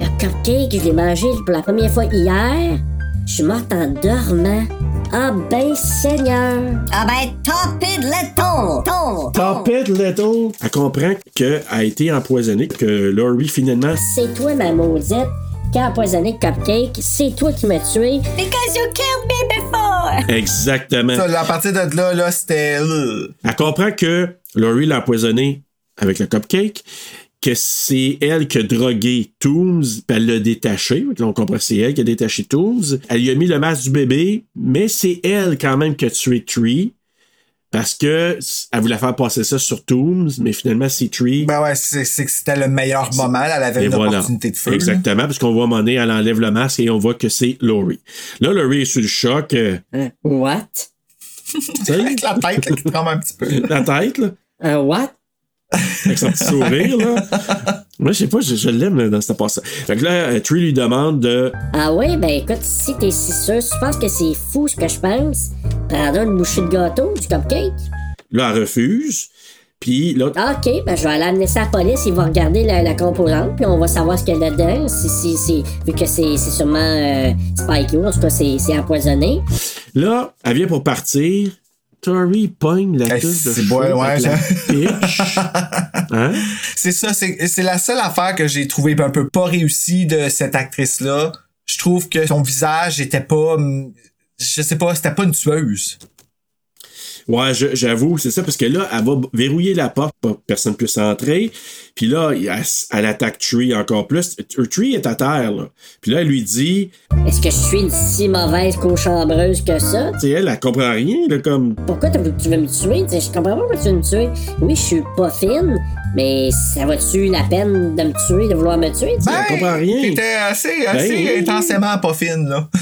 Le cupcake, je l'ai mangé pour la première fois hier. Je suis morte en dormant. Ah ben, Seigneur. Ah ben, top it, let ton, ton, Top it, little. Elle comprend qu'elle a été empoisonnée, que Laurie, finalement. C'est toi, ma maudite, qui a empoisonné le cupcake. C'est toi qui m'as tué. Because you killed me before. Exactement. Ça, à partir de là, là, c'était. euh, Elle comprend que Laurie l'a empoisonné avec le cupcake, que c'est elle qui a drogué Tooms, puis elle l'a détaché. Donc, on comprend que c'est elle qui a détaché Tooms. Elle lui a mis le masque du bébé, mais c'est elle quand même qui a tué Tree. Parce que elle voulait faire passer ça sur Tooms, mais finalement c'est Tree. Ben ouais, c'est que c'était le meilleur moment. Elle avait Et une voilà. opportunité de là. Exactement, parce qu'on voit donné, elle enlève le masque et on voit que c'est Laurie. Là, Laurie est sur le choc. euh, What? tu sais, Avec la tête là, qui tremble un petit peu. la tête, là. Un what? Avec son petit sourire, là. Moi, je sais pas, je, je l'aime dans cette passage. Fait que là, euh, Tree lui demande de. Ah oui, ben écoute, si t'es si sûr, tu penses que c'est fou ce que je pense? Prendre une bouchée de gâteau, du cupcake? Là, elle refuse. Puis l'autre. Ah, ok, ben je vais aller amener ça à la police, ils vont regarder la, la composante, puis on va savoir ce qu'il y a dedans. Si, si, si, vu que c'est sûrement euh, Spike en tout cas, c'est empoisonné. Là, elle vient pour partir. Pogne la touche de ouais, avec la pitch. Hein? C'est ça, c'est c'est la seule affaire que j'ai trouvé un peu pas réussie de cette actrice-là. Je trouve que son visage était pas. Je sais pas, c'était pas une tueuse. Ouais, j'avoue, c'est ça, parce que là, elle va verrouiller la porte pour que personne ne puisse entrer. Puis là, elle, elle attaque Tree encore plus. Tree est à terre, là. Puis là, elle lui dit, Est-ce que je suis une si mauvaise cochambreuse que ça? tu sais, elle, elle comprend rien, là, comme. Pourquoi tu veux me tuer? Tu sais, je comprends pas pourquoi tu veux me tuer. Oui, je suis pas fine, mais ça va-tu la peine de me tuer, de vouloir me tuer? tu sais? Elle comprend rien. T'étais assez, assez Ben, intensément pas fine, là.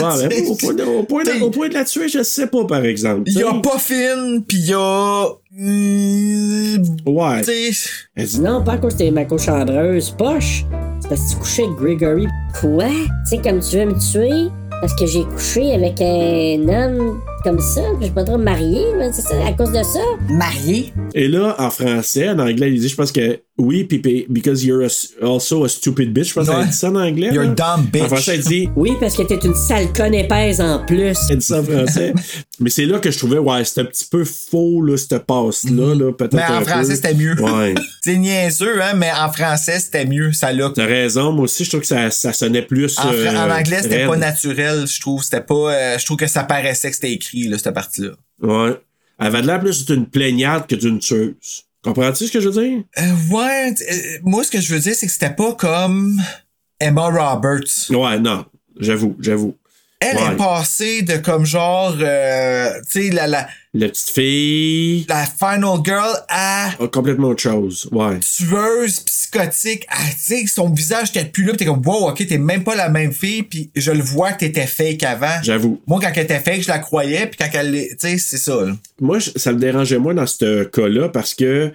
Ouais, mais au, point de, au, point de, au point de la tuer, je sais pas, par exemple. Il y a pas fine, pis il y a. hum, Ouais. tu sais, Elle dit, Non, pas à cause ma cochambreuse poche. C'est parce que tu couchais avec Gregory. Quoi? Tu sais, comme tu veux me tuer? Parce que j'ai couché avec un homme comme ça, puis je suis pas trop marié, là, c'est ça, à cause de ça? Marié? Et là, en français, en anglais, il dit, je pense que Oui, puis because you're a- also a stupid bitch, je pense qu'elle dit ça en anglais. You're là. a dumb bitch. En français, elle dit Oui, parce que t'es une sale conne épaisse en plus. Elle dit ça en français. Mais c'est là que je trouvais, ouais, c'était un petit peu faux, là, cette passe-là, là, peut-être. Mais en un français, c'était mieux. Ouais. C'est niaiseux, hein, mais en français, c'était mieux, ça là. T'as raison, moi aussi, je trouve que ça, ça sonnait plus. En, fra- euh, en anglais, c'était pas naturel, je trouve. C'était pas. euh, je trouve que ça paraissait que c'était écrit, là, cette partie-là. Ouais. Elle avait de l'air plus d'une plaignarde que d'une tueuse. Comprends-tu ce que je veux dire? Euh, ouais, euh, moi, ce que je veux dire, c'est que c'était pas comme Emma Roberts. Ouais, non. J'avoue, j'avoue. Elle Ouais. est passée de comme genre, euh, tu sais, la, la, La petite fille. la final girl à a complètement autre chose. Ouais. tueuse psychotique. Ah, tu sais, son visage était plus là, pis t'es comme, wow, ok, t'es même pas la même fille, puis je le vois que t'étais fake avant. J'avoue. Moi, quand elle était fake, je la croyais, puis quand elle tu sais, c'est ça, là. Moi, ça me dérangeait moins dans ce cas-là parce que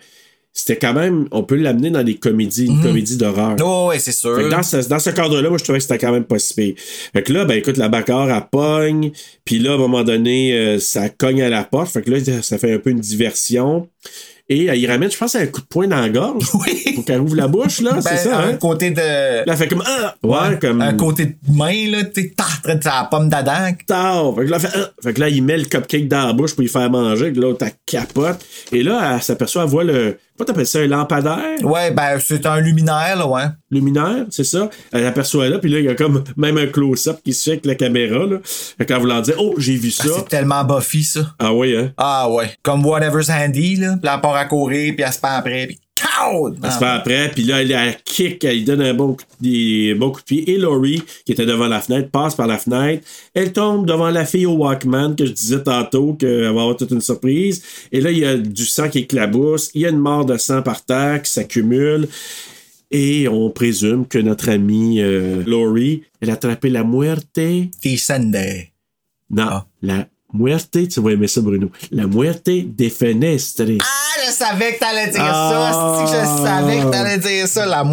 c'était quand même, on peut l'amener dans des comédies, une comédie d'horreur. Oh, ouais, c'est sûr. Fait que dans ce, dans ce cadre-là, moi, je trouvais que c'était quand même pas si pire. Fait que là, ben écoute, la bagarre, elle pogne. Puis là, à un moment donné, euh, ça cogne à la porte. Fait que là, ça fait un peu une diversion. Et elle y ramène, je pense, un coup de poing dans la gorge. Pour qu'elle ouvre la bouche, là. Ben, c'est ça, un hein? côté de. Là, fait comme, ah! Ouais, comme. Un côté de main, là, tu sais, la pomme d'Adam. tard. Fait que là, fait, Ah! Fait que là, il met le cupcake dans la bouche pour y faire manger. Que l'autre, elle capote. Et là, elle s'aperçoit, elle voit le. Comment t'appelles ça? Un lampadaire? Ouais, ben, c'est un luminaire, là, ouais. luminaire, c'est ça. Elle aperçoit là, puis là, il y a comme même un close-up qui se fait avec la caméra, là. Fait qu'en voulant dire, oh, j'ai vu Ah, ça. c'est tellement Buffy, ça. Ah oui, hein? Ah, ouais. Comme Whatever's Handy, là. Puis elle part à courir, puis elle se fait après, puis Cow! Elle se fait après, puis là, elle, elle kick, elle donne un bon coup, des bons coups de pied. Et Laurie, qui était devant la fenêtre, passe par la fenêtre. Elle tombe devant la fille au Walkman, que je disais tantôt, qu'elle va avoir toute une surprise. Et là, il y a du sang qui éclabousse. Il y a une mort de sang par terre qui s'accumule. Et on présume que notre amie euh, Laurie, elle a attrapé la muerte. Des Sunday. Non, Ah. la muerte, tu vas aimer ça, Bruno. La muerte des fenêtres. Ah, je savais que t'allais dire Ah. ça. Que je savais que t'allais dire ça, la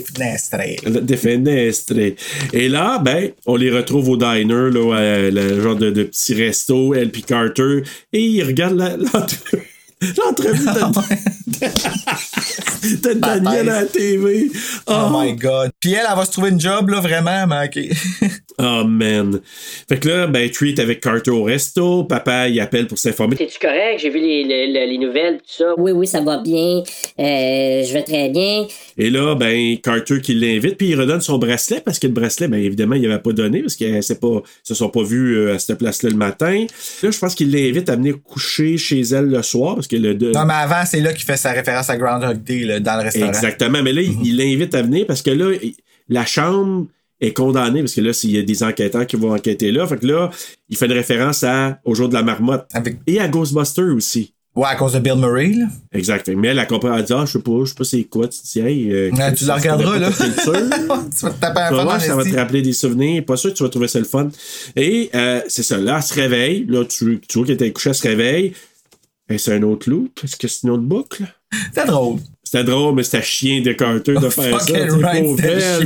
fenêtres. Des fenêtres. Et là, ben, on les retrouve au diner, là, à le genre de, de petit resto, elle puis Carter, et ils regardent la- l'entrevue. L'entrevue de, de Daniel à la TV. Oh, Oh, my god. Puis elle, elle va se trouver une job, là, vraiment, mais. oh, man. Fait que là, ben, Treat avec Carter au resto. Papa, il appelle pour s'informer. T'es-tu correct? J'ai vu les, les- les- les nouvelles, tout ça. Oui, oui, ça va bien. Euh, je vais très bien. Et là, ben, Carter qui l'invite, puis il redonne son bracelet, parce que le bracelet, ben, évidemment, il avait pas donné, parce qu'ils s'est pas, se sont pas vus euh, à cette place-là le matin. Là, je pense qu'il l'invite à venir coucher chez elle le soir, parce que le Non, mais avant, c'est là qu'il fait sa référence à Groundhog Day, là, dans le restaurant. Exactement. Mais là, il- il l'invite à venir, parce que là, la chambre est condamnée, parce que là, s'il y a des enquêteurs qui vont enquêter là, fait que là, il fait une référence à, au jour de la marmotte. Avec- Et à Ghostbusters aussi. Ouais, à cause de Bill Murray, là. Exact. Mais elle, elle comprend, elle dit, ah, je sais pas, je sais pas c'est quoi. Tu te dis, hey, euh, Ouais, tu la regarderas, là. tu vas te taper un en ça va te rappeler des souvenirs. Pas sûr que tu vas trouver ça le fun. Et euh, c'est ça. Là, elle se réveille. Là, tu, tu vois qu'elle était couchée, elle se réveille. Et c'est un autre loop. Est-ce que c'est une autre boucle? C'est drôle. C'était drôle, mais c'était chien de Carter de faire ça. Right, chien.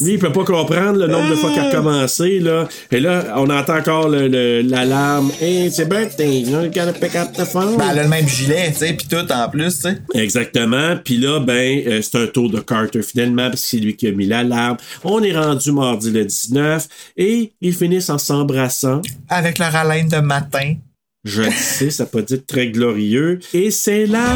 Lui, il peut pas comprendre le nombre de fois qu'elle a commencé. Là. Et là, on entend encore le- le- l'alarme. Hey, your birthday. You gotta pick up the phone. Ben, elle a le même gilet, tu sais, pis tout en plus, tu sais. Exactement. Puis là, ben, euh, c'est un tour de Carter finalement, parce que c'est lui qui a mis l'alarme. On est rendu mardi le 19 et ils finissent en s'embrassant. Avec leur haleine de matin. Je le sais, ça peut être très glorieux. Et c'est là.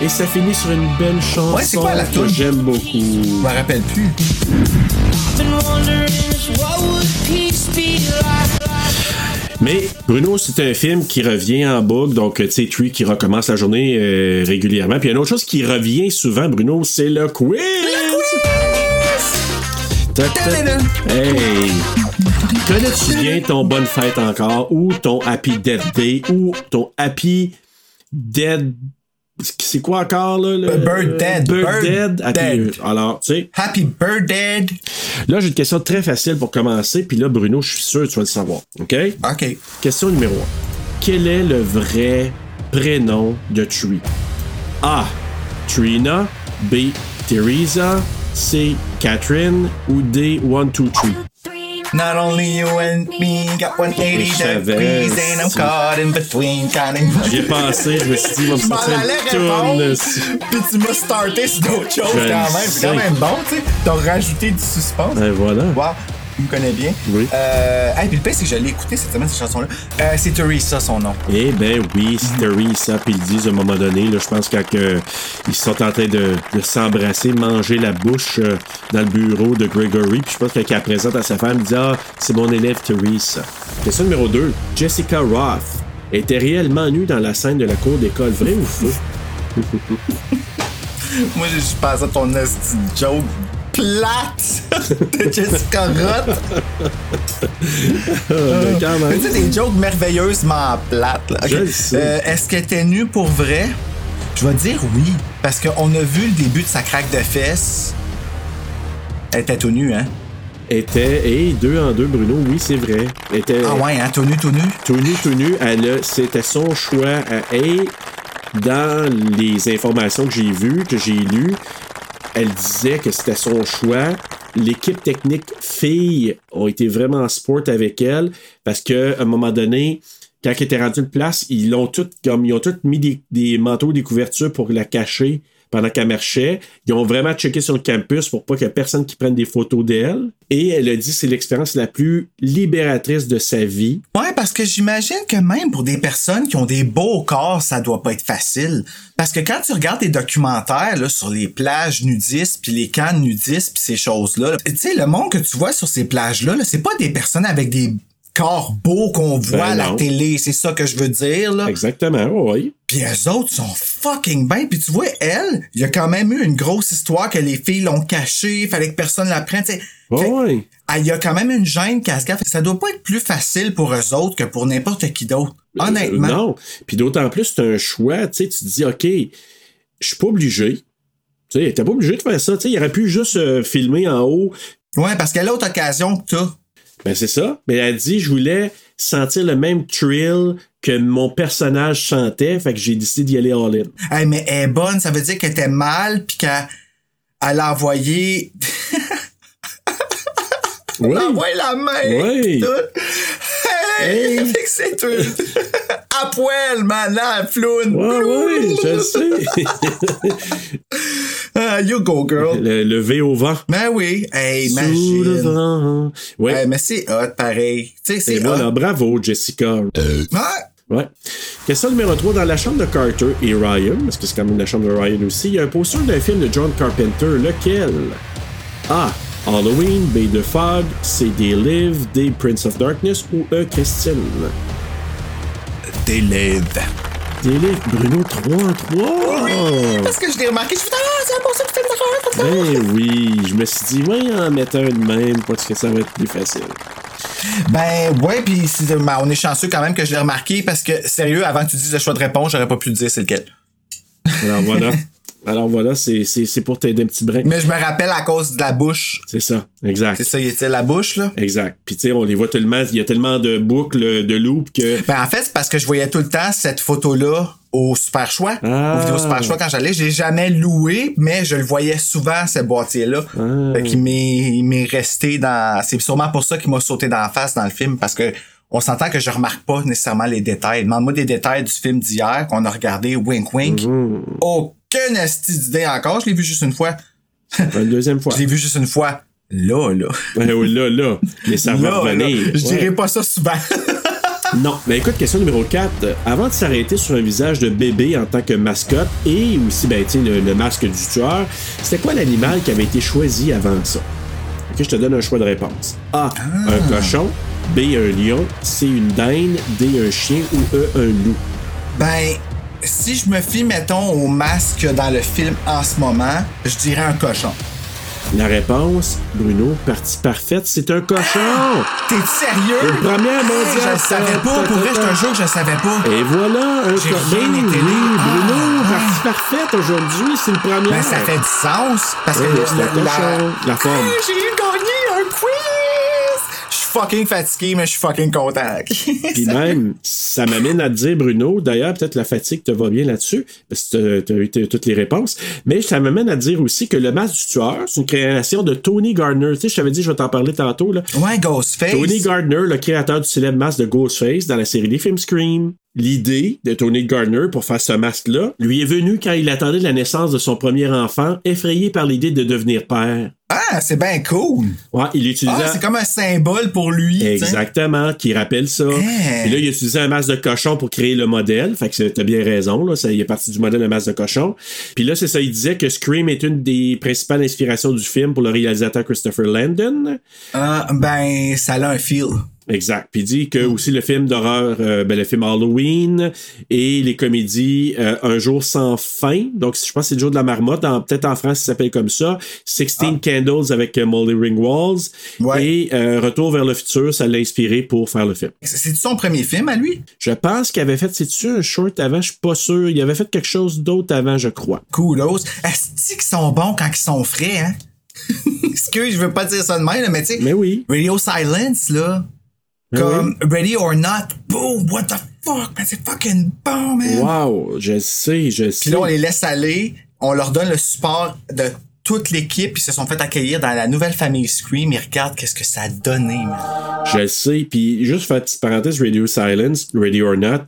Et ça finit sur une belle chanson Ouais, c'est quoi la que j'aime beaucoup. Je me rappelle plus. Mais Bruno, c'est un film qui revient en boucle, donc tu sais, Tree qui recommence la journée euh, régulièrement. Puis il y a une autre chose qui revient souvent, Bruno, c'est le quiz. Ta, ta- Hey! Connais-tu bien ton bonne fête encore ou ton Happy Death Day ou ton Happy Dead. C'est quoi encore là? Le... Bird Dead. Bird, Bird Dead? Happy- Dead. Alors, tu sais. Happy Birthday. Là, j'ai une question très facile pour commencer, puis là, Bruno, je suis sûr que tu vas le savoir. OK? OK. Question numéro 1. Quel est le vrai prénom de Tree? A. Trina. B. Teresa. C. Catherine. Ou D. 1, 2, 3. Not only you and me got 180 Je savais, degrees and I'm caught in between. counting- J'y ai pensé, je me suis dit, il va me sortir une puis tu m'as starté sur d'autres choses quand même. C'est quand même bon, tu sais. T'as rajouté du suspense. Ben voilà. Wow, tu me connais bien. Oui. Euh, hey, puis le pire, c'est que je l'ai écouté cette semaine, cette chanson-là. Euh, c'est Teresa, son nom. Eh ben oui, c'est Teresa, puis ils disent à un moment donné, là, je pense quand que ils sont en train de, de s'embrasser, manger la bouche euh, dans le bureau de Gregory, puis je pense qu'elle présente à sa femme, il dit Ah, c'est mon élève Teresa. Question numéro 2. Jessica Roth était réellement nue dans la scène de la cour d'école, vrai ou faux? Moi, je je pense à ton joke plate de Jessica Roth. mais quand même. Mais tu sais, des jokes merveilleusement plates. là. Euh, Est-ce qu'elle était nue pour vrai? Je vais dire oui. Parce qu'on a vu le début de sa craque de fesses. Elle était tout nue, hein? Était, et deux en deux, Bruno, oui, c'est vrai. Était, Ah ouais, hein? Tout nu, tout nu? Tout nu, tout nu, c'était son choix. à- Et dans les informations que j'ai vues, que j'ai lues, elle disait que c'était son choix. L'équipe technique filles ont été vraiment en sport avec elle parce que à un moment donné, quand elle était rendue une place, ils l'ont toutes comme ils ont toutes mis des, des manteaux, des couvertures pour la cacher pendant qu'elle marchait. Ils ont vraiment checké sur le campus pour pas qu'il y ait personne qui prenne des photos d'elle. Et elle a dit que c'est l'expérience la plus libératrice de sa vie. Ouais, parce que j'imagine que même pour des personnes qui ont des beaux corps, ça doit pas être facile. Parce que quand tu regardes des documentaires sur les plages nudistes, puis les camps nudistes, puis ces choses-là, là, tu sais, le monde que tu vois sur ces plages-là, -là, c'est pas des personnes avec des corps beaux qu'on voit Ben à la non. télé. C'est ça que je veux dire. Là. Exactement, oui. Puis eux autres sont fucking bien. Puis tu vois, elle, il y a quand même eu une grosse histoire que les filles l'ont cachée, fallait que personne la prenne. tu sais. Fait- oui. Il y a quand même une gêne cascade. Ça doit pas être plus facile pour eux autres que pour n'importe qui d'autre. Honnêtement. Euh, non. Puis d'autant plus, c'est un choix. Tu sais, tu te dis, OK, je suis pas obligé. Tu sais, t'es pas obligé de faire ça. Tu sais, il aurait pu juste euh, filmer en haut. Ouais, parce qu'elle a l'autre occasion que t'as. Ben, c'est ça. Mais elle dit, je voulais sentir le même thrill que mon personnage chantait. Fait que j'ai décidé d'y aller all-in. Hey, mais elle est bonne, ça veut dire qu'elle était mal, puis qu'elle elle a envoyé. Oui. Elle a envoyé la main. Oui. tout. Hey, Hey. c'est tout. À poil, la floune. Ouais, ouais, je sais. Ah, you go, girl. le, le V au vent. Ben oui. Hey, Sous imagine. le vent. Ouais. Hey, mais c'est hot, pareil. Tu sais, c'est voilà, bravo, Jessica. Ouais. Ouais. Question numéro 3. Dans la chambre de Carter et Ryan, parce que c'est quand même la chambre de Ryan aussi, il y a un poster d'un film de John Carpenter. Lequel? A. Halloween, B. The Fog, C. They Live, D. Prince of Darkness ou E. Christine? They Live, Bruno 3 en 3. Parce que je l'ai remarqué, je me suis dit, ah, c'est pour ça que tu fais une Ben oui, je me suis dit, ouais, en mettant un de même, parce que ça va être plus facile. Ben ouais, puis c'est- ben, on est chanceux quand même que je l'ai remarqué parce que sérieux, avant que tu dises le choix de réponse, j'aurais pas pu le dire c'est lequel. Alors voilà. Alors voilà, c'est c'est- c'est pour t'aider un petit brin. Mais je me rappelle à cause de la bouche. C'est ça, exact. C'est ça, il était la bouche là. Exact. Puis tu sais, on les voit tellement, il y a tellement de boucles, de loops que. Ben en fait, c'est parce que je voyais tout le temps cette photo-là au Super Choix, Ah. au vidéo Super Choix quand j'allais. Je l'ai jamais loué, mais je le voyais souvent, ce boîtier-là. Ah. Fait qu'il m'est, il m'est resté dans... C'est sûrement pour ça qu'il m'a sauté dans la face dans le film, parce que on s'entend que je remarque pas nécessairement les détails. Demande-moi des détails du film d'hier qu'on a regardé, wink wink. Mm-hmm. Aucune esti d'idée encore. Je l'ai vu juste une fois. Une deuxième fois. Je l'ai vu juste une fois. Là, là. Ouais, oui, là, là. Mais ça va revenir. Je dirais pas ça souvent. Non. Mais écoute, question numéro 4. Avant de s'arrêter sur un visage de bébé en tant que mascotte et aussi, ben, le, le masque du tueur, c'était quoi l'animal qui avait été choisi avant ça? Ok, je te donne un choix de réponse. A. Ah. Un cochon. B. Un lion. C. Une dinde. D. Un chien. Ou E. Un loup? Ben, si je me fie, mettons, au masque dans le film en ce moment, je dirais un cochon. La réponse, Bruno, partie parfaite, c'est un cochon! T'es sérieux? Une première mondiale. Je le savais pas. Pour vrai, je te jure que je le savais pas. Et voilà, un cochon. Oui, là. Bruno, Ah, partie parfaite aujourd'hui, c'est une première. Ben, ça fait du sens. Parce que le- c'est un la, cochon, la forme. Hey, J'ai gagné un quiz! Fucking fatigué, mais je suis fucking content. Puis même, ça m'amène à te dire, Bruno, d'ailleurs, peut-être la fatigue te va bien là-dessus, parce que tu as eu toutes les réponses, mais ça m'amène à te dire aussi que le masque du tueur, c'est une création de Tony Gardner. Tu sais, je t'avais dit, je vais t'en parler tantôt. Là. Ouais, Ghostface. Tony Gardner, le créateur du célèbre masque de Ghostface dans la série des films Scream. L'idée de Tony Gardner pour faire ce masque-là lui est venue quand il attendait la naissance de son premier enfant, effrayé par l'idée de devenir père. Ah, c'est bien cool. Ouais, il utilisait. Ah, c'est comme un symbole pour lui. Exactement, qui rappelle ça. Hein. Puis là, il a utilisé un masque de cochon pour créer le modèle. Fait que t'as bien raison, là. Ça, il est parti du modèle de masque de cochon. Puis là, c'est ça, il disait que Scream est une des principales inspirations du film pour le réalisateur Christopher Landon. Ah, ben, ça a un feel. Exact. Puis il dit que aussi le film d'horreur, euh, ben, le film Halloween et les comédies euh, Un jour sans fin. Donc, je pense que c'est le jour de la marmotte. Peut-être en France, ça s'appelle comme ça. 16 Candles avec euh, Molly Ringwalds. Et euh, Retour vers le futur, ça l'a inspiré pour faire le film. C'est c'est son premier film à lui? Je pense qu'il avait fait, c'est-tu un short avant? Je suis pas sûr. Il avait fait quelque chose d'autre avant, je crois. Coolos. Est-ce qu'ils sont bons quand ils sont frais, hein? Excuse, je veux pas dire ça de même, mais tu sais. Mais oui. Radio Silence, là. Comme Ready or Not. Boom, what the fuck, c'est fucking bon, man. Wow, je sais, je sais. Puis là, on les laisse aller. On leur donne le support de toute l'équipe. Ils se sont fait accueillir dans la nouvelle famille Scream. Et regarde qu'est-ce que ça a donné, man. Je sais. Puis juste faire une petite parenthèse, Radio Silence, Radio or Not.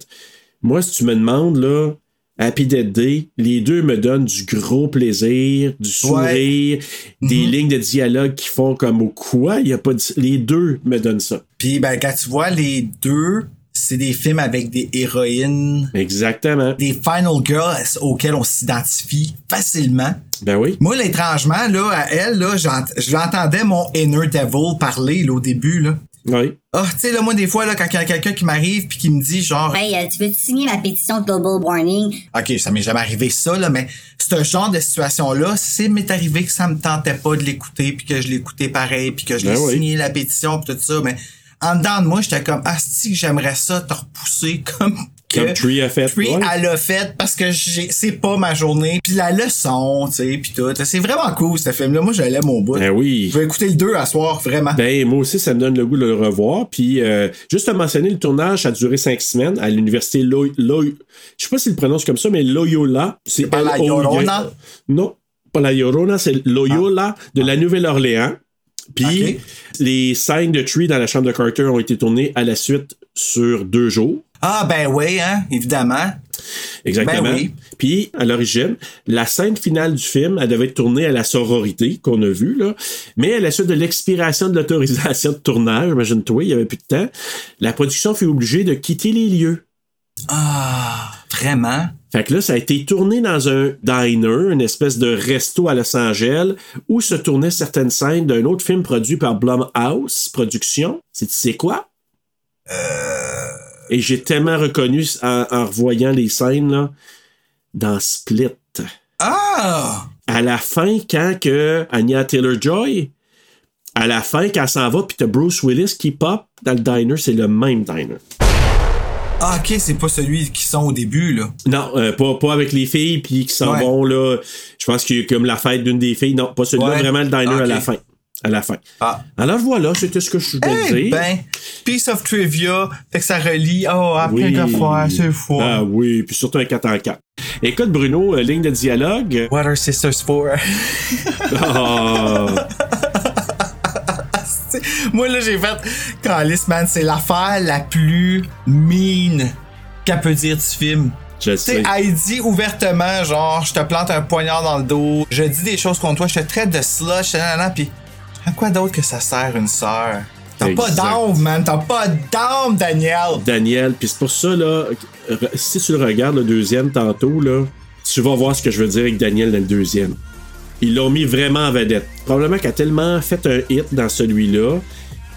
Moi, si tu me demandes, là, Happy Dead Day, les deux me donnent du gros plaisir, du sourire, des Mhm. lignes de dialogue qui font comme au quoi? Il y a pas de... Les deux me donnent ça. Puis, ben, quand tu vois les deux, c'est des films avec des héroïnes. Exactement. Des Final Girls auxquelles on s'identifie facilement. Ben oui. Moi, l'étrangement, là, à elle, là, j'entendais mon inner devil parler, là, au début, là. Oui. Ah, tu sais, là, moi, des fois, là, quand il y a quelqu'un qui m'arrive puis qui me dit, genre, Hey, euh, tu veux signer ma pétition Global Warning? OK, ça m'est jamais arrivé ça, là, mais ce genre de situation-là, c'est m'est arrivé que ça me tentait pas de l'écouter, puis que je l'écoutais pareil, puis que je Ben l'ai oui. signé la pétition, puis tout ça, mais en dedans de moi, j'étais comme, ah, si j'aimerais ça te repousser comme que Comme Tree a fait. Tree, ouais. elle l'a fait parce que c'est pas ma journée. Puis la leçon, tu sais, puis tout. C'est vraiment cool, ce film-là. Moi, l'aime au bout. Ben oui. Je vais écouter le 2 à soir, vraiment. Ben, moi aussi, ça me donne le goût de le revoir. Puis, euh, juste à mentionner, le tournage a duré cinq semaines à l'université Loy... Loy- Je sais pas s'il le prononce comme ça, mais Loyola. C'est pas la Llorona? Non, pas la Llorona, c'est Loyola de la Nouvelle-Orléans. Puis, les scènes de Tree dans la chambre de Carter ont été tournées à la suite sur deux jours. Ah, ben oui, hein, évidemment. Exactement. Ben oui. Puis, à l'origine, la scène finale du film, elle devait être tournée à la sororité qu'on a vue, là. Mais à la suite de l'expiration de l'autorisation de tournage, imagine-toi, il y avait plus de temps, la production fut obligée de quitter les lieux. Ah, vraiment? Fait que là, ça a été tourné dans un diner, une espèce de resto à Los Angeles, où se tournaient certaines scènes d'un autre film produit par Blumhouse Productions. C'est tu sais quoi? Et j'ai tellement reconnu en, en revoyant les scènes là, dans Split. Ah! À la fin, quand que Anya Taylor-Joy, à la fin, quand elle s'en va, puis t'as Bruce Willis qui pop dans le diner, c'est le même diner. Ah, ok, c'est pas celui qui sont au début, là. Non, euh, pas, pas avec les filles, puis qui s'en Ouais. vont, là. Je pense qu'il y a comme la fête d'une des filles. Non, pas celui-là, Ouais. vraiment le diner Ah, à la fin. À la fin. Ah. Alors voilà, c'était ce que je voulais Eh dire. ben, piece of trivia, fait que ça relie. Oh, après Oui. qu'à c'est fou. Ah oui, puis surtout un 4 en 4. Écoute, Bruno, euh, ligne de dialogue. What are sisters for? Ah. Moi, là, j'ai fait. Calice, man, c'est l'affaire la plus mean qu'elle peut dire du film. Je Tu sais, sais. elle dit ouvertement, genre, je te plante un poignard dans le dos, je dis des choses contre toi, je te traite de slush, nanana, pis à quoi d'autre que ça sert une sœur? T'as pas d'âme, man, t'as pas d'âme, Daniel! Daniel, puis c'est pour ça, là, si tu le regardes le deuxième tantôt, là, tu vas voir ce que je veux dire avec Daniel dans le deuxième. Ils l'ont mis vraiment en vedette. Probablement qu'elle a tellement fait un hit dans celui-là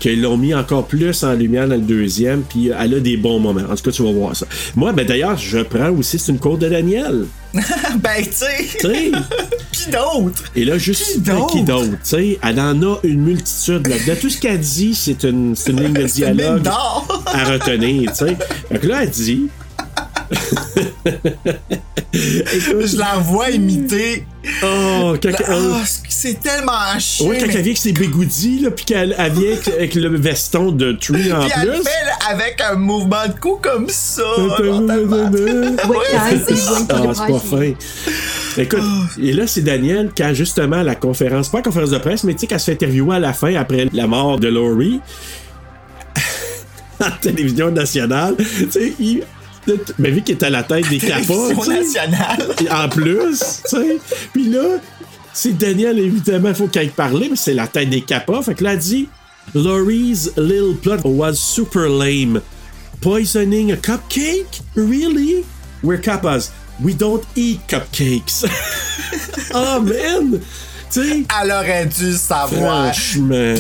qu'ils l'ont mis encore plus en lumière dans le deuxième, puis elle a des bons moments. En tout cas, tu vas voir ça. Moi, ben d'ailleurs, je prends aussi, c'est une côte de Daniel. ben, tu sais! Pis d'autres! Et là, juste Qui d'autre? qui tu sais, elle en a une multitude. Là. De tout ce qu'elle dit, c'est une, une ligne de dialogue à retenir, tu sais. Que là, elle dit Je la vois imiter. Oh, quand, Ah, euh, c'est tellement chiant. ouais, quand elle vient avec ses bigoudis, là, puis qu'elle elle vient avec, avec le veston de Tree en Puis elle plus. fait là, avec un mouvement de cou comme ça. Ah, Ah, the c'est pas fin. Écoute, et là, c'est Daniel qui a justement la conférence, pas la conférence de presse, mais tu sais, qu'elle se fait interviewer à la fin après la mort de Laurie. en télévision nationale. Tu sais, il. Mais vu qu'il est à la tête des capas. En plus, tu sais. Puis là, c'est Daniel, évidemment, il faut qu'elle parle, mais c'est la tête des capas. Fait que là, elle dit Laurie's little plot was super lame. Poisoning a cupcake? Really? We're kappas. We don't eat cupcakes. oh man! Tu sais. Elle aurait dû savoir. Franchement.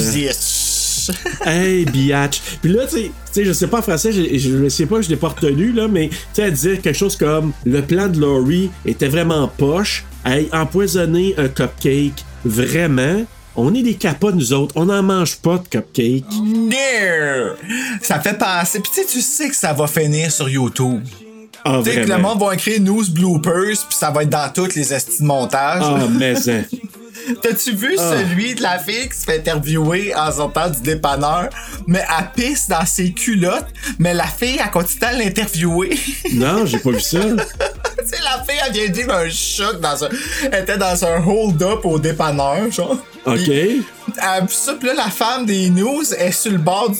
Hey, biatch. Puis là, tu sais- tu sais, je sais pas en français, je, je, je sais pas, je l'ai pas retenu, là, mais tu sais, elle disait quelque chose comme le plan de Laurie était vraiment poche. Hey, empoisonner un cupcake, vraiment? On est des capas, nous autres. On n'en mange pas de cupcake. No! Ça fait penser. Puis tu sais, tu sais que ça va finir sur YouTube. Ah, tu sais que le monde va écrire news bloopers, puis ça va être dans toutes les estis de montage. Ah, mais hein. T'as-tu vu Ah. celui de la fille qui se fait interviewer en sortant du dépanneur, mais elle pisse dans ses culottes, mais la fille, elle continue à l'interviewer. Non, j'ai pas vu ça. tu sais, la fille, elle vient de vivre un choc dans un. Elle était dans un hold-up au dépanneur, genre. OK. Puis, elle- puis ça, puis là, la femme des news est sur le bord du.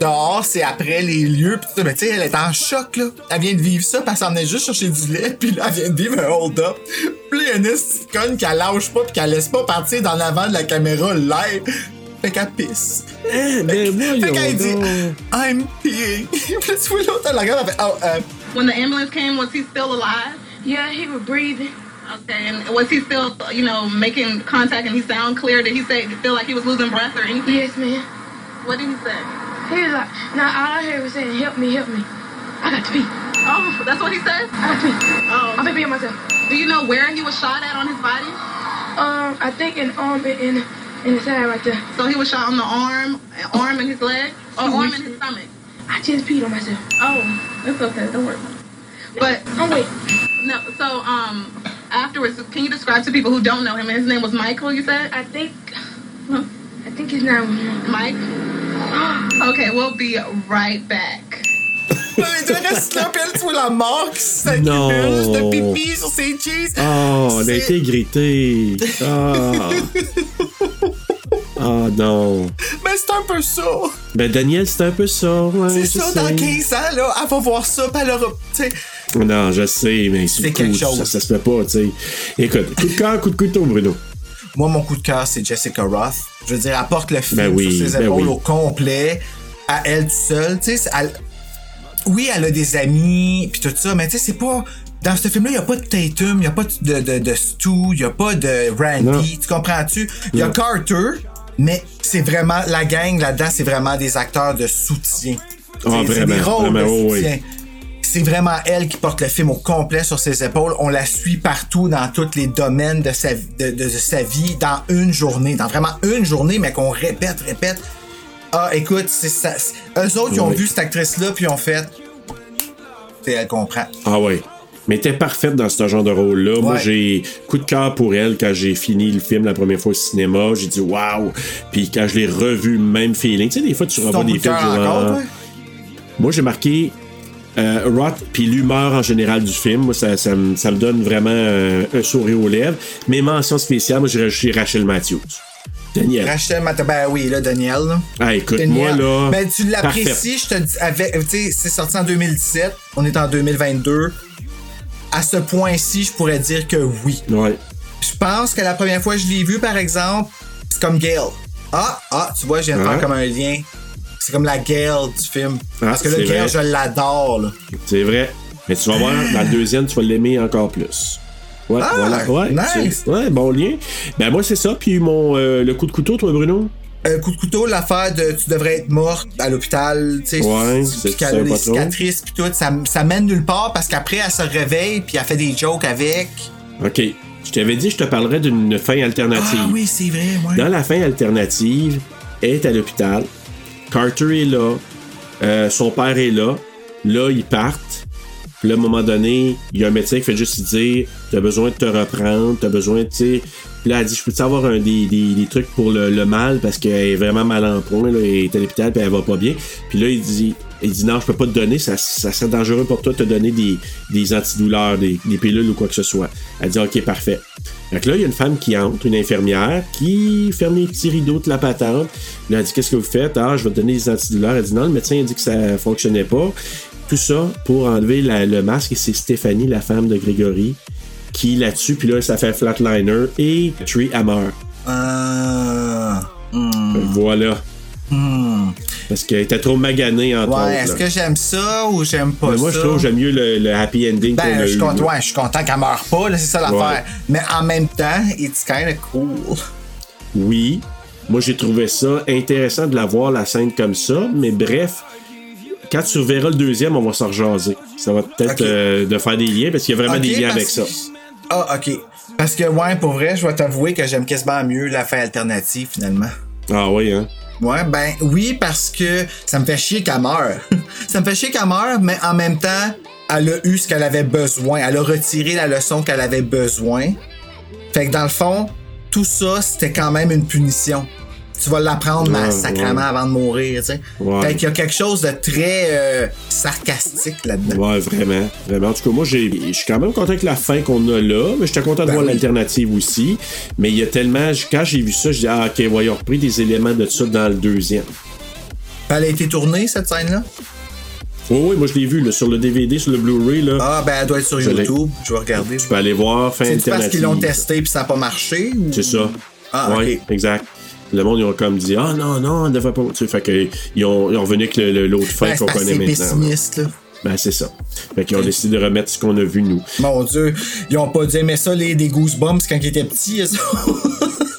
Dehors, c'est après les lieux, pis tout ça. Mais tu sais, elle est en choc, là. Elle vient de vivre ça, parce qu'elle venait juste chercher du lait, puis là, elle vient de vivre un hold-up. Puis là, il y a une conne qui lâche pas, puis qu'elle laisse pas partir dans l'avant de la caméra live. Fait qu'elle pisse. Eh, voyons Fait qu'elle dit. I'm peeing. puis là, tu vois l'autre, elle la regarde, elle fait, oh, euh, When the ambulance came, was he still alive? Yeah, he was breathing. Okay, and was he still, you know, making contact and he sound clear? Did he say feel like he was losing breath or anything? Yes, man. What did he say? He was like, now all I heard was saying, help me, help me. I got to pee. Oh, that's what he said. I got to pee. Oh, I've been peeing myself. do you know where he was shot at on his body? Um, I think in arm and in, in the side right there. So he was shot on the arm, arm and his leg, or arm and his stomach. I just peed on myself. Oh, it's okay. Don't worry. about it. But Oh, wait. no. So um, afterwards, can you describe to people who don't know him? His name was Michael. You said. I think, Huh? I think his name was Mike. Okay, we'll be right back. mais restes là, puis tu vois la marque, ça Non. de pipi sur ses cheese. Oh, l'intégrité. Ah. Ah, non. Mais c'est un peu ça. Ben, Daniel, c'est un peu ça. Ouais, C'est ça, sais. dans 15 ans, là, elle va voir ça, pis elle aura. Non, je sais, mais c'est quelque chose. Ça, ça se fait pas, tu sais. Écoute, coup de cœur, coup de couteau, Bruno. Moi, mon coup de cœur, c'est Jessica Roth. Je veux dire, elle porte le film Ben oui, sur ses ben épaules oui. au complet, à elle toute seule. Tu sais, elle- oui, elle a des amis, puis tout ça, mais tu sais, c'est pas. Dans ce film-là, il n'y a pas de Tatum, il n'y a pas de, de, de Stu, il n'y a pas de Randy, tu comprends-tu? Il y a. Carter, mais c'est vraiment. La gang là-dedans, c'est vraiment des acteurs de soutien. C'est vraiment, des rôles vraiment, de oh, oui. C'est vraiment elle qui porte le film au complet sur ses épaules. On la suit partout dans tous les domaines de sa, de, de- de sa vie dans une journée, dans vraiment une journée, mais qu'on répète, répète. Ah, écoute, c'est ça. Eux autres, ils ont Oui. vu cette actrice-là, puis ils ont fait. C'est elle comprend. Ah ouais. Mais t'es parfaite dans ce genre de rôle-là. Moi, j'ai coup de cœur pour elle quand j'ai fini le film la première fois au cinéma. J'ai dit waouh. Puis quand je l'ai revu, même feeling. Tu sais, des fois, tu revois des films. genre, encore? Moi, j'ai marqué euh, Roth puis l'humeur en général du film. Moi, ça, ça, me- ça me donne vraiment euh, un sourire aux lèvres. Mes mentions spéciales, moi, j'ai rajouté Rachel Matthews. Daniel. Rachel Mata, ben oui, là, Daniel. là. Ah, écoute, Daniel. moi, là. Ben, tu l'apprécies, je te dis. avec- c'est sorti en 2017, on est en 2022. À ce point-ci, je pourrais dire que oui. Ouais. Je pense que la première fois que je l'ai vu, par exemple, c'est comme Gail. Ah, ah, tu vois, je viens de faire comme un lien. C'est comme la Gail du film. Ah, Parce que Gail, vrai. je l'adore. C'est vrai. Mais tu vas voir, dans le deuxième, tu vas l'aimer encore plus. Ouais, Ah, voilà. Ouais, nice. ouais, bon lien. Ben, moi, c'est ça. Puis mon, euh, le coup de couteau, toi, Bruno? Un coup de couteau, l'affaire de tu devrais être morte à l'hôpital, tu sais, Ouais, puis c'est- qu'elle a trop. cicatrices puis tout, ça, ça mène nulle part parce qu'après elle se réveille puis elle fait des jokes avec. OK. Je t'avais dit, je te parlerais d'une fin alternative. Ah oui, c'est vrai, ouais. Dans la fin alternative, elle est à l'hôpital. Carter est là. euh, son père est là. Là, ils partent. Puis là, à un moment donné, il y a un médecin qui fait juste dire T'as besoin de te reprendre, t'as besoin de. Puis là, elle dit Je peux-tu avoir des, des, des trucs pour le, le mal? Parce qu'elle est vraiment mal en point, là, elle est à l'hôpital, puis elle va pas bien. Puis là, il dit il dit non, je peux pas te donner, ça, ça serait dangereux pour toi de te donner des, des antidouleurs, des, des pilules ou quoi que ce soit. Elle dit ok, parfait. Donc là, il y a une femme qui entre, une infirmière, qui ferme les petits rideaux de la patente. Là, elle dit Qu'est-ce que vous faites? Ah, je vais te donner des antidouleurs. Elle dit non, le médecin a dit que ça fonctionnait pas. Tout ça pour enlever la- le masque, et c'est Stéphanie, la femme de Grégory, qui là-dessus, puis là, ça fait Flatliner et Tree Hammer. Ah. Hmm. Voilà. Hmm. Parce qu'elle était trop maganée, entre Ouais, est-ce que j'aime ça ou j'aime pas Mais moi, ça? je trouve que j'aime mieux le, le happy ending qu'on Ben, a je eu, ouais, je suis content qu'elle meure pas, là, c'est ça l'affaire. Ouais. Mais en même temps, it's kinda cool. Oui. Moi, j'ai trouvé ça intéressant de la voir, la scène comme ça. Mais bref, quand tu verras le deuxième, on va s'en rejaser. Ça va peut-être euh, de faire des liens parce qu'il y a vraiment des liens avec ça. Ah, ok. Parce que, ouais, pour vrai, je vais t'avouer que j'aime quasiment mieux la fin alternative, finalement. Ah oui, hein? Ouais, ben oui, parce que ça me fait chier qu'elle meure. ça me fait chier qu'elle meure, mais en même temps, elle a eu ce qu'elle avait besoin. Elle a retiré la leçon qu'elle avait besoin. Fait que dans le fond, tout ça, c'était quand même une punition. Tu vas l'apprendre Ouais, sacrément ouais. avant de mourir, tu sais. Ouais. Fait qu'il y a quelque chose de très euh, sarcastique là-dedans. Ouais, vraiment. Vraiment. En tout cas, moi, je suis quand même content avec la fin qu'on a là, mais j'étais content de Ben voir oui. l'alternative aussi. Mais il y a tellement. Quand j'ai vu ça, je dis, ah, ok, ouais, ils ont repris des éléments de ça dans le deuxième. Elle a été tournée, cette scène-là? Oui, oui, moi, je l'ai vu là, sur le DVD, sur le Blu-ray. Là. Ah, ben elle doit être sur Je. YouTube. Je vais regarder. Tu peux aller voir, fin C'est parce qu'ils l'ont testé puis ça n'a pas marché? Ou... C'est ça. Ah, ouais, exact. Le monde, ils ont comme dit, ah non, non, on ne devrait pas. Tu sais, fait que, ils ont, ils ont revenu avec l'autre fin Ben, qu'on connaît maintenant. là. Ben, c'est ça. Fait qu'ils ont décidé de remettre ce qu'on a vu, nous. Mon Dieu, ils ont pas dû aimer ça, les, des Goosebumps, quand ils étaient petits.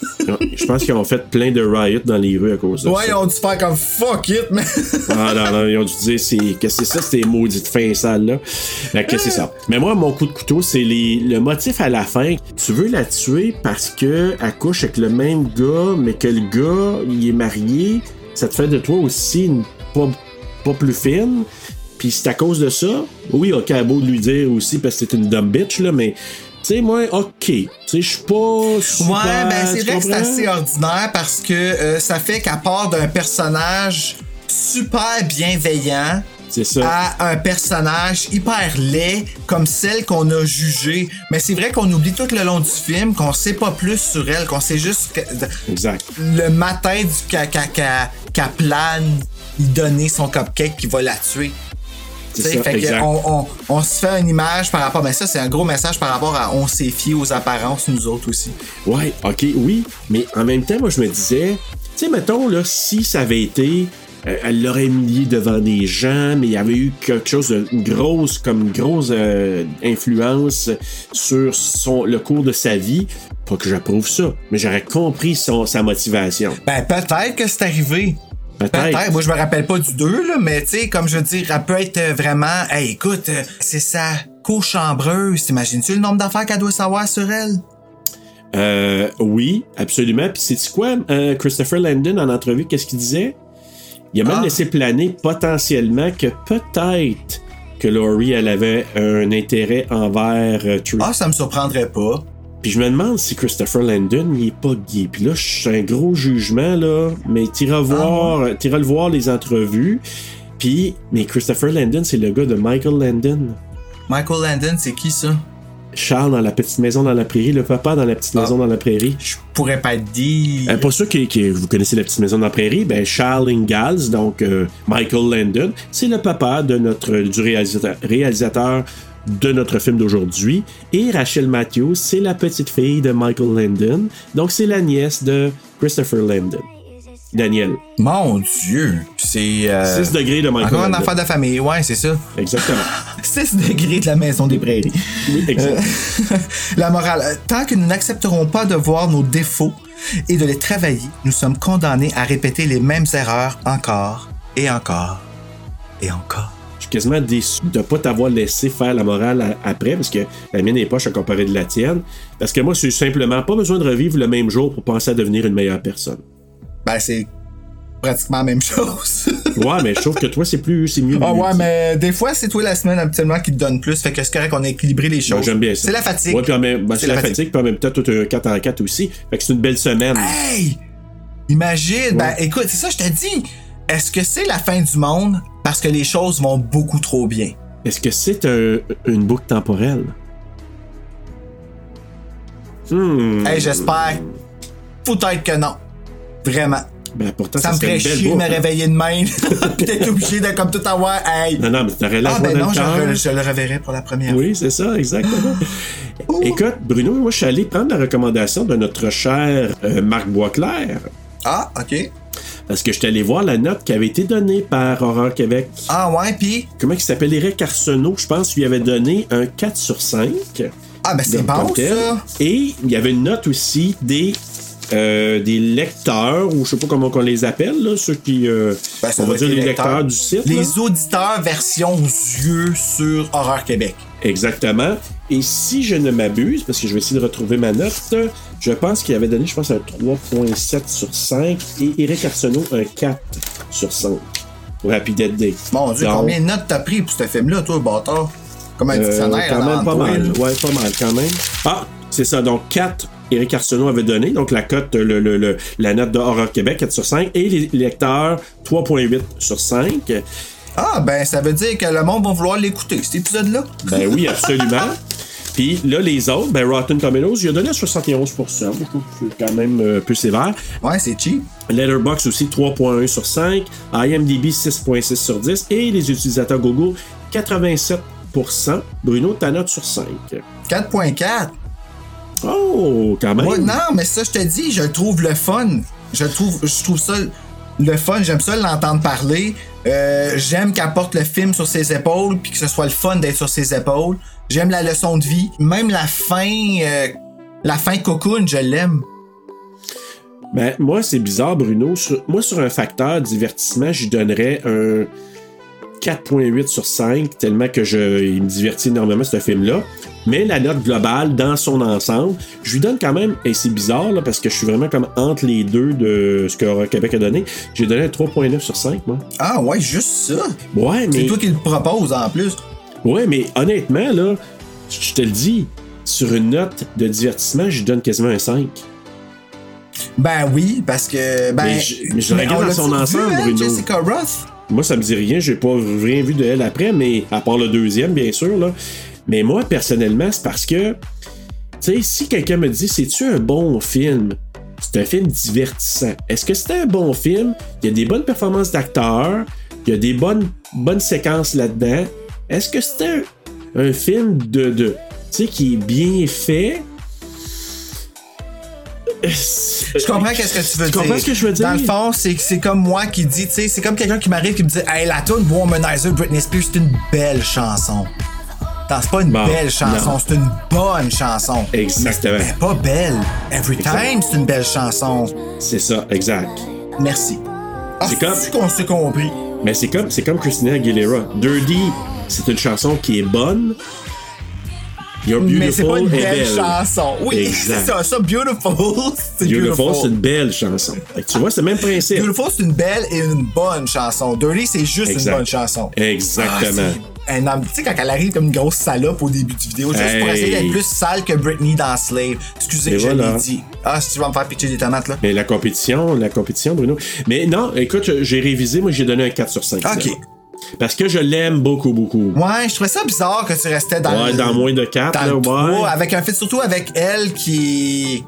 Je pense qu'ils ont fait plein de riots dans les rues à cause de ouais, ils ça. ont dû faire comme fuck it, mais. Ah non, non, ils ont dû dire, c'est, que c'est ça, ces maudites fins sales, là. Fait que c'est ça. Mais moi, mon coup de couteau, c'est les, le motif à la fin. Tu veux la tuer parce que elle couche avec le même gars, mais que le gars, il est marié. Ça te fait de toi aussi une pas, pas plus fine. Puis c'est à cause de ça. Oui, ok, à beau de lui dire aussi parce que c'est une dumb bitch, là, mais. Tu sais, moi, ok. Tu sais, je suis pas. Super, ouais, ben c'est vrai que c'est assez ordinaire parce que euh, ça fait qu'à part d'un personnage super bienveillant. Ça. À un personnage hyper laid comme celle qu'on a jugée. Mais c'est vrai qu'on oublie tout le long du film qu'on sait pas plus sur elle, qu'on sait juste que Exact. le matin du qu'elle qu'elle plane, il donner son cupcake qui va la tuer. Ça, fait que on, on, on se fait une image par rapport. Mais ça, c'est un gros message par rapport à on s'est fié aux apparences, nous autres aussi. Ouais, ok, oui. Mais en même temps, moi, je me disais, tu sais, mettons, là, si ça avait été. euh, elle l'aurait humilié devant des gens, mais il y avait eu quelque chose de une grosse, comme une grosse euh, influence sur son, le cours de sa vie. Pas que j'approuve ça, mais j'aurais compris son, sa motivation. Ben, peut-être que c'est arrivé. Peut-être. Moi, je me rappelle pas du 2, là, mais tu sais, comme je veux dire, elle peut être euh, vraiment. Hey, écoute, euh, c'est sa cochambreuse. T'imagines-tu le nombre d'affaires qu'elle doit savoir sur elle? Euh, oui, absolument. Puis c'est quoi, euh, Christopher Landon en entrevue, qu'est-ce qu'il disait? Il a même Ah. laissé planer potentiellement que peut-être que Laurie, elle avait un intérêt envers euh, True. Ah, ça me surprendrait pas. Puis je me demande si Christopher Landon, il est pas gay. Puis là, c'est un gros jugement, là. Mais t'iras voir, euh, t'iras le voir les entrevues. Puis, mais Christopher Landon, c'est le gars de Michael Landon. Michael Landon, c'est qui ça? Charles dans la petite maison dans la prairie, le papa dans la petite maison dans la prairie. Je pourrais pas te dire. Pour ceux qui, qui- vous connaissez la petite maison dans la prairie, ben Charles Ingalls, donc euh, Michael Landon, c'est le papa de notre du réalisateur, réalisateur de notre film d'aujourd'hui. Et Rachel Matthews, c'est la petite fille de Michael Landon, donc c'est la nièce de Christopher Landon. Daniel. Mon Dieu. C'est. euh, 6 degrés de Michael Encore Landon. affaire de famille, ouais, c'est ça. Exactement. 6 degrés de la maison des prairies. Oui, exact. Euh, la morale. euh, Tant que nous n'accepterons pas de voir nos défauts et de les travailler, nous sommes condamnés à répéter les mêmes erreurs encore et encore et encore. Quasiment déçu de ne pas t'avoir laissé faire la morale à- après, parce que la mienne est poche à comparer de la tienne. Parce que moi, c'est simplement pas besoin de revivre le même jour pour penser à devenir une meilleure personne. Ben, c'est pratiquement la même chose. Ouais, mais je trouve que toi, c'est plus. C'est mieux. Ah ouais, mais des fois, c'est toi la semaine habituellement qui te donne plus. Fait que c'est correct qu'on a équilibré les Moi, choses. j'aime bien ça. C'est la fatigue. Ouais, puis même, ben, c'est la fatigue, puis en même temps, tout un 4 en 4 aussi. Fait que c'est une belle semaine. Hey! Imagine, ben écoute, c'est ça, je te dis. Est-ce que c'est la fin du monde parce que les choses vont beaucoup trop bien? Est-ce que c'est un- une boucle temporelle? Hmm. Hey, j'espère. Peut-être que non. Vraiment. Ben, pourtant, ça ça, me ferait chier de me boucle. réveiller de même. D'être obligé de comme tout avoir. Hey! Non, non, mais t'aurais la Ah, ben non, je, cœur. re- je le reverrai pour la première Oui, c'est ça, exactement. Écoute, Bruno, moi, je suis allé prendre la recommandation de notre cher euh, Marc Boisclair. Ah, OK. Parce que je suis allé voir la note qui avait été donnée par Horreur Québec. Ah ouais, puis? Comment il s'appelle? Eric Arsenault, je pense, lui avait donné un 4 sur 5. Ah, ben c'est bon, ça. Et il y avait une note aussi des, euh, des lecteurs, ou je sais pas comment on les appelle, là, ceux qui. euh, Ben, on va dire les lecteurs, lecteurs. du site. là. Les auditeurs version yeux sur Horreur Québec. Exactement. Et si je ne m'abuse, parce que je vais essayer de retrouver ma note, je pense qu'il avait donné, je pense, un 3.7 sur 5 et Eric Arsenault un 4 sur 5 pour Happy Dead Day. Mon Dieu, Donc, combien de notes t'as pris pour ce film-là, toi, bâtard? Comme un euh, dictionnaire. quand même pas mal. Ouais, pas mal quand même. Ah, c'est ça. Donc 4, Eric Arsenault avait donné. Donc la cote, le, le- le- la note de Horror Québec, 4 sur 5. Et les lecteurs, 3.8 sur 5. Ah, ben ça veut dire que le monde va vouloir l'écouter, cet épisode-là. Ben oui, absolument. Puis là, les autres, ben Rotten Tomatoes, il a donné 71 Je trouve que c'est quand même euh, peu sévère. Ouais, c'est cheap. Letterboxd aussi 3.1 sur 5. IMDb 6.6 sur 10. Et les utilisateurs Google 87% Bruno, ta note sur 5. 4.4. Oh, quand même. Ouais, non, mais ça, je te dis, je trouve le fun. Je trouve, je trouve ça le fun. J'aime ça l'entendre parler. Euh, J'aime qu'elle porte le film sur ses épaules, puis que ce soit le fun d'être sur ses épaules. J'aime la leçon de vie. Même la fin, euh, la fin cocoon, je l'aime. Ben, moi, c'est bizarre, Bruno. Moi, sur un facteur divertissement, je donnerais un 4.8 sur 5, tellement que je, il me divertit énormément, ce film-là. Mais la note globale, dans son ensemble, je lui donne quand même, et c'est bizarre, là, parce que je suis vraiment comme entre les deux de ce que Québec a donné, j'ai donné un 3.9 sur 5, moi. Ah ouais, juste ça? Ouais, mais. C'est toi qui le propose en plus. Ouais, mais honnêtement, là, je te le dis, sur une note de divertissement, je lui donne quasiment un 5. Ben oui, parce que. Ben, Mais je- mais je mais regarde dans son l'a-tu vu, ensemble, hein, Bruno. Jessica Roth? Moi, ça me dit rien. J'ai pas rien vu de elle après, mais à part le deuxième, bien sûr. Là. Mais moi, personnellement, c'est parce que, tu sais, si quelqu'un me dit, c'est-tu un bon film? C'est un film divertissant. Est-ce que c'est un bon film? Il y a des bonnes performances d'acteurs. Il y a des bonnes, bonnes séquences là-dedans. Est-ce que c'est un, un film de, de tu sais, qui est bien fait? Je comprends qu'est-ce que tu veux Tu dire. comprends ce que je veux dire? Dans le fond, c'est c'est comme moi qui dis, tu sais, c'est comme quelqu'un qui m'arrive qui me dit, hey, la tune Womanizer Britney Spears, c'est une belle chanson. Non, c'est pas une Bon, belle chanson, c'est une bonne chanson. Exactement. Mais pas belle. Every time, c'est une belle chanson. C'est ça, exact. Merci. Ah, C'est comme- c'est qu'on s'est compris. Mais c'est comme, c'est comme Christina Aguilera. Dirty, c'est une chanson qui est bonne. You're Beautiful Mais c'est pas une belle, belle. chanson. Oui, c'est ça. Ça, Beautiful, c'est Beautiful, Beautiful. c'est une belle chanson. Tu vois, c'est le même principe. Beautiful, c'est une belle et une bonne chanson. Dirty, c'est juste Exact. une bonne chanson. Exactement. Ah, tu sais, quand elle arrive comme une grosse salope au début du vidéo, juste pour essayer d'être plus sale que Britney dans Slave. Excusez, Et je voilà. l'ai dit. Ah, si tu vas me faire pitcher des tomates, là. Mais la compétition, la compétition, Bruno. Mais non, écoute, j'ai révisé, moi j'ai donné un 4 sur 5. Ok. Parce que je l'aime beaucoup, beaucoup. Ouais, je trouvais ça bizarre que tu restais dans Ouais, le- dans moins de 4, dans là, le ouais. 3, avec un fait surtout avec elle qui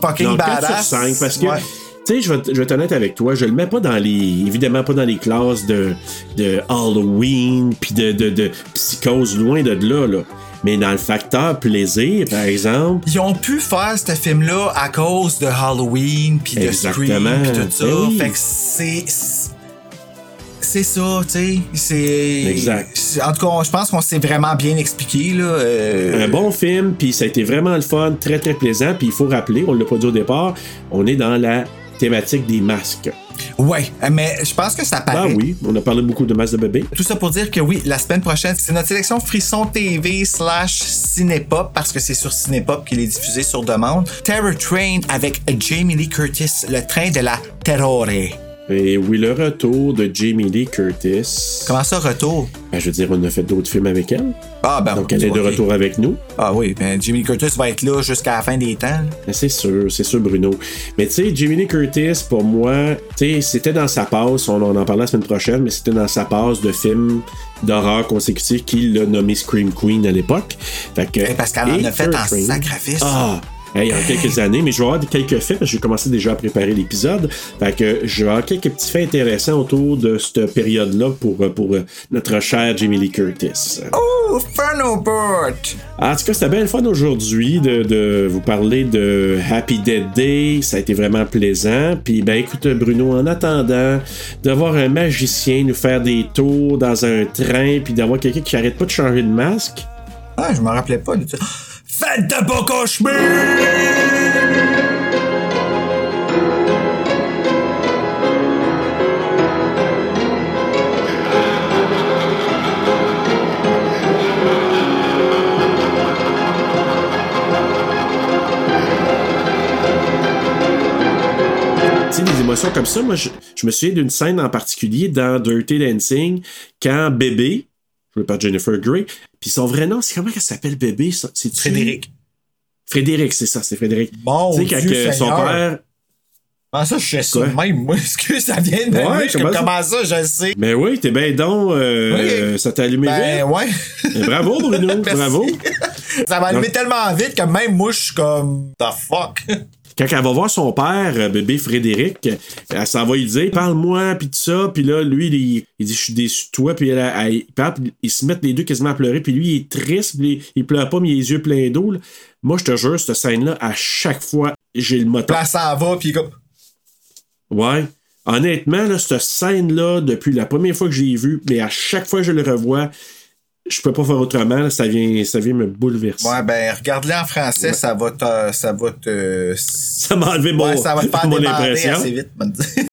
fucking Non, 4 badass. sur 5, parce que, Ouais. tu sais, je vais, je vais être honnête avec toi, je le mets pas dans les, évidemment pas dans les classes de, de Halloween, puis de, de, de psychose, loin de là, là. Mais dans le facteur plaisir, par exemple, Ils ont pu faire ce film-là à cause de Halloween, puis de Scream, puis tout ça. Ben oui. Fait que c'est. C'est ça, tu sais. C'est. Exact. En tout cas, je pense qu'on s'est vraiment bien expliqué, là. euh, un bon film, puis ça a été vraiment le fun, très très plaisant, puis il faut rappeler, on l'a pas dit au départ, on est dans la thématique des masques. Ouais, mais je pense que ça Ah paraît. oui, on a parlé beaucoup de masques de bébé. Tout ça pour dire que oui, la semaine prochaine, c'est notre sélection Frisson TV slash Cinépop, parce que c'est sur Cinépop qu'il est diffusé sur demande. Terror Train avec Jamie Lee Curtis, le train de la terrore. Et oui, le retour de Jamie Lee Curtis. Comment ça, retour? Ben, je veux dire, on a fait d'autres films avec elle. Ah, ben, Donc, elle est de retour avec nous. Ah oui, ben Jimmy Curtis va être là jusqu'à la fin des temps. Ben, C'est sûr, c'est sûr, Bruno. Mais tu sais, Jamie Lee Curtis, pour moi, tu sais, c'était dans sa passe, on, on en parlera la semaine prochaine, mais c'était dans sa passe de films d'horreur consécutifs qu'il l'a nommé Scream Queen à l'époque. Fait que, Eh, parce qu'elle en a fait Train- sacrifice. Ah! Hey, en quelques années, mais je vais avoir quelques faits parce que j'ai commencé déjà à préparer l'épisode. Fait que je vais avoir quelques petits faits intéressants autour de cette période-là pour, pour euh, notre cher Jamie Lee Curtis. Oh, Fernobert! En tout cas, c'était bien le fun aujourd'hui de, de vous parler de Happy Dead Day. Ça a été vraiment plaisant. Puis, ben, écoute, Bruno, en attendant de voir un magicien nous faire des tours dans un train, puis d'avoir quelqu'un qui arrête pas de changer de masque. Ah, je me rappelais pas de ça. Faites de beaux des émotions comme ça, moi, je, je me souviens d'une scène en particulier dans Dirty Dancing, quand bébé, joué par Jennifer Grey, puis son vrai nom, c'est comment qu'elle s'appelle bébé? C'est Frédéric. Frédéric, c'est ça, c'est Frédéric. Mon tu sais, quand Dieu que son père. Ça, je sais ça même? Moi, excuse, ça vient de Ouais, suis comment comme, ça? je le sais. Ben oui, t'es bien donc, euh, ça t'a allumé Ben, vite. ouais. Ben, bravo, Bruno, bravo. Ça m'a allumé tellement vite que même moi, je suis comme, the fuck? Quand elle va voir son père, euh, bébé Frédéric, elle s'en va lui dire Parle-moi, puis tout ça. Puis là, lui, il, il dit Je suis déçu de toi. Puis elle, parle, ils se mettent les deux quasiment à pleurer. Puis lui, il est triste, puis il pleure pas, mais il a les yeux pleins d'eau. Moi, je te jure, cette scène-là, à chaque fois, j'ai le moteur. Là, ça va, puis comme. Ouais. Honnêtement, là, cette scène-là, depuis la première fois que je l'ai vue, mais à chaque fois que je le revois, je peux pas faire autrement. là, ça, vient, ça vient me bouleverser. Ouais, ben, regarde-le en français, Ouais. ça va te. Ça va te. Ça m'a enlevé mon, Ouais, ça va te faire mon impression. assez vite.